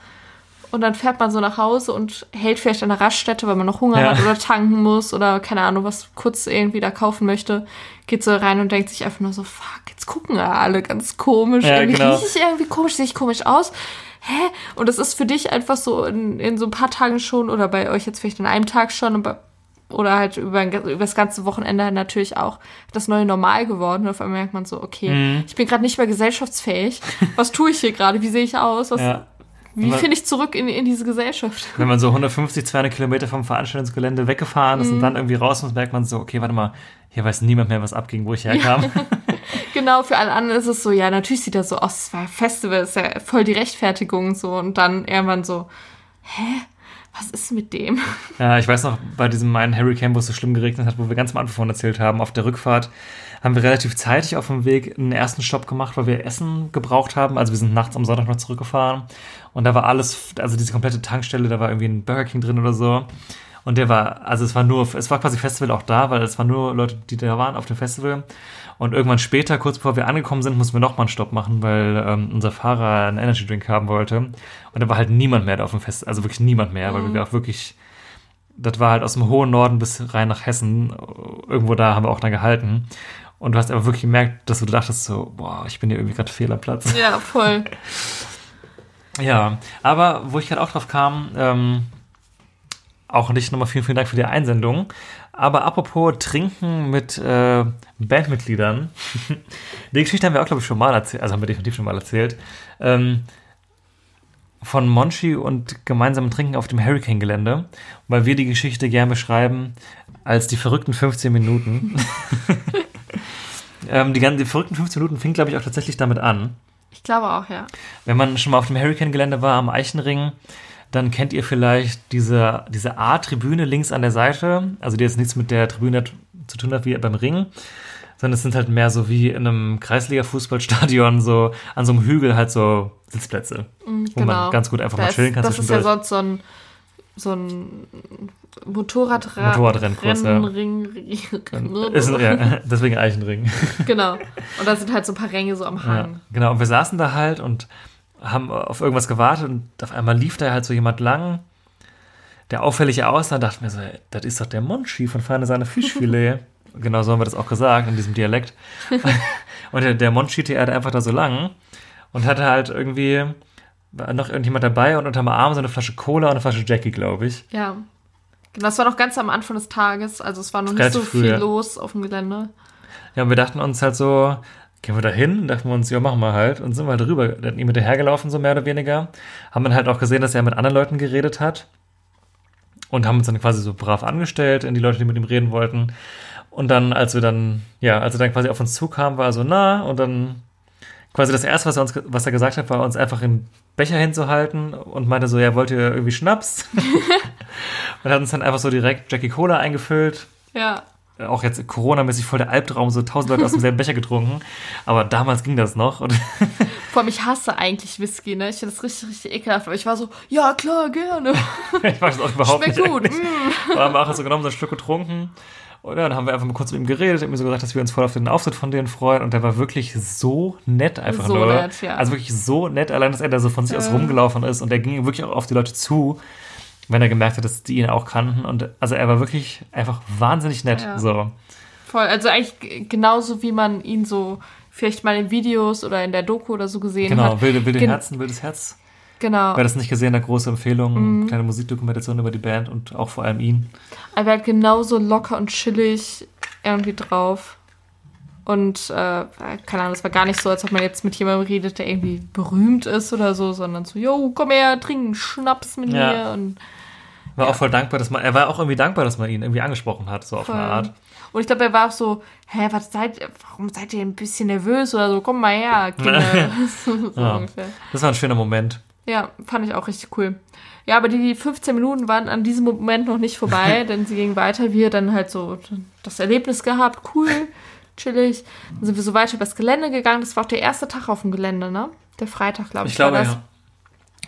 Und dann fährt man so nach Hause und hält vielleicht an der Raststätte, weil man noch Hunger Ja. hat oder tanken muss oder keine Ahnung, was kurz irgendwie da kaufen möchte. Geht so rein und denkt sich einfach nur so, fuck, jetzt gucken ja alle ganz komisch. Ja, irgendwie genau. rieche ich irgendwie komisch, sehe ich komisch aus. Hä? Und das ist für dich einfach so in, in so ein paar Tagen schon oder bei euch jetzt vielleicht in einem Tag schon aber, oder halt über, über das ganze Wochenende natürlich auch das neue Normal geworden. Und auf einmal merkt man so, okay, Mhm. ich bin gerade nicht mehr gesellschaftsfähig. Was tue ich hier gerade? Wie sehe ich aus? Was, Ja. Wie finde ich zurück in, in diese Gesellschaft? Wenn man so 150, 200 Kilometer vom Veranstaltungsgelände weggefahren ist und dann irgendwie raus muss, merkt man so, okay, warte mal, hier weiß niemand mehr, was abging, wo ich herkam. [LAUGHS] Genau, für alle anderen ist es so, ja, natürlich sieht das so aus, es war ein Festival, ist ja voll die Rechtfertigung so und dann irgendwann so, hä? Was ist mit dem? Ja, ich weiß noch, bei diesem einen Hurricane, wo es so schlimm geregnet hat, wo wir ganz am Anfang von erzählt haben, auf der Rückfahrt haben wir relativ zeitig auf dem Weg einen ersten Stopp gemacht, weil wir Essen gebraucht haben. Also wir sind nachts am Sonntag noch zurückgefahren und da war alles, also diese komplette Tankstelle, da war irgendwie ein Burger King drin oder so. Und der war, also es war nur, es war quasi Festival auch da, weil es waren nur Leute, die da waren auf dem Festival. Und irgendwann später, kurz bevor wir angekommen sind, mussten wir nochmal einen Stopp machen, weil ähm, unser Fahrer einen Energy Drink haben wollte. Und da war halt niemand mehr da auf dem Festival, also wirklich niemand mehr, weil wir auch wirklich das war halt aus dem hohen Norden bis rein nach Hessen. Irgendwo da haben wir auch dann gehalten. Und du hast aber wirklich gemerkt, dass du dachtest so, boah, ich bin hier irgendwie gerade fehl am Platz. Ja, voll. [LAUGHS] Ja, aber wo ich gerade auch drauf kam, ähm, auch nicht nochmal vielen, vielen Dank für die Einsendung. Aber apropos Trinken mit äh, Bandmitgliedern. [LAUGHS] Die Geschichte haben wir auch, glaube ich, schon mal erzählt. Also haben wir definitiv schon mal erzählt. Ähm, von Monchi und gemeinsamen Trinken auf dem Hurricane-Gelände, weil wir die Geschichte gerne beschreiben als die verrückten 15 Minuten. [LAUGHS] [LAUGHS] ähm, die, die verrückten 15 Minuten fing, glaube ich, auch tatsächlich damit an. Ich glaube auch, ja. Wenn man schon mal auf dem Hurricane-Gelände war am Eichenring, dann kennt ihr vielleicht diese, diese A-Tribüne links an der Seite, also die jetzt nichts mit der Tribüne zu tun hat wie beim Ring, sondern es sind halt mehr so wie in einem Kreisliga-Fußballstadion, so an so einem Hügel halt so Sitzplätze, Mhm, wo man ganz gut einfach Da mal chillen kann. Das ist ja sonst so ein, so ein Motorradra Motorradrennkurs, ja. Rennring, [LAUGHS] Ist, ja, [LAUGHS] deswegen Eichenring. Genau. [LAUGHS] Und da sind halt so ein paar Ränge so am Ja, Hang. genau, und wir saßen da halt und haben auf irgendwas gewartet und auf einmal lief da halt so jemand lang, der auffällig aussah, und dachte mir so, das ist doch der Monchi von Feine Sahne Fischfilet. Genau so haben wir das auch gesagt, in diesem Dialekt. [LAUGHS] und der, der Monchi, der hatte einfach da so lang und hatte halt irgendwie noch irgendjemand dabei und unterm Arm so eine Flasche Cola und eine Flasche Jackie, glaube ich. Ja. Das war noch ganz am Anfang des Tages, also es war noch nicht so früh, viel ja. los auf dem Gelände. Ja, und wir dachten uns halt so, gehen wir da hin? Dachten wir uns, ja, machen wir halt. Und sind wir halt rüber, dann ihm hinterhergelaufen, so mehr oder weniger. Haben dann halt auch gesehen, dass er mit anderen Leuten geredet hat. Und haben uns dann quasi so brav angestellt in die Leute, die mit ihm reden wollten. Und dann, als wir dann, ja, als er dann quasi auf uns zukam, war er so, na, und dann quasi das erste, was er uns, was er gesagt hat, war uns einfach einen Becher hinzuhalten und meinte so, ja, wollt ihr irgendwie Schnaps? [LAUGHS] und hat uns dann einfach so direkt Jackie Cola eingefüllt Ja. auch jetzt Corona-mäßig voll der Albtraum, so tausend Leute aus demselben Becher getrunken. Aber damals ging das noch. Und [LAUGHS] Vor allem, ich hasse eigentlich Whisky, ne? Ich finde das richtig, richtig ekelhaft. Aber ich war so, ja, klar, gerne. [LAUGHS] ich mag das auch überhaupt Schmeckt nicht. gut. eigentlich. Mm. Wir haben auch so genommen, so ein Stück getrunken. Und dann haben wir einfach mal kurz mit ihm geredet, hat mir so gesagt, dass wir uns voll auf den Auftritt von denen freuen. Und der war wirklich so nett einfach So nur. nett, ja. Also wirklich so nett, allein, dass er da so von sich aus rumgelaufen ist. Und er ging wirklich auch auf die Leute zu, wenn er gemerkt hat, dass die ihn auch kannten. Und also er war wirklich einfach wahnsinnig nett. Ja. So. Voll, also eigentlich genauso wie man ihn so vielleicht mal in Videos oder in der Doku oder so gesehen Genau, hat. wilde, wilde Gen- Herzen, wildes Herz. Genau. Wer das nicht gesehen hat, große Empfehlung, Mhm. kleine Musikdokumentation über die Band und auch vor allem ihn. Er war halt genauso locker und chillig irgendwie drauf. Und, äh, keine Ahnung, es war gar nicht so, als ob man jetzt mit jemandem redet, der irgendwie berühmt ist oder so, sondern so, yo, komm her, trink einen Schnaps mit Ja. mir. Und War auch voll dankbar, dass man, er war auch irgendwie dankbar, dass man ihn irgendwie angesprochen hat, so auf eine Voll. Art. Und ich glaube, er war auch so, hä, was seid warum seid ihr ein bisschen nervös oder so? Komm mal her, Kinder. [LAUGHS] [LAUGHS] so Ja. Das war ein schöner Moment. Ja, fand ich auch richtig cool. Ja, aber die 15 Minuten waren an diesem Moment noch nicht vorbei, [LAUGHS] denn sie gingen weiter. Wir dann halt so das Erlebnis gehabt, cool, chillig. Dann sind wir so weiter übers Gelände gegangen. Das war auch der erste Tag auf dem Gelände, ne? Der Freitag, glaube ich, Ich glaube, war das. ja.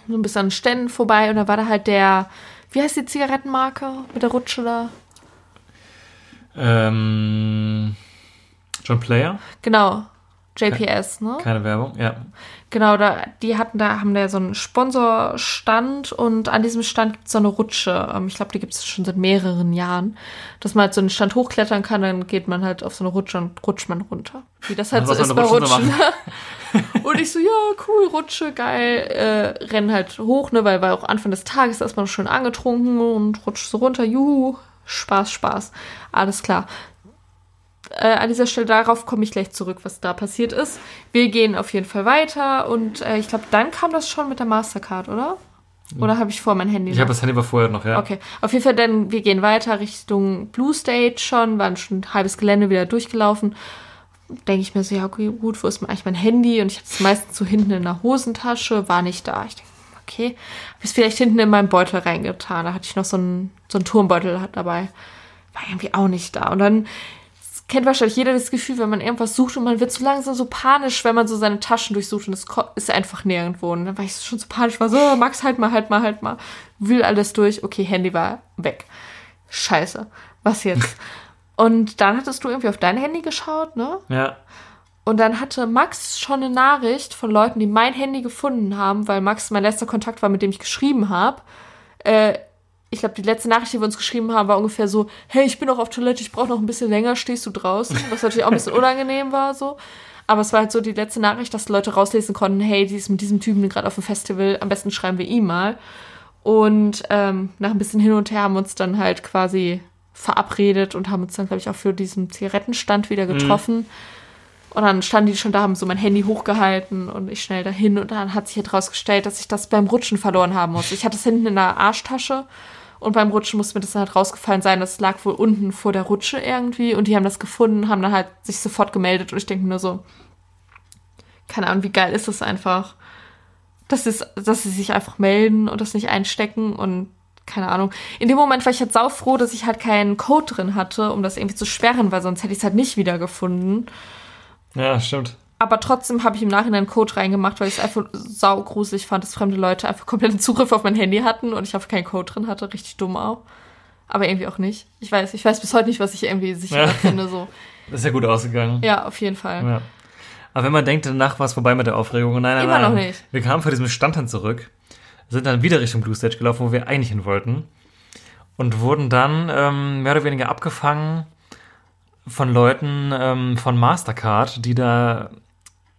So ein bisschen an Ständen vorbei und da war da halt der, wie heißt die Zigarettenmarke mit der Rutsche da? Ähm, John Player? Genau, JPS, ne? Keine Werbung, ja. Genau, da, die hatten da, haben da so einen Sponsorstand und an diesem Stand gibt es so eine Rutsche. Ähm, ich glaube, die gibt es schon seit mehreren Jahren. Dass man halt so einen Stand hochklettern kann, dann geht man halt auf so eine Rutsche und rutscht man runter. Wie das halt Was so ist bei Rutschen. [LAUGHS] und ich so, ja, cool, Rutsche, geil. Äh, rennen halt hoch, ne, weil war auch Anfang des Tages, ist man schön angetrunken und rutscht so runter. Juhu, Spaß, Spaß. Alles klar äh, an dieser Stelle darauf komme ich gleich zurück, was da passiert ist. Wir gehen auf jeden Fall weiter und äh, ich glaube, dann kam das schon mit der Mastercard, oder? Oder habe ich vor mein Handy? Ich habe das Handy war vorher noch, ja. Okay, auf jeden Fall dann, wir gehen weiter Richtung Blue Stage schon, waren schon ein halbes Gelände wieder durchgelaufen. Denke ich mir so, ja, okay, gut, wo ist eigentlich mein Handy? Und ich hatte es meistens so hinten in der Hosentasche, war nicht da. Ich denke, okay, habe es vielleicht hinten in meinen Beutel reingetan. Da hatte ich noch so einen, so einen Turmbeutel dabei. War irgendwie auch nicht da. Und dann kennt wahrscheinlich jeder das Gefühl, wenn man irgendwas sucht und man wird so langsam so panisch, wenn man so seine Taschen durchsucht und es ist einfach nirgendwo. Und dann war ich schon so panisch, war so, oh, Max, halt mal, halt mal, halt mal. Will alles durch. Okay, Handy war weg. Scheiße. Was jetzt? [LAUGHS] und dann hattest du irgendwie auf dein Handy geschaut, ne? Ja. Und dann hatte Max schon eine Nachricht von Leuten, die mein Handy gefunden haben, weil Max mein letzter Kontakt war, mit dem ich geschrieben habe. Äh, ich glaube, die letzte Nachricht, die wir uns geschrieben haben, war ungefähr so, hey, ich bin noch auf Toilette, ich brauche noch ein bisschen länger, stehst du draußen? Was natürlich auch ein bisschen [LAUGHS] unangenehm war, so. Aber es war halt so die letzte Nachricht, dass Leute rauslesen konnten, hey, die ist mit diesem Typen gerade auf dem Festival, am besten schreiben wir ihm mal. Und ähm, nach ein bisschen hin und her haben wir uns dann halt quasi verabredet und haben uns dann, glaube ich, auch für diesen Zigarettenstand wieder getroffen. Und dann standen die schon da, haben so mein Handy hochgehalten und ich schnell dahin. Und dann hat sich halt rausgestellt, dass ich das beim Rutschen verloren haben muss. Ich hatte es hinten in der Arschtasche und beim Rutschen musste mir das dann halt rausgefallen sein. Das lag wohl unten vor der Rutsche irgendwie. Und die haben das gefunden, haben dann halt sich sofort gemeldet. Und ich denke mir nur so, keine Ahnung, wie geil ist das einfach, dass, es, dass sie sich einfach melden und das nicht einstecken und keine Ahnung. In dem Moment war ich halt saufroh, dass ich halt keinen Code drin hatte, um das irgendwie zu sperren, weil sonst hätte ich es halt nicht wiedergefunden. Ja, stimmt. Aber trotzdem habe ich im Nachhinein einen Code reingemacht, weil ich es einfach saugruselig fand, dass fremde Leute einfach kompletten Zugriff auf mein Handy hatten und ich einfach keinen Code drin hatte. Richtig dumm auch. Aber irgendwie auch nicht. Ich weiß, ich weiß bis heute nicht, was ich irgendwie sicherer Ja. finde. So. Das [LAUGHS] ist ja gut ausgegangen. Ja, auf jeden Fall. Ja. Aber wenn man denkt, danach war es vorbei mit der Aufregung. Nein, nein, Immer nein. noch nicht. Wir kamen von diesem Stand dann zurück, sind dann wieder Richtung Blue Stage gelaufen, wo wir eigentlich hin wollten. Und wurden dann ähm, mehr oder weniger abgefangen von Leuten ähm, von Mastercard, die da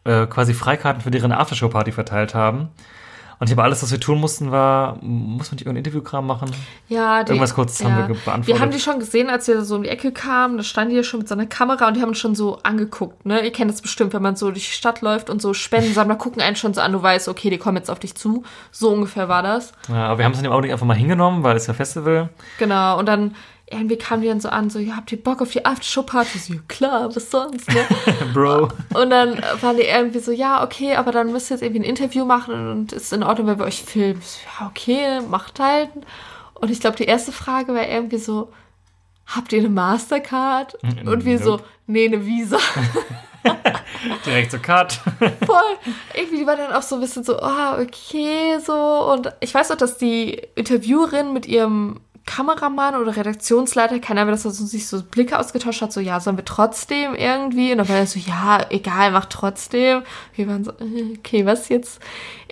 äh, quasi Freikarten für deren Aftershow-Party verteilt haben. Und ich habe alles, was wir tun mussten, war, muss man nicht irgendein Interviewkram machen? Ja, die, Irgendwas kurz ja. haben wir beantwortet. Wir haben die schon gesehen, als wir so um die Ecke kamen. Da standen die ja schon mit so einer Kamera und die haben uns schon so angeguckt. Ne? Ihr kennt das bestimmt, wenn man so durch die Stadt läuft und so Spendensammler gucken einen schon so an. Du weißt, okay, die kommen jetzt auf dich zu. So ungefähr war das. Ja, aber wir haben es in dem Augenblick einfach mal hingenommen, weil es ja Festival. Genau. Und dann irgendwie kamen die dann so an, so, ja, habt ihr Bock auf die Aftershow-Party? So, ja, klar, was sonst, ne? [LAUGHS] Bro. Und dann waren die irgendwie so, ja, okay, aber dann müsst ihr jetzt irgendwie ein Interview machen und ist in Ordnung, wenn wir euch filmen. So, ja, okay, macht halt. Und ich glaube, die erste Frage war irgendwie so, habt ihr eine Mastercard? Und wir so, nee, eine Visa. [LAUGHS] Direkt so Cut. [LAUGHS] Voll. Irgendwie die war dann auch so ein bisschen so, ah, okay, so. Und ich weiß auch, dass die Interviewerin mit ihrem Kameramann oder Redaktionsleiter, keiner Ahnung, dass er so, sich so Blicke ausgetauscht hat, so, ja, sollen wir trotzdem irgendwie? Und dann war er so, ja, egal, mach trotzdem. Wir waren so, [LAUGHS] okay, was jetzt?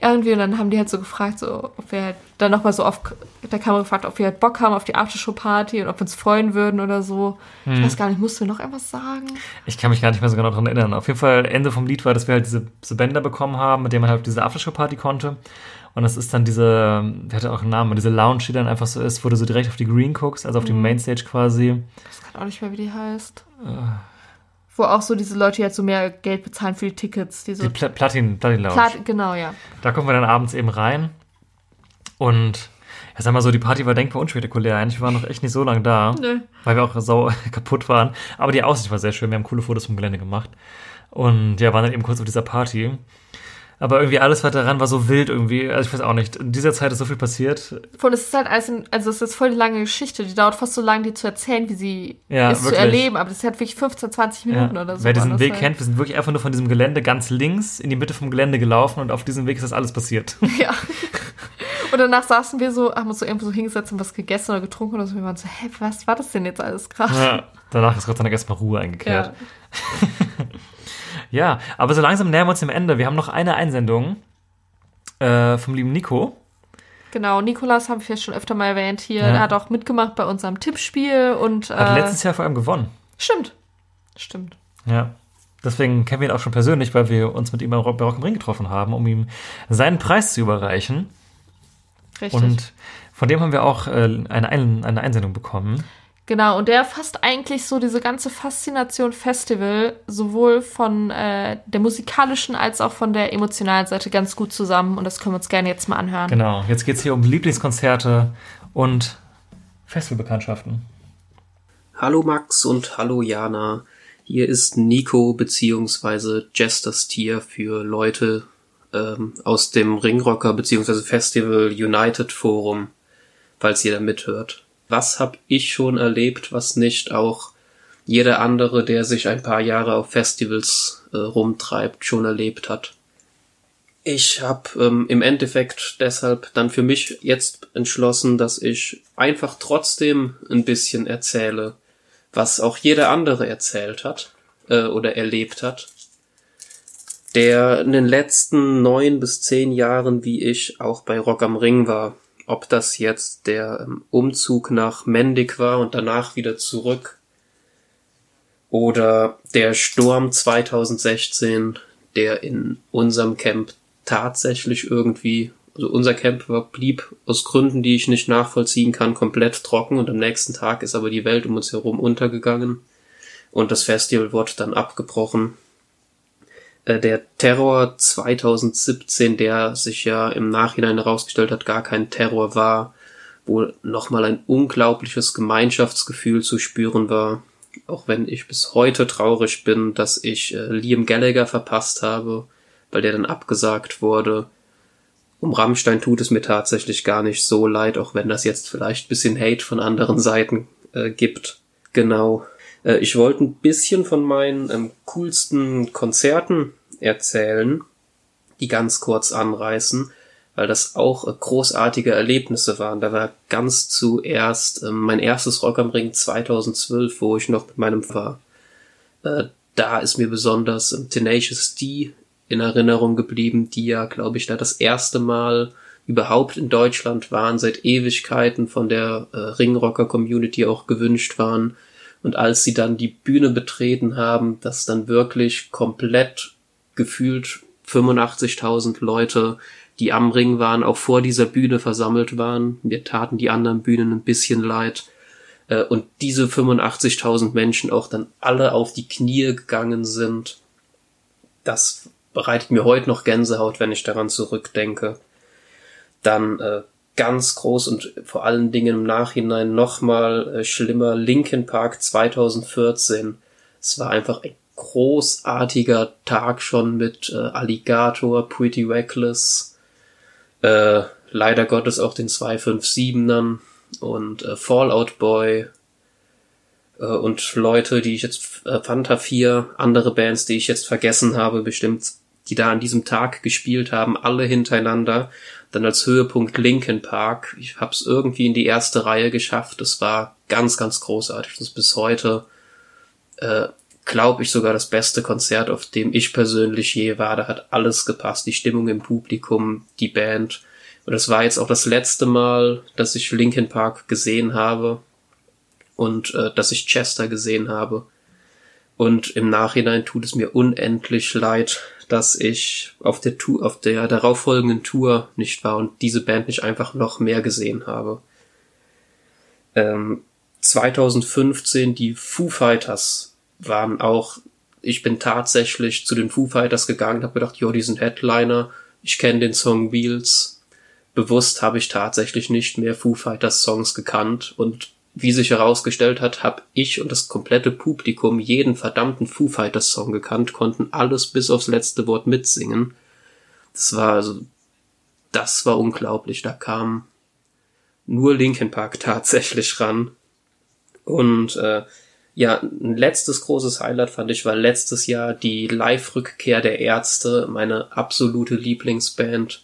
Irgendwie, und dann haben die halt so gefragt, so, ob wir halt dann nochmal so auf der Kamera gefragt, ob wir halt Bock haben auf die Aftershow-Party und ob wir uns freuen würden oder so. Ich Hm. weiß gar nicht, mussten wir noch irgendwas sagen? Ich kann mich gar nicht mehr so genau daran erinnern. Auf jeden Fall, Ende vom Lied war, dass wir halt diese, diese Bänder bekommen haben, mit denen man halt auf diese Aftershow-Party konnte. Und das ist dann diese, der hatte auch einen Namen, diese Lounge, die dann einfach so ist, wo du so direkt auf die Green guckst, also auf die Mhm. Mainstage quasi. Ich weiß gerade auch nicht mehr, wie die heißt. Äh, Wo auch so diese Leute jetzt so mehr Geld bezahlen für die Tickets. Die so Die Pla Platin, Platin Lounge. Plat genau, ja. Da kommen wir dann abends eben rein. Und ja, sag mal so, die Party war denkbar unspektakulär. Eigentlich waren noch echt nicht so lange da, Nö. weil wir auch sau [LAUGHS] kaputt waren. Aber die Aussicht war sehr schön. Wir haben coole Fotos vom Gelände gemacht. Und ja, waren dann eben kurz auf dieser Party. Aber irgendwie alles weiter daran war so wild irgendwie. Also ich weiß auch nicht. In dieser Zeit ist so viel passiert. Und es ist halt alles, in, also es ist voll die lange Geschichte. Die dauert fast so lange, die zu erzählen, wie sie Ja, ist zu wirklich. erleben. Aber das ist halt wirklich 15, 20 Minuten Ja. oder so. Wer diesen Weg halt. kennt, wir sind wirklich einfach nur von diesem Gelände ganz links in die Mitte vom Gelände gelaufen und auf diesem Weg ist das alles passiert. [LAUGHS] Ja. Und danach saßen wir so, haben uns so irgendwo so hingesetzt und was gegessen oder getrunken oder so. Wir waren so, hä, was war das denn jetzt alles gerade? ja. Danach ist Gott sei Dank erstmal Ruhe eingekehrt. Ja. [LAUGHS] Ja, aber so langsam nähern wir uns dem Ende. Wir haben noch eine Einsendung äh, vom lieben Nico. Genau, Nikolas haben wir schon öfter mal erwähnt hier. Ja. Er hat auch mitgemacht bei unserem Tippspiel und Hat äh, letztes Jahr vor allem gewonnen. Stimmt. Stimmt. Ja. Deswegen kennen wir ihn auch schon persönlich, weil wir uns mit ihm bei Rock im Ring getroffen haben, um ihm seinen Preis zu überreichen. Richtig. Und von dem haben wir auch äh, eine, Ein eine Einsendung bekommen. Genau, und der fasst eigentlich so diese ganze Faszination Festival sowohl von äh, der musikalischen als auch von der emotionalen Seite ganz gut zusammen und das können wir uns gerne jetzt mal anhören. Genau, jetzt geht es hier um Lieblingskonzerte und Festivalbekanntschaften. Hallo Max und hallo Jana. Hier ist Nico beziehungsweise Jester's Tier für Leute ähm, aus dem Ringrocker beziehungsweise Festival United Forum, falls ihr da mithört. Was hab ich schon erlebt, was nicht auch jeder andere, der sich ein paar Jahre auf Festivals äh, rumtreibt, schon erlebt hat? Ich habe ähm, im Endeffekt deshalb dann für mich jetzt entschlossen, dass ich einfach trotzdem ein bisschen erzähle, was auch jeder andere erzählt hat äh, oder erlebt hat, der in den letzten neun bis zehn Jahren, wie ich, auch bei Rock am Ring war. Ob das jetzt der ähm, Umzug nach Mendig war und danach wieder zurück oder der Sturm 2016, der in unserem Camp tatsächlich irgendwie Also unser Camp blieb aus Gründen, die ich nicht nachvollziehen kann, komplett trocken und am nächsten Tag ist aber die Welt um uns herum untergegangen und das Festival wurde dann abgebrochen. Äh, der Terror 2017, der sich ja im Nachhinein herausgestellt hat, gar kein Terror war, wo nochmal ein unglaubliches Gemeinschaftsgefühl zu spüren war. Auch wenn ich bis heute traurig bin, dass ich äh, Liam Gallagher verpasst habe, weil der dann abgesagt wurde. Um Rammstein tut es mir tatsächlich gar nicht so leid, auch wenn das jetzt vielleicht bisschen Hate von anderen Seiten äh, gibt. Genau. Äh, ich wollte ein bisschen von meinen ähm, coolsten Konzerten erzählen, die ganz kurz anreißen, weil das auch äh, großartige Erlebnisse waren. Da war ganz zuerst äh, mein erstes Rock am Ring 2012, wo ich noch mit meinem war. Äh, da ist mir besonders ähm, Tenacious D in Erinnerung geblieben, die ja, glaube ich, da das erste Mal überhaupt in Deutschland waren, seit Ewigkeiten von der äh, Ringrocker-Community auch gewünscht waren. Und als sie dann die Bühne betreten haben, dass dann wirklich komplett gefühlt 85.000 Leute, die am Ring waren, auch vor dieser Bühne versammelt waren. Mir taten die anderen Bühnen ein bisschen leid. Äh, und diese 85.000 Menschen auch dann alle auf die Knie gegangen sind. Das bereitet mir heute noch Gänsehaut, wenn ich daran zurückdenke. Dann äh, ganz groß und vor allen Dingen im Nachhinein nochmal äh, schlimmer Linkin Park 2014. Es war einfach ein großartiger Tag schon mit äh, Alligator, Pretty Reckless, äh, leider Gottes auch den 257ern und äh, Fallout Boy äh, und Leute, die ich jetzt äh, Fanta 4, andere Bands, die ich jetzt vergessen habe, bestimmt die da an diesem Tag gespielt haben, alle hintereinander. Dann als Höhepunkt Linkin Park. Ich hab's irgendwie in die erste Reihe geschafft. Das war ganz, ganz großartig. Das ist bis heute, äh, glaube ich, sogar das beste Konzert, auf dem ich persönlich je war. Da hat alles gepasst. Die Stimmung im Publikum, die Band. Und das war jetzt auch das letzte Mal, dass ich Linkin Park gesehen habe und äh, dass ich Chester gesehen habe. Und im Nachhinein tut es mir unendlich leid, dass ich auf der Tour, auf der darauffolgenden Tour nicht war und diese Band nicht einfach noch mehr gesehen habe. Ähm, 2015 die Foo Fighters waren auch, ich bin tatsächlich zu den Foo Fighters gegangen, habe gedacht, jo, die sind Headliner, ich kenne den Song Wheels. Bewusst habe ich tatsächlich nicht mehr Foo Fighters Songs gekannt und wie sich herausgestellt hat, habe ich und das komplette Publikum jeden verdammten Foo Fighters Song gekannt, konnten alles bis aufs letzte Wort mitsingen. Das war also, das war unglaublich. Da kam nur Linkin Park [LAUGHS] tatsächlich ran. Und äh, ja, ein letztes großes Highlight fand ich war letztes Jahr die Live-Rückkehr der Ärzte, meine absolute Lieblingsband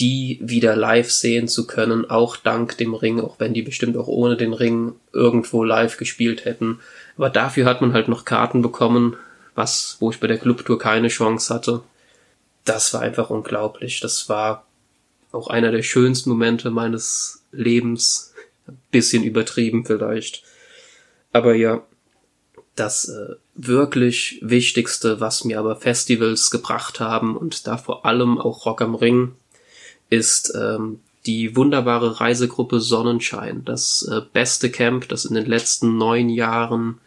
die wieder live sehen zu können, auch dank dem Ring, auch wenn die bestimmt auch ohne den Ring irgendwo live gespielt hätten. Aber dafür hat man halt noch Karten bekommen, was, wo ich bei der Clubtour keine Chance hatte. Das war einfach unglaublich. Das war auch einer der schönsten Momente meines Lebens. Bisschen übertrieben vielleicht. Aber ja, das äh, wirklich Wichtigste, was mir aber Festivals gebracht haben und da vor allem auch Rock am Ring, ist ähm, die wunderbare Reisegruppe Sonnenschein, das äh, beste Camp, das in den letzten neun Jahren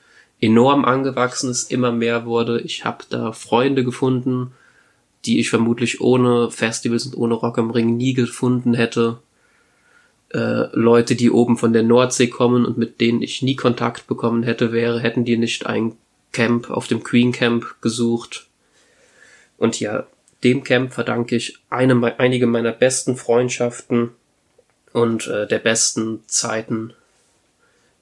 enorm angewachsen ist, immer mehr wurde. Ich habe da Freunde gefunden, die ich vermutlich ohne Festivals und ohne Rock am Ring nie gefunden hätte. Äh, Leute, die oben von der Nordsee kommen und mit denen ich nie Kontakt bekommen hätte, wäre, hätten die nicht ein Camp auf dem Queen Camp gesucht. Und ja, dem Camp verdanke ich eine, einige meiner besten Freundschaften und äh, der besten Zeiten,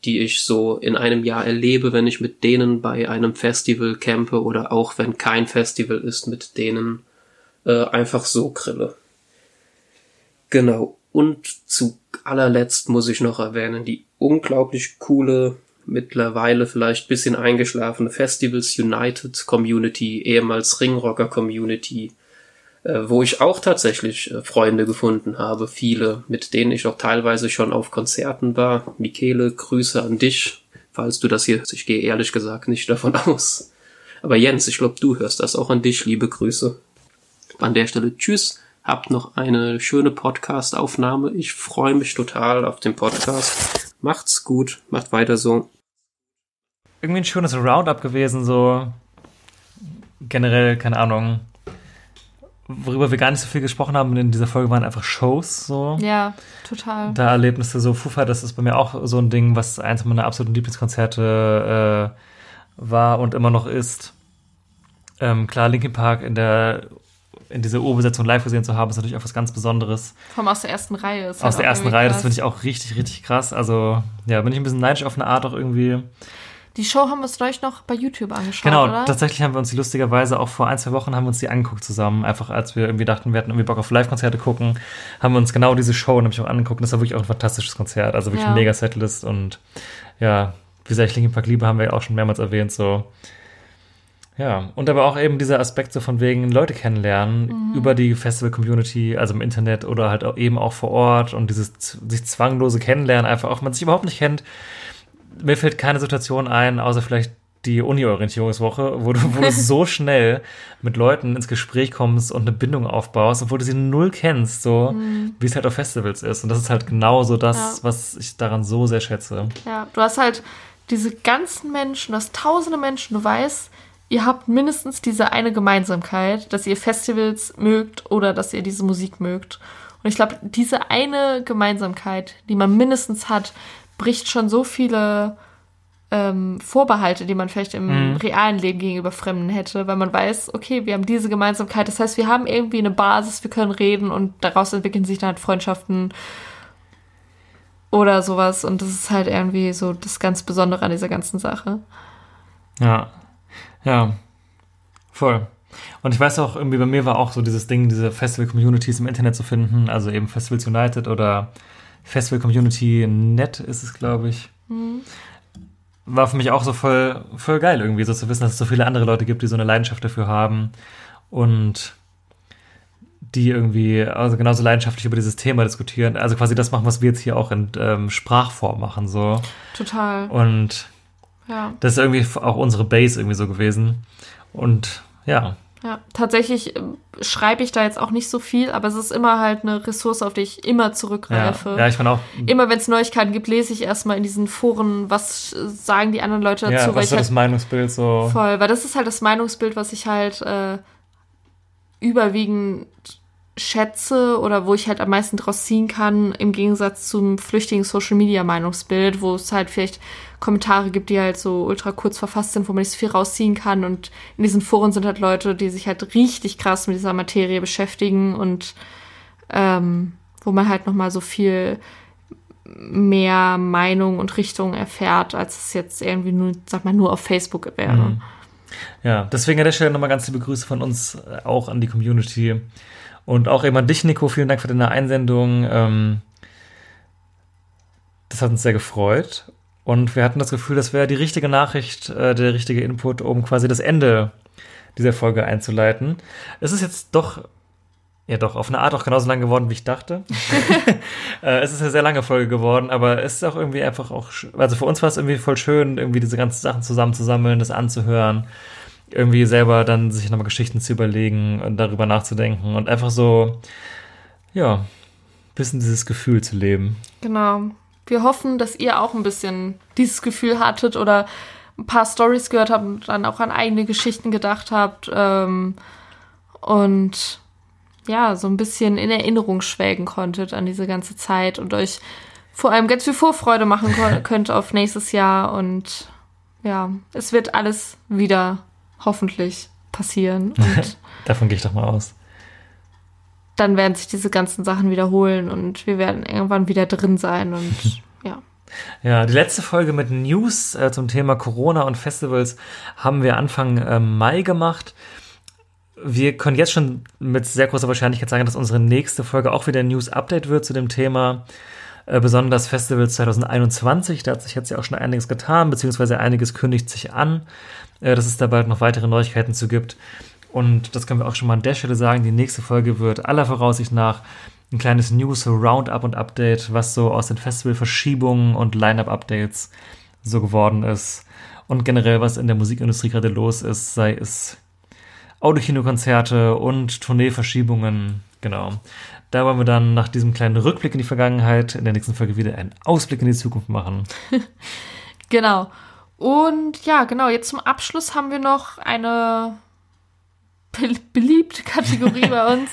die ich so in einem Jahr erlebe, wenn ich mit denen bei einem Festival campe oder auch wenn kein Festival ist, mit denen äh, einfach so grille. Genau. Und zu allerletzt muss ich noch erwähnen, die unglaublich coole mittlerweile vielleicht bisschen eingeschlafene Festivals United Community, ehemals Ringrocker Community, äh, wo ich auch tatsächlich äh, Freunde gefunden habe, viele, mit denen ich auch teilweise schon auf Konzerten war. Michele, Grüße an dich, falls du das hier, ich gehe ehrlich gesagt nicht davon [LAUGHS] aus. Aber Jens, ich glaube, du hörst das auch an dich, liebe Grüße. An der Stelle tschüss, Habt noch eine schöne Podcast-Aufnahme. Ich freue mich total auf den Podcast. Macht's gut, macht weiter so. Irgendwie ein schönes Roundup gewesen, so generell, keine Ahnung. Worüber wir gar nicht so viel gesprochen haben in dieser Folge waren einfach Shows, so. Ja, total. Da Erlebnisse, so Foo Fighters ist bei mir auch so ein Ding, was eins meiner absoluten Lieblingskonzerte äh, war und immer noch ist. Ähm, klar, Linkin Park in der in dieser Urbesetzung live gesehen zu haben, ist natürlich auch was ganz Besonderes. Vor allem aus der ersten Reihe. Ist Aus halt der ersten Reihe, das krass. finde ich auch richtig, richtig krass. Also, ja, bin ich ein bisschen neidisch auf eine Art auch irgendwie. Die Show haben wir uns gleich noch bei YouTube angeschaut, Genau, oder? tatsächlich haben wir uns die lustigerweise auch vor ein, zwei Wochen haben wir uns die angeguckt zusammen. Einfach als wir irgendwie dachten, wir hätten irgendwie Bock auf Live-Konzerte gucken, haben wir uns genau diese Show nämlich auch angeguckt. Und das war wirklich auch ein fantastisches Konzert. Also wirklich Ja. ein mega Setlist und ja, wie sehr ich Linkin Park liebe, haben wir ja auch schon mehrmals erwähnt, so. Ja, und aber auch eben dieser Aspekt so von wegen Leute kennenlernen Mhm. über die Festival-Community, also im Internet oder halt auch eben auch vor Ort und dieses sich zwanglose Kennenlernen einfach, auch wenn man sich überhaupt nicht kennt. Mir fällt keine Situation ein, außer vielleicht die Uni-Orientierungswoche, wo du, wo du [LAUGHS] so schnell mit Leuten ins Gespräch kommst und eine Bindung aufbaust, obwohl du sie null kennst, so Mhm. wie es halt auf Festivals ist. Und das ist halt genau so das, Ja. was ich daran so sehr schätze. Ja, du hast halt diese ganzen Menschen, du hast tausende Menschen, du weißt, ihr habt mindestens diese eine Gemeinsamkeit, dass ihr Festivals mögt oder dass ihr diese Musik mögt. Und ich glaube, diese eine Gemeinsamkeit, die man mindestens hat, bricht schon so viele ähm, Vorbehalte, die man vielleicht im Mhm. realen Leben gegenüber Fremden hätte, weil man weiß, okay, wir haben diese Gemeinsamkeit. Das heißt, wir haben irgendwie eine Basis, wir können reden und daraus entwickeln sich dann halt Freundschaften oder sowas. Und das ist halt irgendwie so das ganz Besondere an dieser ganzen Sache. Ja. Ja. Voll. Und ich weiß auch, irgendwie bei mir war auch so dieses Ding, diese Festival-Communities im Internet zu finden, also eben Festivals United oder Festival Community Net ist es, glaube ich. Mhm. War für mich auch so voll, voll geil irgendwie, so zu wissen, dass es so viele andere Leute gibt, die so eine Leidenschaft dafür haben und die irgendwie also genauso leidenschaftlich über dieses Thema diskutieren. Also quasi das machen, was wir jetzt hier auch in ähm, Sprachform machen, so. Total. Und Ja. das ist irgendwie auch unsere Base irgendwie so gewesen. Und ja, Ja, tatsächlich ähm, schreibe ich da jetzt auch nicht so viel, aber es ist immer halt eine Ressource, auf die ich immer zurückgreife. Ja, ja, ich fand auch- Immer wenn es Neuigkeiten gibt, lese ich erstmal in diesen Foren, was äh, sagen die anderen Leute dazu. ja was ist so halt das Meinungsbild so? Voll, weil das ist halt das Meinungsbild, was ich halt äh, überwiegend schätze oder wo ich halt am meisten draus ziehen kann, im Gegensatz zum flüchtigen Social Media Meinungsbild, wo es halt vielleicht Kommentare gibt, die halt so ultra kurz verfasst sind, wo man nicht so viel rausziehen kann. Und in diesen Foren sind halt Leute, die sich halt richtig krass mit dieser Materie beschäftigen und ähm, wo man halt nochmal so viel mehr Meinung und Richtung erfährt, als es jetzt irgendwie nur, sag mal, nur auf Facebook wäre. Mhm. Ja, deswegen an der Stelle nochmal ganz liebe Grüße von uns äh, auch an die Community. Und auch eben an dich, Nico. Vielen Dank für deine Einsendung. Ähm, das hat uns sehr gefreut. Und wir hatten das Gefühl, das wäre die richtige Nachricht, äh, der richtige Input, um quasi das Ende dieser Folge einzuleiten. Es ist jetzt doch, ja doch, auf eine Art auch genauso lang geworden, wie ich dachte. [LAUGHS] [LAUGHS] äh, es ist eine sehr lange Folge geworden, aber es ist auch irgendwie einfach auch, also für uns war es irgendwie voll schön, irgendwie diese ganzen Sachen zusammenzusammeln, das anzuhören, irgendwie selber dann sich nochmal Geschichten zu überlegen und darüber nachzudenken und einfach so, ja, bisschen dieses Gefühl zu leben. Genau. Wir hoffen, dass ihr auch ein bisschen dieses Gefühl hattet oder ein paar Stories gehört habt und dann auch an eigene Geschichten gedacht habt ähm, und ja, so ein bisschen in Erinnerung schwelgen konntet an diese ganze Zeit und euch vor allem ganz viel Vorfreude machen [LAUGHS] könnt auf nächstes Jahr und ja, es wird alles wieder hoffentlich passieren [LAUGHS] Davon gehe ich doch mal aus. dann werden sich diese ganzen Sachen wiederholen und wir werden irgendwann wieder drin sein und [LAUGHS] ja. Ja, die letzte Folge mit News äh, zum Thema Corona und Festivals haben wir Anfang äh, Mai gemacht. Wir können jetzt schon mit sehr großer Wahrscheinlichkeit sagen, dass unsere nächste Folge auch wieder ein News-Update wird zu dem Thema. Äh, besonders Festivals 2021. Da hat sich jetzt ja auch schon einiges getan, beziehungsweise einiges kündigt sich an, äh, dass es da bald noch weitere Neuigkeiten zu gibt. Und das können wir auch schon mal an der Stelle sagen. Die nächste Folge wird aller Voraussicht nach ein kleines News Roundup und Update, was so aus den Festivalverschiebungen und Line-up-Updates so geworden ist. Und generell, was in der Musikindustrie gerade los ist, sei es Autokinokonzerte und Tourneeverschiebungen, Genau. Da wollen wir dann nach diesem kleinen Rückblick in die Vergangenheit in der nächsten Folge wieder einen Ausblick in die Zukunft machen. [LAUGHS] Genau. Und ja, genau, jetzt zum Abschluss haben wir noch eine be beliebte Kategorie [LAUGHS] bei uns.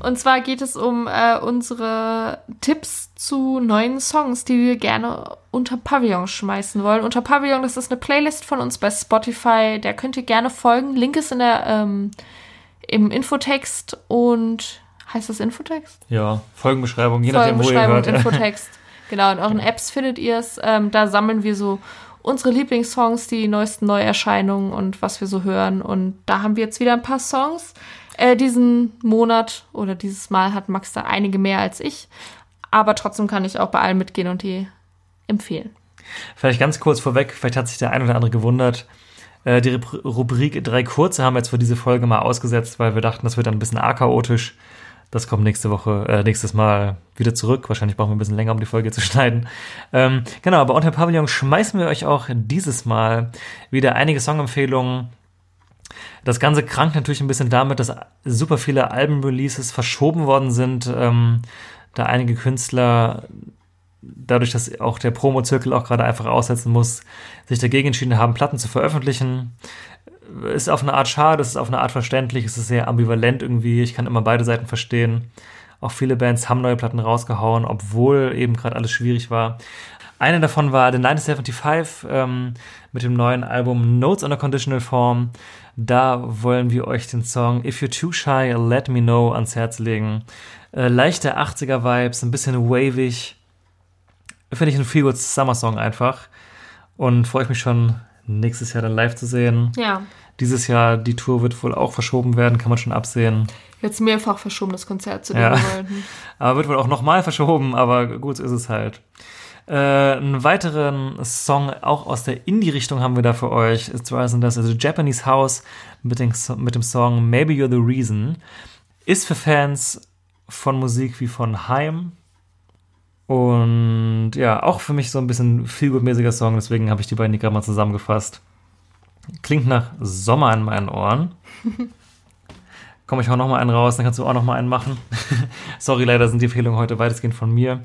Und zwar geht es um äh, unsere Tipps zu neuen Songs, die wir gerne unter Pavillon schmeißen wollen. Unter Pavillon, das ist eine Playlist von uns bei Spotify. Der könnt ihr gerne folgen. Link ist in der, ähm, im Infotext und heißt das Infotext? Ja, Folgenbeschreibung, je nachdem, wo ihr hört. Infotext. [LAUGHS] genau, in euren Apps findet ihr es. Ähm, da sammeln wir so unsere Lieblingssongs, die neuesten Neuerscheinungen und was wir so hören. Und da haben wir jetzt wieder ein paar Songs. Äh, diesen Monat oder dieses Mal hat Max da einige mehr als ich. Aber trotzdem kann ich auch bei allen mitgehen und die empfehlen. Vielleicht ganz kurz vorweg, vielleicht hat sich der ein oder andere gewundert. Äh, die Rubrik drei kurze haben wir jetzt für diese Folge mal ausgesetzt, weil wir dachten, das wird dann ein bisschen arg chaotisch. Das kommt nächste Woche, äh, nächstes Mal wieder zurück. Wahrscheinlich brauchen wir ein bisschen länger, um die Folge [LAUGHS] zu schneiden. Ähm, genau, aber unter Pavillon schmeißen wir euch auch dieses Mal wieder einige Songempfehlungen. Das Ganze krankt natürlich ein bisschen damit, dass super viele Albenreleases verschoben worden sind, ähm, da einige Künstler dadurch, dass auch der Promo-Zirkel auch gerade einfach aussetzen muss, sich dagegen entschieden haben, Platten zu veröffentlichen ist auf eine Art schade, es ist auf eine Art verständlich, es ist sehr ambivalent irgendwie. Ich kann immer beide Seiten verstehen. Auch viele Bands haben neue Platten rausgehauen, obwohl eben gerade alles schwierig war. Eine davon war The 1975 ähm, mit dem neuen Album Notes on a Conditional Form. Da wollen wir euch den Song If You're Too Shy, Let Me Know ans Herz legen. Äh, leichte 80er-Vibes, ein bisschen wavig. Finde ich ein feel good Summer-Song einfach. Und freue ich mich schon, nächstes Jahr dann live zu sehen. Ja. Dieses Jahr, die Tour wird wohl auch verschoben werden, kann man schon absehen. Jetzt mehrfach verschoben, das Konzert zu dem ja. [LAUGHS] Aber wird wohl auch nochmal verschoben, aber gut, so ist es halt. Äh, einen weiteren Song auch aus der Indie-Richtung haben wir da für euch. Sind das also Japanese House mit dem, mit dem Song Maybe You're the Reason. Ist für Fans von Musik wie von Heim. Und ja, auch für mich so ein bisschen vielgutmäßiger Song, deswegen habe ich die beiden gerade mal zusammengefasst. Klingt nach Sommer in meinen Ohren. [LAUGHS] Komme ich auch noch mal einen raus, dann kannst du auch noch mal einen machen. [LAUGHS] Sorry, leider sind die Empfehlungen heute weitestgehend von mir.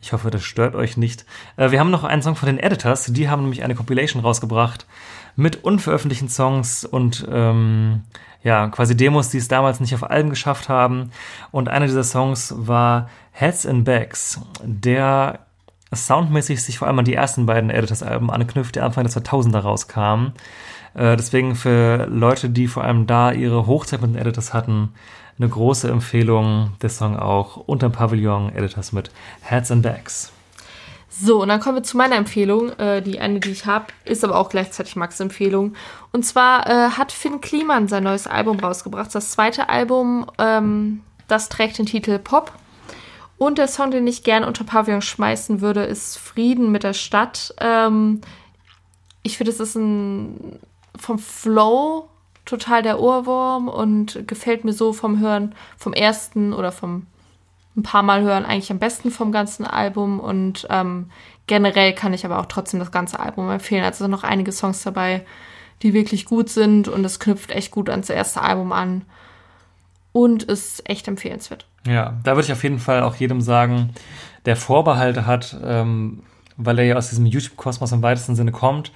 Ich hoffe, das stört euch nicht. Äh, wir haben noch einen Song von den Editors. Die haben nämlich eine Compilation rausgebracht mit unveröffentlichten Songs und ähm, ja, quasi Demos, die es damals nicht auf Alben geschafft haben. Und einer dieser Songs war Heads and Backs, der soundmäßig sich vor allem an die ersten beiden Editors-Alben anknüpft, die Anfang der 2000er rauskamen. Äh, deswegen für Leute, die vor allem da ihre Hochzeit mit den Editors hatten, eine große Empfehlung, der Song auch unter dem Pavillon Editors mit Heads and Backs. So, und dann kommen wir zu meiner Empfehlung. Äh, die eine, die ich habe, ist aber auch gleichzeitig Max' Empfehlung. Und zwar äh, hat Finn Kliman sein neues Album rausgebracht. Das zweite Album, ähm, das trägt den Titel Pop. Und der Song, den ich gerne unter Pavillon schmeißen würde, ist Frieden mit der Stadt. Ähm, ich finde, es ist ein vom Flow total der Ohrwurm und gefällt mir so vom Hören, vom ersten oder vom ein paar Mal hören eigentlich am besten vom ganzen Album und ähm, generell kann ich aber auch trotzdem das ganze Album empfehlen. Also sind noch einige Songs dabei, die wirklich gut sind und es knüpft echt gut ans erste Album an und ist echt empfehlenswert. Ja, da würde ich auf jeden Fall auch jedem sagen, der Vorbehalte hat, ähm, weil er ja aus diesem YouTube-Kosmos im weitesten Sinne kommt,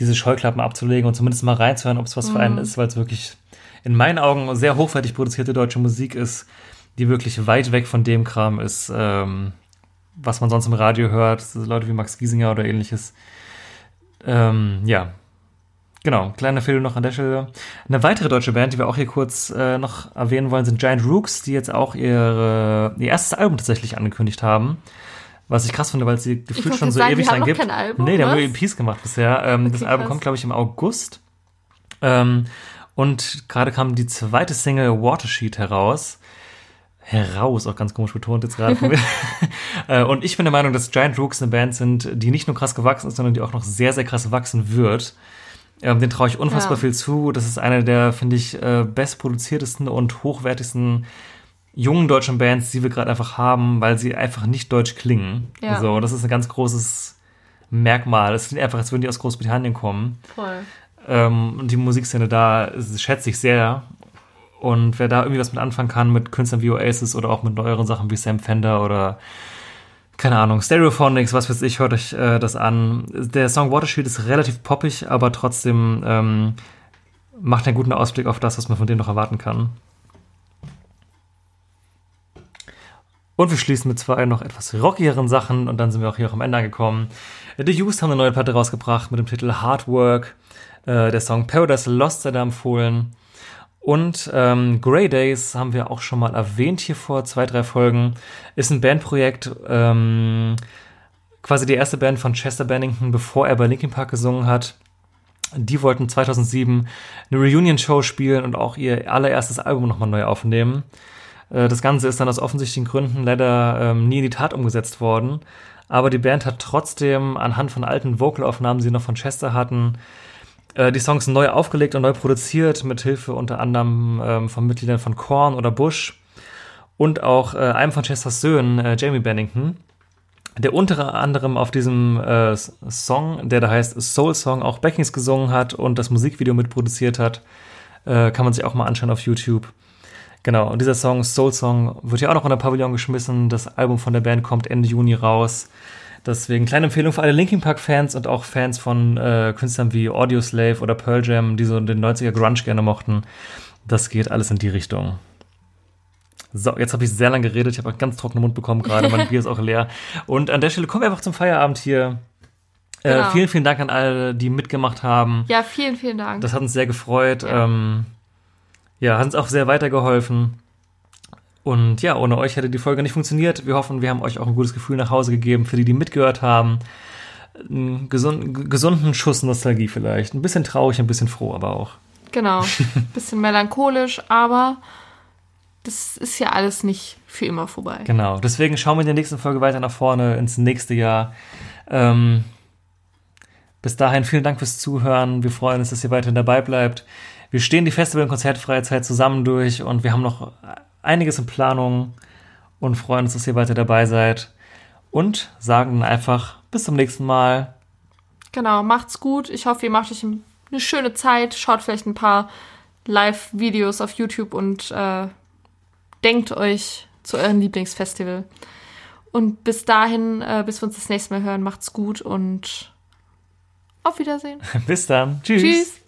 diese Scheuklappen abzulegen und zumindest mal reinzuhören, ob es was mhm. für einen ist, weil es wirklich in meinen Augen sehr hochwertig produzierte deutsche Musik ist, die wirklich weit weg von dem Kram ist, ähm, was man sonst im Radio hört, Leute wie Max Giesinger oder ähnliches. Ähm, ja, Genau, kleine Empfehlung noch an der Stelle. Eine weitere deutsche Band, die wir auch hier kurz äh, noch erwähnen wollen, sind Giant Rooks, die jetzt auch ihre, ihr erstes Album tatsächlich angekündigt haben. Was ich krass finde, weil es sie gefühlt schon so sagen, ewig lang gibt. Kein Album, nee, was? haben nur EPs gemacht bisher. Ähm, okay, das Album krass. kommt, glaube ich, im August. Ähm, und gerade kam die zweite Single Watersheet heraus heraus, auch ganz komisch betont jetzt gerade von mir. [LAUGHS] [LAUGHS] Äh, und ich bin der Meinung, dass Giant Rooks eine Band sind, die nicht nur krass gewachsen ist, sondern die auch noch sehr, sehr krass wachsen wird. Ähm, den traue ich unfassbar ja. viel zu. Das ist eine der, finde ich, äh, bestproduziertesten und hochwertigsten jungen deutschen Bands, die wir gerade einfach haben, weil sie einfach nicht deutsch klingen. Ja. Also, das ist ein ganz großes Merkmal. Es klingt einfach, als würden die aus Großbritannien kommen. Voll. Ähm, und die Musikszene da schätze ich sehr. Und wer da irgendwie was mit anfangen kann, mit Künstlern wie Oasis oder auch mit neueren Sachen wie Sam Fender oder keine Ahnung, Stereophonics, was weiß ich, hört euch äh, das an. Der Song Watershield ist relativ poppig, aber trotzdem ähm, macht einen guten Ausblick auf das, was man von denen noch erwarten kann. Und wir schließen mit zwei noch etwas rockigeren Sachen und dann sind wir auch hier auch am Ende angekommen. The Used haben eine neue Platte rausgebracht mit dem Titel Hard Work. Äh, der Song Paradise Lost sei da empfohlen. Und ähm, Grey Days haben wir auch schon mal erwähnt hier vor zwei, drei Folgen. Ist ein Bandprojekt, ähm, quasi die erste Band von Chester Bennington, bevor er bei Linkin Park gesungen hat. Die wollten 2007 eine Reunion-Show spielen und auch ihr allererstes Album nochmal neu aufnehmen. Äh, das Ganze ist dann aus offensichtlichen Gründen leider ähm, nie in die Tat umgesetzt worden. Aber die Band hat trotzdem anhand von alten Vocalaufnahmen, die sie noch von Chester hatten, äh, die Songs neu aufgelegt und neu produziert, mit Hilfe unter anderem ähm, von Mitgliedern von Korn oder Bush und auch äh, einem von Chesters Söhnen, äh, Jamie Bennington, der unter anderem auf diesem äh, Song, der da heißt Soul Song, auch Backings gesungen hat und das Musikvideo mitproduziert hat. Äh, kann man sich auch mal anschauen auf YouTube. Genau, und dieser Song, Soul Song, wird ja auch noch in der Pavillon geschmissen. Das Album von der Band kommt Ende Juni raus. Deswegen kleine Empfehlung für alle Linkin Park Fans und auch Fans von äh, Künstlern wie Audioslave oder Pearl Jam, die so den 90er Grunge gerne mochten. Das geht alles in die Richtung. So, jetzt habe ich sehr lange geredet. Ich habe einen ganz trockenen Mund bekommen gerade. Mein [LAUGHS] Bier ist auch leer. Und an der Stelle kommen wir einfach zum Feierabend hier. Äh, Genau. vielen, vielen Dank an alle, die mitgemacht haben. Ja, vielen, vielen Dank. Das hat uns sehr gefreut. Ja, ähm, ja hat uns auch sehr weitergeholfen. Und ja, ohne euch hätte die Folge nicht funktioniert. Wir hoffen, wir haben euch auch ein gutes Gefühl nach Hause gegeben, für die, die mitgehört haben. Einen gesund, gesunden Schuss Nostalgie vielleicht. Ein bisschen traurig, ein bisschen froh, aber auch. Genau. [LAUGHS] Bisschen melancholisch, aber das ist ja alles nicht für immer vorbei. Genau. Deswegen schauen wir in der nächsten Folge weiter nach vorne ins nächste Jahr. Ähm, bis dahin vielen Dank fürs Zuhören. Wir freuen uns, dass ihr weiterhin dabei bleibt. Wir stehen die Festival- und konzertfreie Zeit zusammen durch und wir haben noch einiges in Planung und freuen uns, dass ihr weiter dabei seid. Und sagen dann einfach bis zum nächsten Mal. Genau, macht's gut. Ich hoffe, ihr macht euch eine schöne Zeit. Schaut vielleicht ein paar Live-Videos auf YouTube und äh, denkt euch zu eurem Lieblingsfestival. Und bis dahin, äh, bis wir uns das nächste Mal hören, macht's gut und auf Wiedersehen. [LAUGHS] Bis dann. Tschüss. Tschüss.